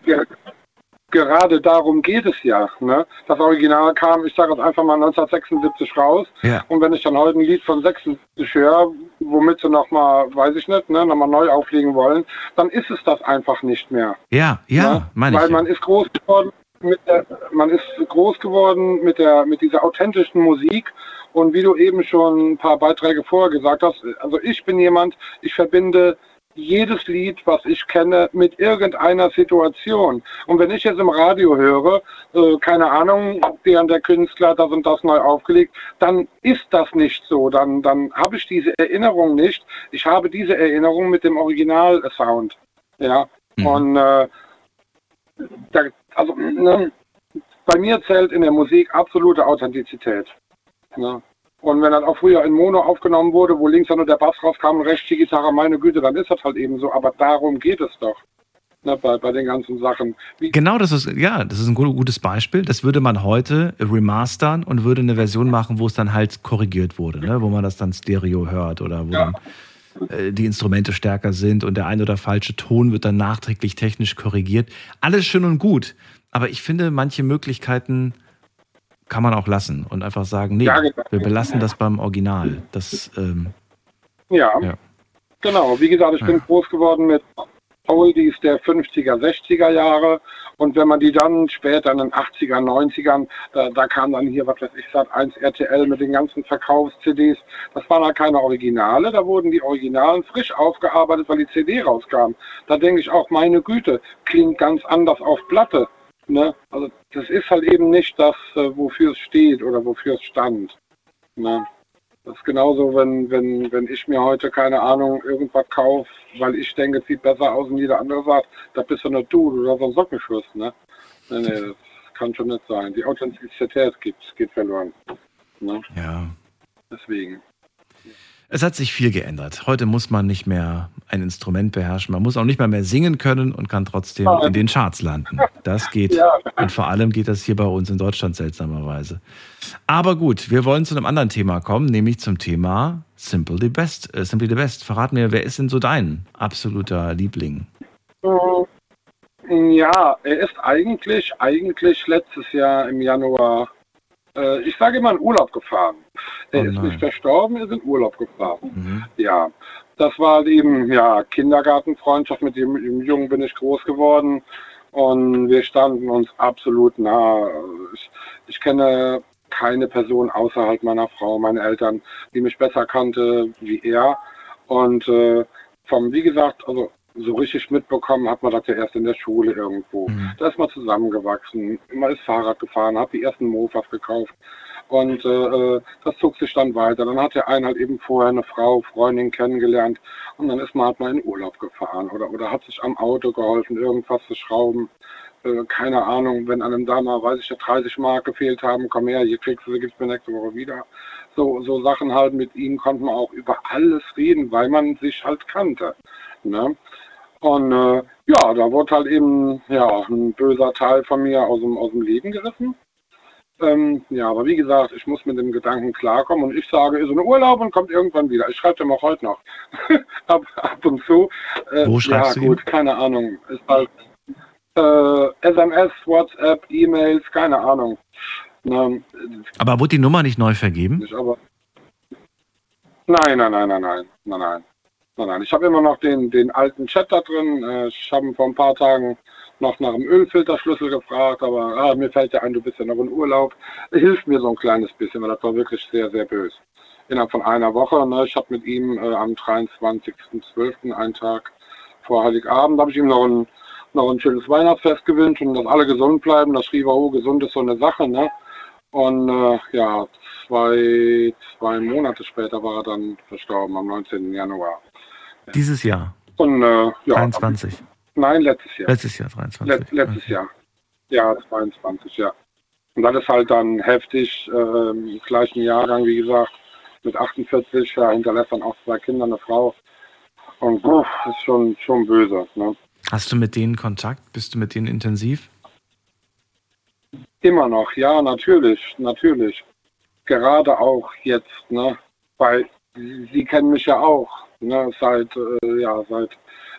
gerade darum geht es ja. Ne? Das Original kam, ich sage jetzt einfach mal 1976 raus. Ja. Und wenn ich dann heute ein Lied von 76 höre, womit sie nochmal, weiß ich nicht, ne, nochmal neu auflegen wollen, dann ist es das einfach nicht mehr. Ja, ja, meine ich. Weil ja. man ist groß geworden mit der, man ist groß geworden mit der, mit dieser authentischen Musik. Und wie du eben schon ein paar Beiträge vorher gesagt hast, also ich bin jemand, ich verbinde jedes Lied, was ich kenne, mit irgendeiner Situation. Und wenn ich jetzt im Radio höre, äh, keine Ahnung, der und der Künstler das und das neu aufgelegt, dann ist das nicht so. Dann, dann habe ich diese Erinnerung nicht. Ich habe diese Erinnerung mit dem Original-Sound. Ja. Und äh, da, also, ne, bei mir zählt in der Musik absolute Authentizität. Ne? Und wenn dann auch früher in Mono aufgenommen wurde, wo links dann nur der Bass rauskam und rechts die Gitarre, meine Güte, dann ist das halt eben so. Aber darum geht es doch. Ne, bei, bei den ganzen Sachen. Wie, Genau, das ist, ja, das ist ein gu- gutes Beispiel. Das würde man heute remastern und würde eine Version machen, wo es dann halt korrigiert wurde, ne? wo man das dann Stereo hört oder wo dann äh, die Instrumente stärker sind und der ein oder falsche Ton wird dann nachträglich technisch korrigiert. Alles schön und gut, aber ich finde, manche Möglichkeiten kann man auch lassen und einfach sagen, nee, Ja, genau. wir belassen das beim Original. Das, ähm, ja, ja. genau. Wie gesagt, ich bin groß geworden mit Oldies der 50er, 60er Jahre. Und wenn man die dann später in den 80er, 90ern, da, da kam dann hier, was weiß ich, Sat 1 RTL mit den ganzen Verkaufs-CDs. Das waren halt keine Originale, da wurden die Originalen frisch aufgearbeitet, weil die CD rauskam. Da denke ich auch, meine Güte, klingt ganz anders auf Platte. Ne? Also das ist halt eben nicht das, äh, wofür es steht oder wofür es stand. Ne? Das ist genauso, wenn, wenn, wenn ich mir heute, keine Ahnung, irgendwas kaufe, weil ich denke, es sieht besser aus und jeder andere sagt, da bist du nicht du, du hast einen Sockenschuss. Ne? Nee, nee, das kann schon nicht sein. Die Authentizität geht, geht verloren. Ne? Ja. Deswegen. Es hat sich viel geändert. Heute muss man nicht mehr ein Instrument beherrschen. Man muss auch nicht mal mehr singen können und kann trotzdem in den Charts landen. Das geht. Ja. Und vor allem geht das hier bei uns in Deutschland seltsamerweise. Aber gut, wir wollen zu einem anderen Thema kommen, nämlich zum Thema Simple the Best. Äh, Simply the Best. Verrat mir, wer ist denn so dein absoluter Liebling? Ja, er ist eigentlich, eigentlich letztes Jahr im Januar, äh, ich sage immer in Urlaub gefahren. Er Oh ist nicht verstorben, er ist in Urlaub gefahren. Ja, das war eben, ja, Kindergartenfreundschaft, mit dem, dem Jungen bin ich groß geworden und wir standen uns absolut nah. Ich, ich kenne keine Person außerhalb meiner Frau, meine Eltern, die mich besser kannte wie er. Und äh, vom, wie gesagt, also so richtig mitbekommen hat man das ja erst in der Schule irgendwo. Da ist man zusammengewachsen, man ist Fahrrad gefahren, hat die ersten Mofas gekauft. Und äh, äh, das zog sich dann weiter. Dann hat der eine halt eben vorher eine Frau, Freundin kennengelernt und dann ist man halt mal in Urlaub gefahren oder, oder hat sich am Auto geholfen, irgendwas zu schrauben. Äh, keine Ahnung, wenn einem da mal, weiß ich ja, 30 Mark gefehlt haben, komm her, hier kriegst du, gibt's mir nächste Woche wieder. So, so Sachen halt, mit ihm konnte man auch über alles reden, weil man sich halt kannte. Ne? Und äh, ja, da wurde halt eben ja, ein böser Teil von mir aus dem, aus dem Leben gerissen. Ähm, ja, aber wie gesagt, ich muss mit dem Gedanken klarkommen und ich sage, ist in Urlaub und kommt irgendwann wieder. Ich schreibe dem auch heute noch. ab, ab und zu. Äh, Wo ja, schreibst du ihm? gut, keine Ahnung. Ist halt äh, SMS, WhatsApp, E-Mails, keine Ahnung. Ne, Aber wurde die Nummer nicht neu vergeben? nicht, aber nein, nein, nein, nein, nein, nein, nein. Nein, nein. Ich habe immer noch den, den alten Chat da drin. Äh, Ich habe vor ein paar Tagen noch nach dem Ölfilterschlüssel gefragt, aber ah, mir fällt ja ein, du bist ja noch in Urlaub. Hilft mir so ein kleines bisschen, weil das war wirklich sehr, sehr böse. Innerhalb von einer Woche. Ne, ich habe mit ihm äh, am 23.12., einen Tag vor Heiligabend, habe ich ihm noch ein, noch ein schönes Weihnachtsfest gewünscht und dass alle gesund bleiben. Das schrieb er, oh, gesund ist so eine Sache. Ne? Und äh, ja, zwei, zwei Monate später war er dann verstorben, am 19. Januar. Dieses Jahr. Und äh, ja, 23. nein, letztes Jahr. Letztes Jahr 23. Let, letztes Jahr. Ja, 22, ja. Und das ist halt dann heftig, ähm, gleichen Jahrgang, wie gesagt, mit 48, ja, hinterlässt dann auch zwei Kinder, eine Frau. Und das ist schon, schon böse. Ne? Hast du mit denen Kontakt? Bist du mit denen intensiv? Immer noch, ja, natürlich, natürlich. Gerade auch jetzt, ne? Weil sie kennen mich ja auch, ne? Seit, äh, ja, seit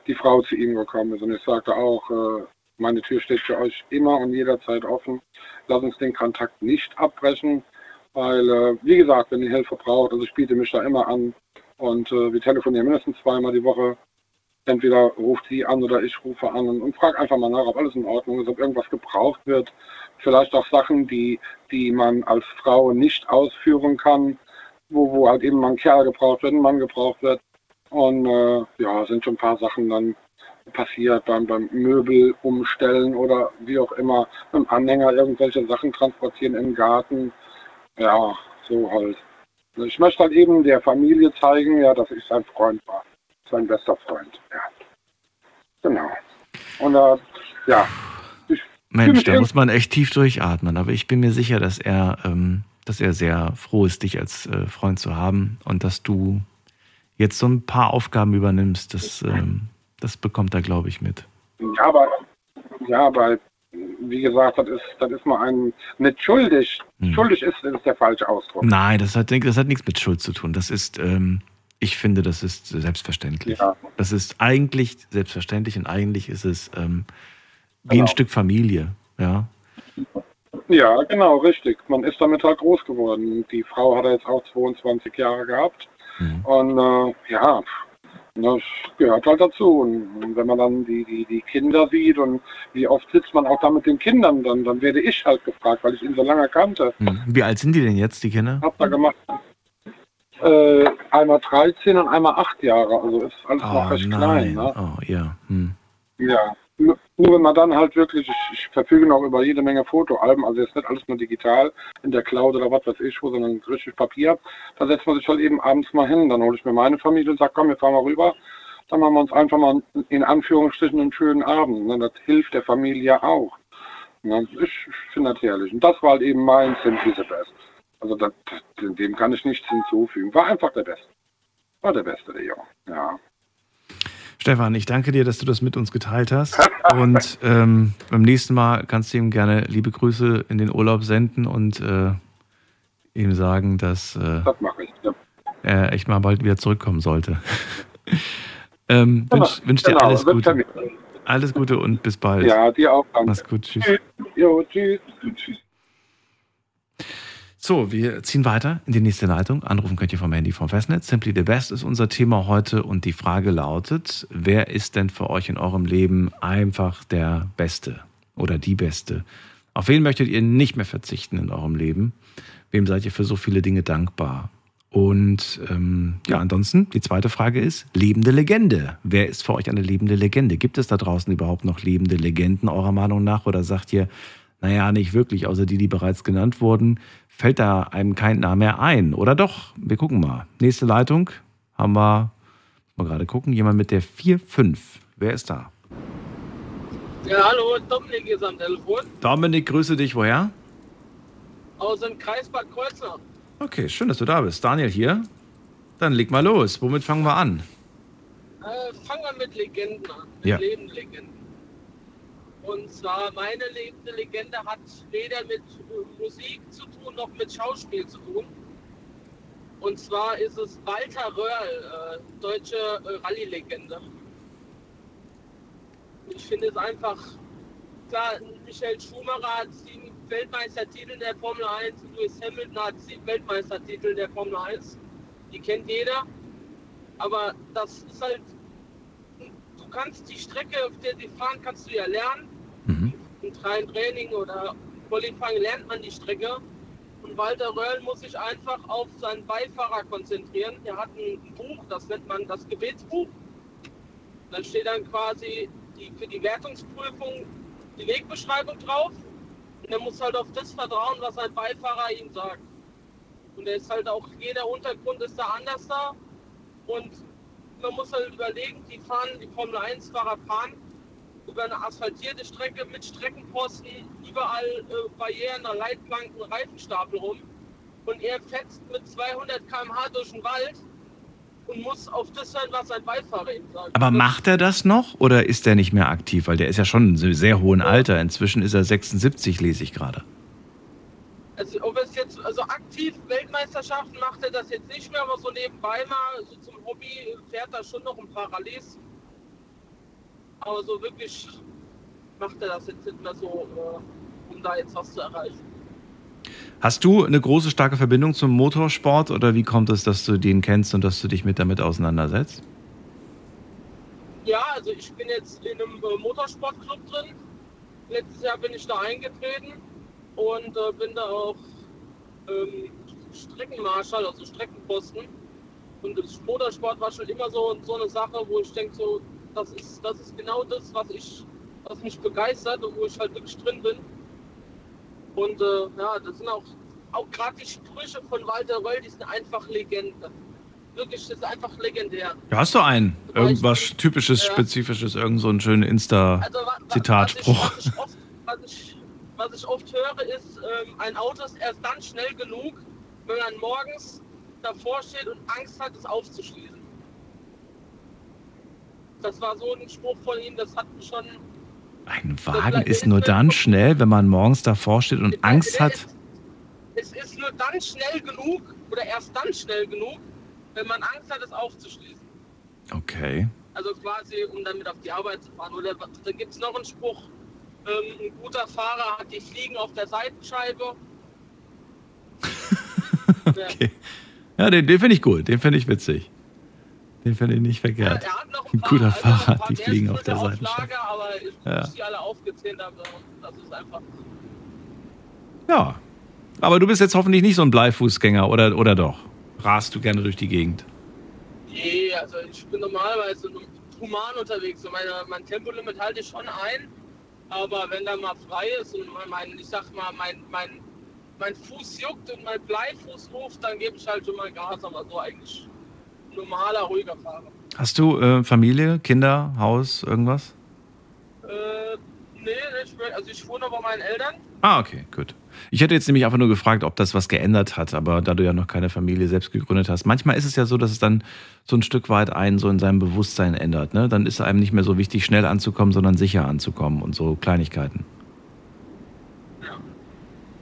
die Frau zu ihm gekommen ist. Und ich sagte auch, äh, meine Tür steht für euch immer und jederzeit offen. Lass uns den Kontakt nicht abbrechen, weil, äh, wie gesagt, wenn ihr Hilfe braucht, also ich biete mich da immer an und äh, wir telefonieren mindestens zweimal die Woche. Entweder ruft sie an oder ich rufe an und, und frage einfach mal nach, ob alles in Ordnung ist, ob irgendwas gebraucht wird. Vielleicht auch Sachen, die, die man als Frau nicht ausführen kann, wo, wo halt eben mal ein Kerl gebraucht wird, ein Mann gebraucht wird. Und äh, ja, sind schon ein paar Sachen dann passiert beim, beim Möbel umstellen oder wie auch immer, dem Anhänger irgendwelche Sachen transportieren im Garten. Ja, so halt. Ich möchte halt eben der Familie zeigen, ja, dass ich sein Freund war. Sein bester Freund, ja. Genau. Und äh, ja, Mensch, da muss man echt tief durchatmen. Aber ich bin mir sicher, dass er, ähm, dass er sehr froh ist, dich als äh, Freund zu haben und dass du jetzt so ein paar Aufgaben übernimmst. Das, ähm, das bekommt er, glaube ich, mit. Ja, aber, ja, aber wie gesagt, das ist, das ist mal ein, nicht schuldig. Schuldig ist, ist der falsche Ausdruck. Nein, das hat, das hat nichts mit Schuld zu tun. Das ist, ähm, ich finde, das ist selbstverständlich. Ja. Das ist eigentlich selbstverständlich und eigentlich ist es ähm, wie Genau. ein Stück Familie. Ja. Ja, genau, richtig. Man ist damit halt groß geworden. Die Frau hat er jetzt auch 22 Jahre gehabt. Und äh, ja, das gehört halt dazu. Und wenn man dann die, die, die Kinder sieht und wie oft sitzt man auch da mit den Kindern, dann, dann werde ich halt gefragt, weil ich ihn so lange kannte. Hm. Wie alt sind die denn jetzt, die Kinder? Hab da gemacht. Äh, einmal 13 und einmal 8 Jahre. Also ist alles noch recht klein. Ne? Oh, ja. Hm. Ja, nur nur wenn man dann halt wirklich, ich, ich verfüge noch über jede Menge Fotoalben, also jetzt nicht alles nur digital in der Cloud oder was weiß ich wo, sondern richtig Papier. Da setzt man sich halt eben abends mal hin, dann hole ich mir meine Familie und sage, komm, wir fahren mal rüber. Dann machen wir uns einfach mal in Anführungsstrichen einen schönen Abend. Ne? Das hilft der Familie auch. Ne? Ich, ich finde das herrlich. Und das war halt eben mein Simply the Best. Also das, dem kann ich nichts hinzufügen. War einfach der Beste. war der Beste, der Junge. Ja. Stefan, ich danke dir, dass du das mit uns geteilt hast. Und ähm, beim nächsten Mal kannst du ihm gerne liebe Grüße in den Urlaub senden und äh, ihm sagen, dass äh, Das ich. Ja. er echt mal bald wieder zurückkommen sollte. ähm, Genau, wünsch, wünsch dir genau, alles Gute. Alles Gute und bis bald. Ja, dir auch. Danke. Mach's gut. Tschüss. Jo, tschüss. tschüss. So, wir ziehen weiter in die nächste Leitung. Anrufen könnt ihr vom Handy vom Festnetz. Simply the Best ist unser Thema heute und die Frage lautet, wer ist denn für euch in eurem Leben einfach der Beste oder die Beste? Auf wen möchtet ihr nicht mehr verzichten in eurem Leben? Wem seid ihr für so viele Dinge dankbar? Und ähm, ja, ansonsten, die zweite Frage ist, lebende Legende. Wer ist für euch eine lebende Legende? Gibt es da draußen überhaupt noch lebende Legenden eurer Meinung nach? Oder sagt ihr, naja, nicht wirklich, außer die, die bereits genannt wurden, fällt da einem kein Name mehr ein? Oder doch? Wir gucken mal. Nächste Leitung haben wir, mal gerade gucken, jemand mit der 4-5. Wer ist da? Ja, hallo, Dominik ist am Telefon Dominik, grüße dich. Woher? aus dem Kreis Bad Kreuznach. Okay, schön, dass du da bist. Daniel hier. Dann leg mal los. Womit fangen wir an? Äh, fangen wir mit Legenden an, mit Ja. lebenden Legenden. Und zwar meine lebende Legende hat weder mit äh, Musik zu tun noch mit Schauspiel zu tun. Und zwar ist es Walter Röhrl, äh, deutsche äh, Rallye-Legende. Ich finde es einfach, klar, Michael Schumacher hat sieben Weltmeistertitel der Formel 1, Lewis Hamilton hat sieben Weltmeistertitel der Formel 1. Die kennt jeder. Aber das ist halt, du kannst die Strecke, auf der sie fahren, kannst du ja lernen. Im freien Training oder Qualifying lernt man die Strecke. Und Walter Röhrl muss sich einfach auf seinen Beifahrer konzentrieren. Er hat ein Buch, das nennt man das Gebetsbuch. Dann steht dann quasi die, für die Wertungsprüfung die Wegbeschreibung drauf. Und er muss halt auf das vertrauen, was sein Beifahrer ihm sagt. Und er ist halt auch, jeder Untergrund ist da anders da. Und man muss halt überlegen, die fahren, die Formel 1-Fahrer fahren über eine asphaltierte Strecke mit Streckenposten, überall äh, Barrieren, Leitplanken, Reifenstapel rum. Und er fetzt mit 200 km/h durch den Wald und muss auf das hören, was sein Beifahrer ihm sagt. Aber macht er das noch oder ist er nicht mehr aktiv? Weil der ist ja schon in einem sehr hohen Alter. Inzwischen ist er 76, lese ich gerade. Also ob es jetzt, also aktiv Weltmeisterschaften macht er das jetzt nicht mehr, aber so nebenbei mal, so zum Hobby fährt er schon noch ein paar Rallyes. Aber so wirklich macht er das jetzt nicht mehr so, äh, um da jetzt was zu erreichen. Hast du eine große, starke Verbindung zum Motorsport oder wie kommt es, dass du den kennst und dass du dich mit damit auseinandersetzt? Ja, also ich bin jetzt in einem äh, Motorsportclub drin. Letztes Jahr bin ich da eingetreten und äh, bin da auch ähm, Streckenmarschall, also Streckenposten. Und das Motorsport war schon immer so, so eine Sache, wo ich denke, so, das ist, das ist genau das, was ich, was mich begeistert und wo ich halt wirklich drin bin. Und äh, ja, das sind auch, auch gerade die Sprüche von Walter Röll, die sind einfach Legende. Wirklich, das ist einfach legendär. Ja, hast du einen? Irgendwas typisches, Ja. spezifisches, irgend so einen schönen Also, Insta-Zitatspruch. Was ich, oft, was, ich, was ich oft höre, ist, ähm, ein Auto ist erst dann schnell genug, wenn man morgens davor steht und Angst hat, es aufzuschließen. Das war so ein Spruch von ihm, das hat mich schon. Ein Wagen ist nur dann schnell, wenn man morgens davor steht und Angst hat. Es ist nur dann schnell genug oder erst dann schnell genug, wenn man Angst hat, es aufzuschließen. Okay. Also quasi, um damit auf die Arbeit zu fahren. Oder da gibt es noch einen Spruch, ähm, ein guter Fahrer hat die Fliegen auf der Seitenscheibe. okay. Ja, den, den finde ich gut, den finde ich witzig. Den finde ich nicht verkehrt. Ein guter Fahrer hat die Fliegen auf der Seite. Ja. einfach. Ja. Aber du bist jetzt hoffentlich nicht so ein Bleifußgänger, oder, oder doch? Rast du gerne durch die Gegend? Nee, also ich bin normalerweise human unterwegs. Und meine, mein Tempolimit halte ich schon ein. Aber wenn da mal frei ist und mein, ich sag mal, mein, mein, mein Fuß juckt und mein Bleifuß ruft, dann gebe ich halt schon mal Gas. Aber so eigentlich ein normaler, ruhiger Fahrer. Hast du äh, Familie, Kinder, Haus, irgendwas? Äh, Nee, ich, also ich wohne bei meinen Eltern. Ah, okay, gut. Ich hätte jetzt nämlich einfach nur gefragt, ob das was geändert hat, aber da du ja noch keine Familie selbst gegründet hast, manchmal ist es ja so, dass es dann so ein Stück weit einen so in seinem Bewusstsein ändert. Ne? Dann ist es einem nicht mehr so wichtig, schnell anzukommen, sondern sicher anzukommen und so Kleinigkeiten.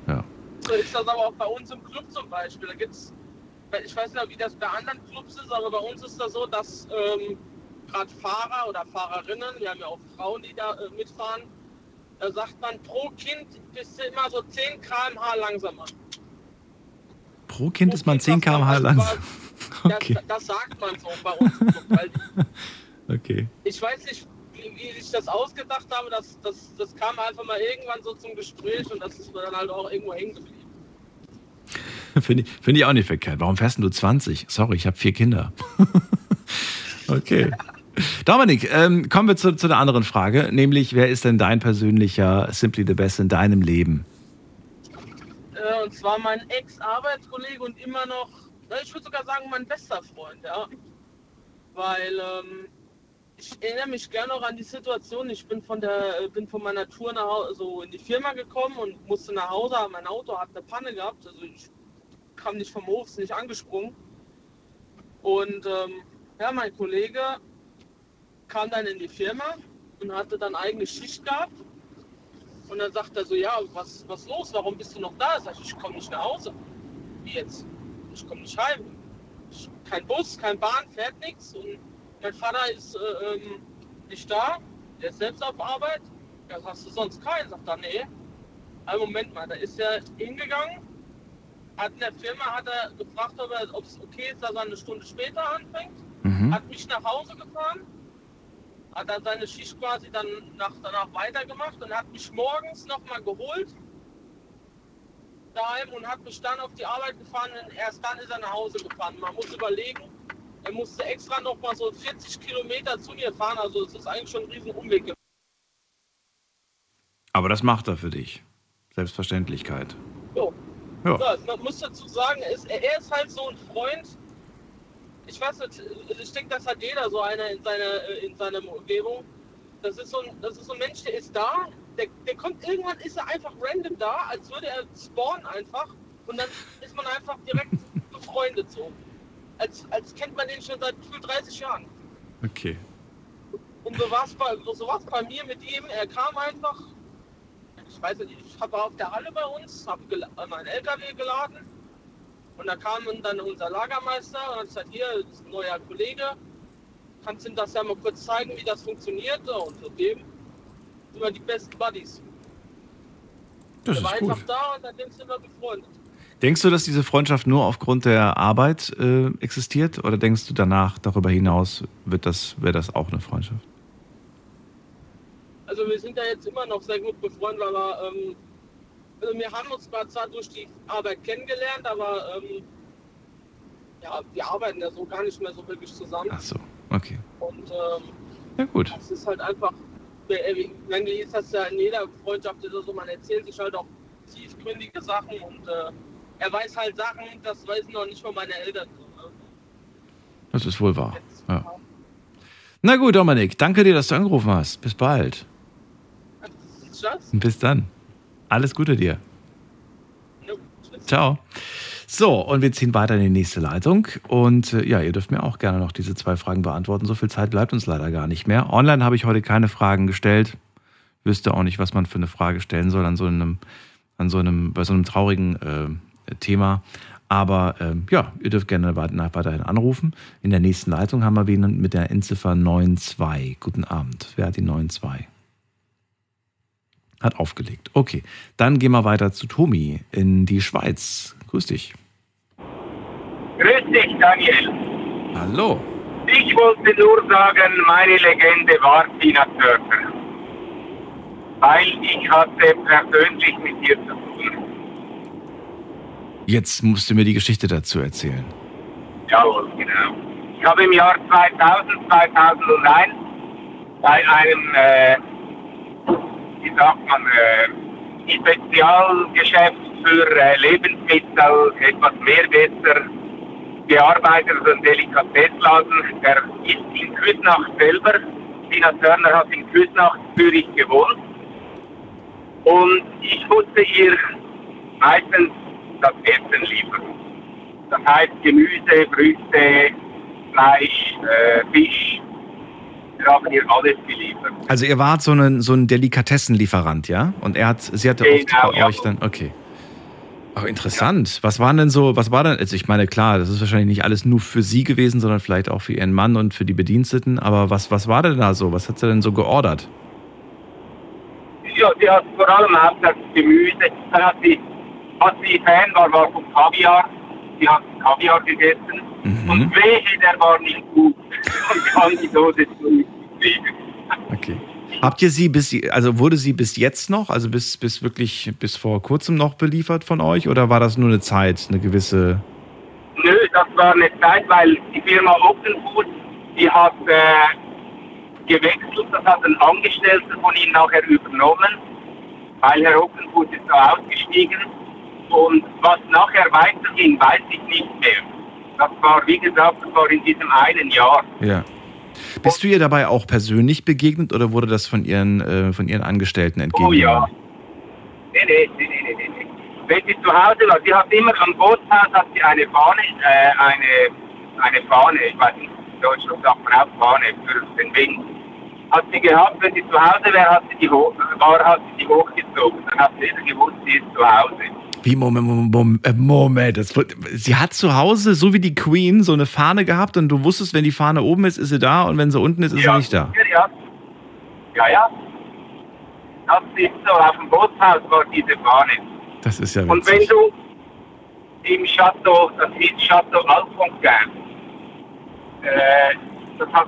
Ja. So ist das aber auch bei uns im Club zum Beispiel. Da gibt's, ich weiß nicht, wie das bei anderen Clubs ist, aber bei uns ist das so, dass ähm, gerade Fahrer oder Fahrerinnen, wir haben ja auch Frauen, die da äh, mitfahren, da sagt man, pro Kind bist du immer so 10 km/h langsamer. Pro Kind ist man 10 km/h langsam. Okay. Das, das, sagt man so bei uns. Okay. Ich weiß nicht, wie, wie ich das ausgedacht habe. Das, das, das kam einfach mal irgendwann so zum Gespräch und das ist mir dann halt auch irgendwo hängen geblieben. Finde ich, find ich auch nicht verkehrt. Warum fährst du 20? Sorry, ich habe vier Kinder. okay. Dominik, ähm, kommen wir zu, zu einer anderen Frage, nämlich wer ist denn dein persönlicher Simply the Best in deinem Leben? Äh, und zwar mein Ex-Arbeitskollege und immer noch, ich würde sogar sagen, mein bester Freund, ja. Weil ähm, ich erinnere mich gerne noch an die Situation. Ich bin von der, bin von meiner Tour nach Hause, so in die Firma gekommen und musste nach Hause. Mein Auto hat eine Panne gehabt, also ich kam nicht vom Hof, nicht angesprungen. Und ähm, ja, mein Kollege kam dann in die Firma und hatte dann eigene Schicht gehabt. Und dann sagt er so, ja, was, was los? Warum bist du noch da? Sag ich, ich komme nicht nach Hause. Wie jetzt? Ich komme nicht heim. Ich, kein Bus, kein Bahn, fährt nichts. Und mein Vater ist äh, ähm, nicht da. Der ist selbst auf Arbeit. Ja, hast du sonst keinen? Sagt er, nee. Einen Moment mal, da ist er hingegangen. Hat in der Firma hat er gefragt, ob es okay ist, dass er eine Stunde später anfängt. Mhm. Hat mich nach Hause gefahren hat er seine Schicht quasi dann nach, danach weitergemacht und hat mich morgens nochmal geholt daheim und hat mich dann auf die Arbeit gefahren und erst dann ist er nach Hause gefahren. Man muss überlegen, er musste extra nochmal so 40 Kilometer zu mir fahren, also es ist eigentlich schon ein riesen Umweg. Aber das macht er für dich. Selbstverständlichkeit. So. Ja. ja man muss dazu sagen, er ist, er ist halt so ein Freund, ich weiß nicht, ich denke, das hat jeder so einer in seiner, in seiner Umgebung. Das ist, so ein, das ist so ein Mensch, der ist da, der, der kommt, irgendwann ist er einfach random da, als würde er spawnen einfach und dann ist man einfach direkt befreundet so. Als, als kennt man den schon seit 30 Jahren. Okay. Und so war es bei, so bei mir mit ihm. Er kam einfach, ich weiß nicht, ich war auf der Halle bei uns, habe meinen LKW geladen und da kam dann unser Lagermeister und hat gesagt, hier ist ein neuer Kollege, kannst du ihm das ja mal kurz zeigen, wie das funktioniert? Und seitdem sind wir die besten Buddies. Das Der ist war gut. einfach da und seitdem sind wir befreundet. Denkst du, dass diese Freundschaft nur aufgrund der Arbeit äh, existiert oder denkst du danach, darüber hinaus, wird das, wäre das auch eine Freundschaft? Also wir sind ja jetzt immer noch sehr gut befreundet, aber ähm, also wir haben uns zwar durch die Arbeit kennengelernt, aber ähm, ja, wir arbeiten ja so gar nicht mehr so wirklich zusammen. Ach so, okay. Und ähm, ja, gut. Es ist halt einfach, wenn du ist das ja in jeder Freundschaft oder so, man erzählt sich halt auch tiefgründige Sachen und äh, er weiß halt Sachen, das wissen noch nicht mal meine Eltern. Das ist wohl wahr. Ja. Na gut, Dominik, danke dir, dass du angerufen hast. Bis bald. Tschüss. Bis dann. Alles Gute dir. Ciao. So, und wir ziehen weiter in die nächste Leitung. Und äh, ja, ihr dürft mir auch gerne noch diese zwei Fragen beantworten. So viel Zeit bleibt uns leider gar nicht mehr. Online habe ich heute keine Fragen gestellt. Wüsste auch nicht, was man für eine Frage stellen soll an so einem, an so einem, bei so einem traurigen äh, Thema. Aber ähm, ja, ihr dürft gerne weiterhin anrufen. In der nächsten Leitung haben wir wen mit der Endziffer 92. Guten Abend. Wer hat die 92? Hat aufgelegt. Okay, dann gehen wir weiter zu Tomi in die Schweiz. Grüß dich. Grüß dich, Daniel. Hallo. Ich wollte nur sagen, meine Legende war Tina Turner. Weil ich hatte persönlich mit ihr zu tun. Jetzt musst du mir die Geschichte dazu erzählen. Jawohl, genau. Ich habe im Jahr 2000, 2001 bei einem äh, wie sagt man, äh, Spezialgeschäft für äh, Lebensmittel, etwas Meerwasser gearbeitet, also ein Delikatessladen. Der ist in Küsnacht selber. Tina Turner hat in Küsnacht Zürich gewohnt. Und ich musste ihr meistens das Essen liefern. Das heißt Gemüse, Früchte, Fleisch, äh, Fisch. Wir haben ihr alles geliefert. Also ihr wart so ein, so ein Delikatessenlieferant, ja? Und er hat, sie hatte Genau, oft bei ja. euch dann, okay. Ach, interessant. Was waren denn so, was war denn, also ich meine, klar, das ist wahrscheinlich nicht alles nur für sie gewesen, sondern vielleicht auch für ihren Mann und für die Bediensteten, aber was, was war denn da so? Was hat sie denn so geordert? Ja, sie hat vor allem hauptsächlich Gemüse. Dann hat sie, was sie Fan war, war vom Kaviar. Sie hat Kaviar gegessen. Und wehe, der war nicht gut. Und wir haben die Dose zurückgegeben. Okay. Habt ihr sie bis, also wurde sie bis jetzt noch, also bis, bis wirklich, bis vor kurzem noch beliefert von euch oder war das nur eine Zeit, eine gewisse, Nö, das war eine Zeit, weil die Firma Food, die hat äh, gewechselt. Das hat ein Angestellter von ihnen nachher übernommen, weil Herr Food ist da ausgestiegen. Und was nachher weiterging, weiß ich nicht mehr. Das war, wie gesagt, das war in diesem einen Jahr. ja. Bist du ihr dabei auch persönlich begegnet oder wurde das von ihren, äh, von ihren Angestellten Oh entgegengenommen? ja. Nee, nee, nee, nee, nee, nee. Wenn sie zu Hause war, sie hat immer am Bootshaus hat sie eine Fahne, äh, eine, eine Fahne, ich weiß nicht, in Deutschland sagt man auch Fahne für den Wind. Hat sie gehabt, wenn sie zu Hause wäre, hat sie die hoch, war, hat sie die hochgezogen. Dann hat jeder gewusst, sie ist zu Hause. Wie, Moment, Moment, Moment, äh, Moment. Das, sie hat zu Hause, so wie die Queen, so eine Fahne gehabt und du wusstest, wenn die Fahne oben ist, ist sie da und wenn sie unten ist, ist sie nicht da. Ja, ja. Ja, ja. Das ist so, auf dem Bootshaus war diese Fahne. Das ist ja Und wenn witzig. du im Chateau, das hieß Chateau Alfonquin, äh, das hat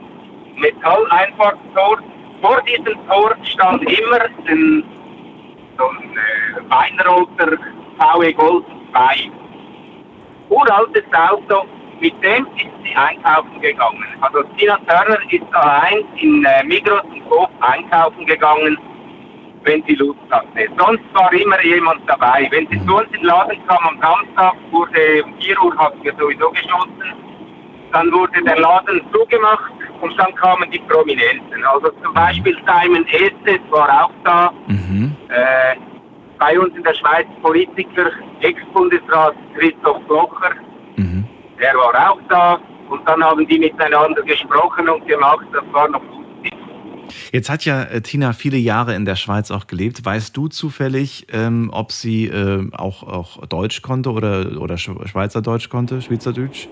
Metalleinfahrtstor, vor diesem Tor stand immer ein, so ein äh, weinroter VW Golf 2. Uraltes Auto, mit dem ist sie einkaufen gegangen. Also Tina Turner ist allein in äh, Migros und Coop einkaufen gegangen, wenn sie Lust hatte. Sonst war immer jemand dabei. Wenn sie zu uns in den Laden kam am Samstag, wurde um 4 Uhr hatten wir sowieso geschossen, dann wurde der Laden zugemacht und dann kamen die Prominenten. Also zum Beispiel Simon Estes war auch da. Äh, bei uns in der Schweiz Politiker, Ex-Bundesrat Christoph Blocher, der war auch da. Und dann haben die miteinander gesprochen und gemacht, das war noch lustig. Jetzt hat ja äh, Tina viele Jahre in der Schweiz auch gelebt. Weißt du zufällig, ähm, ob sie äh, auch, auch Deutsch konnte oder, oder Sch- Schweizerdeutsch konnte, Schweizerdeutsch?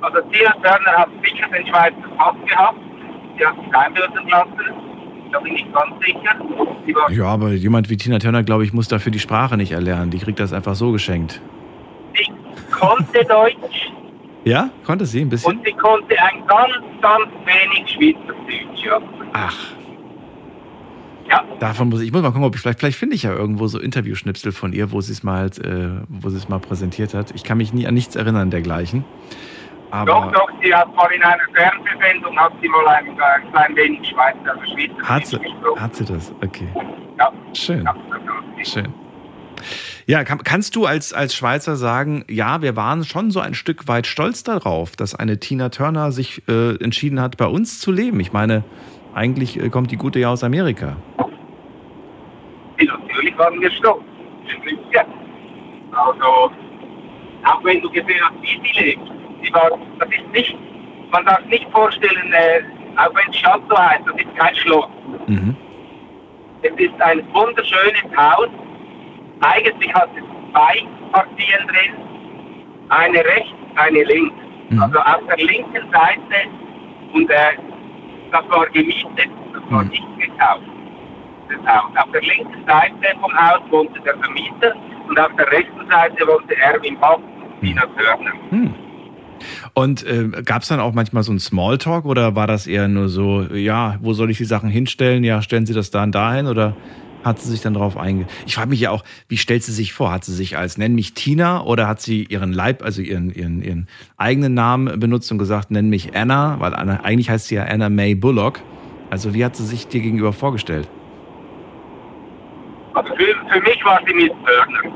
Also Tina Turner hat sicher den Schweizer Pass gehabt. Sie hat sich einbürden lassen. Da bin ich ganz sicher. Ja, aber jemand wie Tina Turner, glaube ich, muss dafür die Sprache nicht erlernen. Die kriegt das einfach so geschenkt. sie konnte Deutsch Ja? Konnte sie ein bisschen? und sie konnte ein ganz, ganz wenig Schweizerdeutsch. Ja. Ach. Ja. Davon muss ich, ich muss mal gucken, ob ich vielleicht, vielleicht finde ich ja irgendwo so Interviewschnipsel von ihr, wo sie es mal, äh, wo sie es mal präsentiert hat. Ich kann mich nie an nichts erinnern dergleichen. Aber Doch, doch, sie hat mal in einer Fernsehsendung, hat sie mal ein, ein klein wenig Schweizer, also Schweizerdeutsch hat sie, gesprochen. hat sie das? Okay. Ja. Schön. Schön. Ja, kann, kannst du als, als Schweizer sagen, ja, wir waren schon so ein Stück weit stolz darauf, dass eine Tina Turner sich äh, entschieden hat, bei uns zu leben. Ich meine, eigentlich äh, kommt die Gute ja aus Amerika. Natürlich waren wir stolz. Ja. Also, auch wenn du gesehen hast, wie sie lebt. War, das ist nicht, man darf nicht vorstellen, äh, auch wenn es Chateau heißt, das ist kein Schloss. Es ist ein wunderschönes Haus. Eigentlich hat es zwei Partien drin. Eine rechts, eine links. Also auf der linken Seite, und äh, das war gemietet, das war nicht gekauft. Das Haus. Auf der linken Seite vom Haus wohnte der Vermieter und auf der rechten Seite wohnte Erwin Bach und Tina Turner. Und äh, gab es dann auch manchmal so einen Smalltalk oder war das eher nur so, ja, wo soll ich die Sachen hinstellen? Ja, stellen Sie das da und dahin oder hat sie sich dann darauf einge... Ich frage mich ja auch, wie stellt sie sich vor? Hat sie sich als, nenn mich Tina oder hat sie ihren Leib, also ihren, ihren, ihren eigenen Namen benutzt und gesagt, nenn mich Anna, weil Anna, eigentlich heißt sie ja Anna May Bullock. Also wie hat sie sich dir gegenüber vorgestellt? Also für, für mich war sie Miss Turner.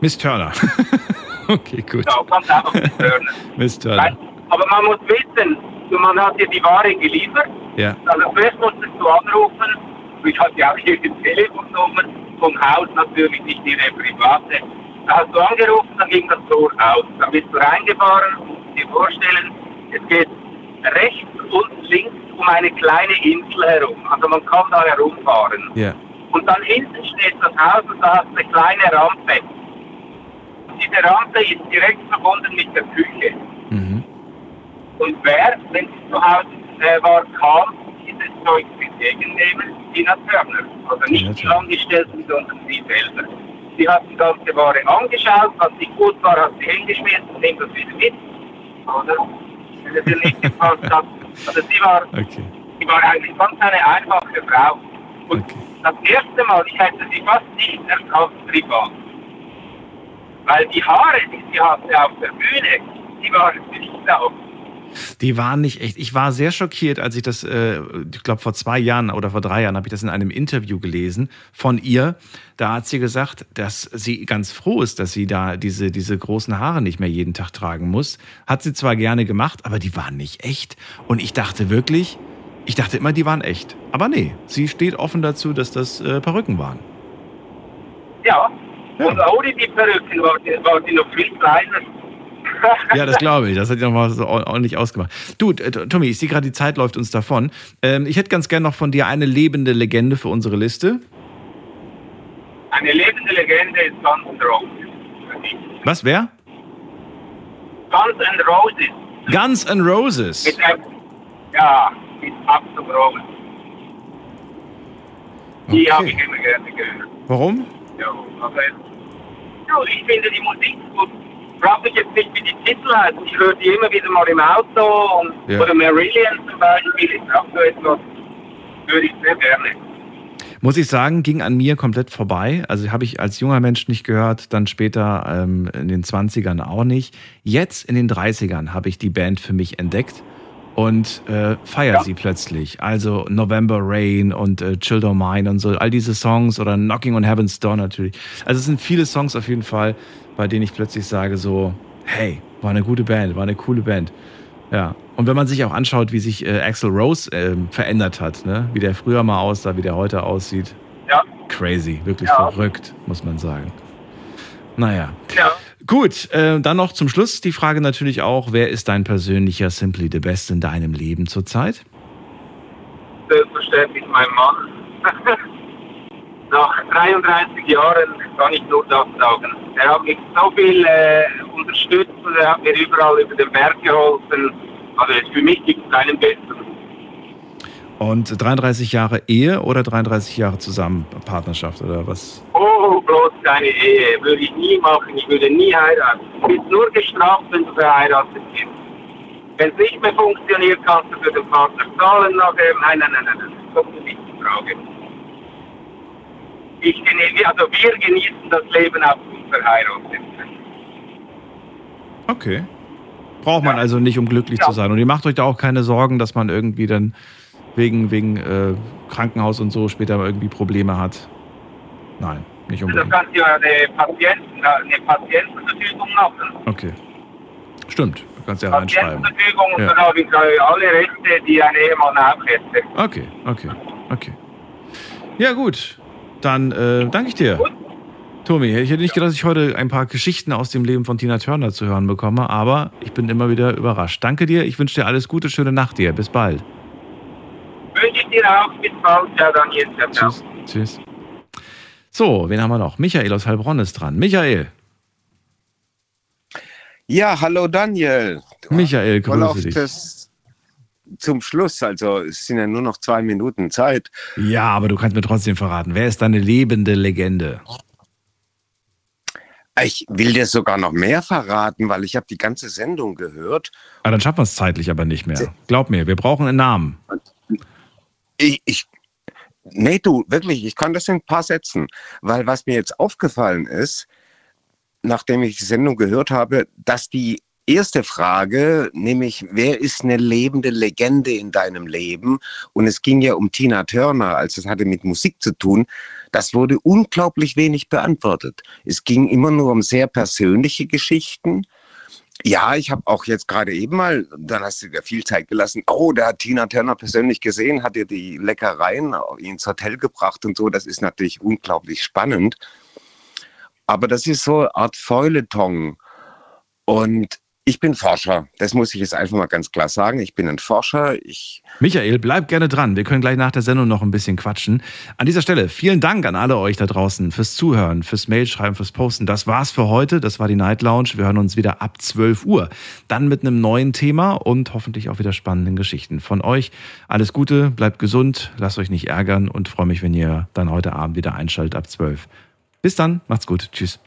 Miss Turner. okay, gut. Ja, ganz einfach Miss Turner. Miss Turner. Aber man muss wissen, man hat dir die Ware geliefert. Ja. Also zuerst musstest du anrufen, ich hatte ja auch ihre Telefonnummer vom Haus natürlich, nicht ihre private. Da hast du angerufen, dann ging das Tor aus. Dann bist du reingefahren, musst dir vorstellen, es geht rechts und links um eine kleine Insel herum. Also man kann da herumfahren. Ja. Und dann hinten steht das Haus und da hast du eine kleine Rampe. Diese Rampe ist direkt verbunden mit der Küche. Und wer, wenn sie zu Hause äh, war, kam, dieses Zeug entgegennehmen? Tina Turner. Also nicht die Angestellten, sondern sie selber. Sie hat die ganze Ware angeschaut, was nicht gut war, hat sie hingeschmissen, nimmt das wieder mit. Oder? Wenn es ihr nicht gepasst hat. Also sie war, Okay. sie war eigentlich ganz eine einfache Frau. Und das erste Mal, ich hätte sie fast nicht erkannt privat. Weil die Haare, die sie hatte auf der Bühne, die waren nicht auf. Die waren nicht echt. Ich war sehr schockiert, als ich das, äh, ich glaube vor zwei Jahren oder vor drei Jahren habe ich das in einem Interview gelesen von ihr. Da hat sie gesagt, dass sie ganz froh ist, dass sie da diese, diese großen Haare nicht mehr jeden Tag tragen muss. Hat sie zwar gerne gemacht, aber die waren nicht echt. Und ich dachte wirklich, ich dachte immer, die waren echt. Aber nee, sie steht offen dazu, dass das äh, Perücken waren. Ja. Und ohne die Perücken war die, war die noch viel kleiner. Ja, das glaube ich. Das hat ja nochmal so ordentlich ausgemacht. Du, äh, Tommy, ich sehe gerade, die Zeit läuft uns davon. Ähm, ich hätte ganz gern noch von dir eine lebende Legende für unsere Liste. Eine lebende Legende ist Guns N' Roses. Was, wer? Guns N' Roses. Guns N' Roses. Mit ja, mit Axel Rose. Die habe ich immer gerne gehört. Warum? Ja, also, ja, ich finde die Musik gut. Frag mich jetzt nicht, wie die Titel heißen. Ich höre die immer wieder mal im Auto. Und, Ja. Oder Marillion zum Beispiel ist auch so etwas, höre ich sehr gerne. Muss ich sagen, ging an mir komplett vorbei. Also habe ich als junger Mensch nicht gehört, dann später ähm, in den 20ern auch nicht. Jetzt in den 30ern habe ich die Band für mich entdeckt und äh, feiere sie plötzlich. Also November Rain und äh, Chill Don't Mine und so, all diese Songs oder Knocking on Heaven's Door natürlich. Also es sind viele Songs auf jeden Fall, bei denen ich plötzlich sage so, hey, war eine gute Band, war eine coole Band. Ja, und wenn man sich auch anschaut, wie sich äh, Axel Rose ähm, verändert hat, ne? wie der früher mal aussah, wie der heute aussieht. Ja. Crazy, wirklich Ja. verrückt, muss man sagen. Naja. Gut, äh, dann noch zum Schluss die Frage natürlich auch, wer ist dein persönlicher Simply the Best in deinem Leben zurzeit? Selbstverständlich mein Mann. Nach 33 Jahren kann ich nur das sagen. Er hat mich so viel äh, unterstützt und er hat mir überall über den Berg geholfen. Also für mich gibt es keinen besseren. Und 33 Jahre Ehe oder 33 Jahre zusammen Partnerschaft oder was? Oh, bloß keine Ehe. Würde ich nie machen. Ich würde nie heiraten. Du bist nur gestraft, wenn du verheiratet bist. Wenn es nicht mehr funktioniert, kannst du für den Partner zahlen nachher. Nein, nein, nein, nein, nein. Das kommt nicht in Frage. Ich genieße, also wir genießen das Leben auch unverheiratet. Okay. Braucht man also nicht, um glücklich zu sein. Und ihr macht euch da auch keine Sorgen, dass man irgendwie dann wegen, wegen äh, Krankenhaus und so später irgendwie Probleme hat. Nein, nicht Da unbedingt. kannst du ja eine, Patienten, eine Patientenverfügung machen. Okay. Stimmt, du kannst ja reinschreiben. Patientenverfügung und Ja. dann habe ich äh, alle Rechte, die ein Ehemann auch hätte. Okay, okay, okay. Ja, gut. Dann äh, danke ich dir. Tommy, ich hätte nicht gedacht, dass ich heute ein paar Geschichten aus dem Leben von Tina Turner zu hören bekomme, aber ich bin immer wieder überrascht. Danke dir, ich wünsche dir alles Gute, schöne Nacht dir. Bis bald. Dir auch. Bis bald. Dann jetzt. Ja, ciao. Tschüss. Tschüss. So, wen haben wir noch? Michael aus Heilbronn ist dran. Michael. Ja, hallo Daniel. Michael, Voll auf grüße dich. das zum Schluss, also es sind ja nur noch zwei Minuten Zeit. Ja, aber du kannst mir trotzdem verraten, wer ist deine lebende Legende? Ich will dir sogar noch mehr verraten, weil ich habe die ganze Sendung gehört. Ah, dann schaffen wir es zeitlich aber nicht mehr. Glaub mir, wir brauchen einen Namen. Ich, ich, nee, du, wirklich, ich kann das in ein paar Sätzen. Weil was mir jetzt aufgefallen ist, nachdem ich die Sendung gehört habe, dass die erste Frage, nämlich wer ist eine lebende Legende in deinem Leben? Und es ging ja um Tina Turner, also es hatte mit Musik zu tun. Das wurde unglaublich wenig beantwortet. Es ging immer nur um sehr persönliche Geschichten. Ja, ich habe auch jetzt gerade eben mal, dann hast du dir viel Zeit gelassen. Oh, der hat Tina Turner persönlich gesehen, hat dir die Leckereien ins Hotel gebracht und so. Das ist natürlich unglaublich spannend. Aber das ist so eine Art Feuilleton. Und ich bin Forscher. Das muss ich jetzt einfach mal ganz klar sagen. Ich bin ein Forscher. Ich Michael, bleib gerne dran. Wir können gleich nach der Sendung noch ein bisschen quatschen. An dieser Stelle vielen Dank an alle euch da draußen fürs Zuhören, fürs Mailschreiben, fürs Posten. Das war's für heute. Das war die Night Lounge. Wir hören uns wieder ab 12 Uhr. Dann mit einem neuen Thema und hoffentlich auch wieder spannenden Geschichten von euch. Alles Gute, bleibt gesund, lasst euch nicht ärgern und freue mich, wenn ihr dann heute Abend wieder einschaltet ab 12. Bis dann, macht's gut. Tschüss.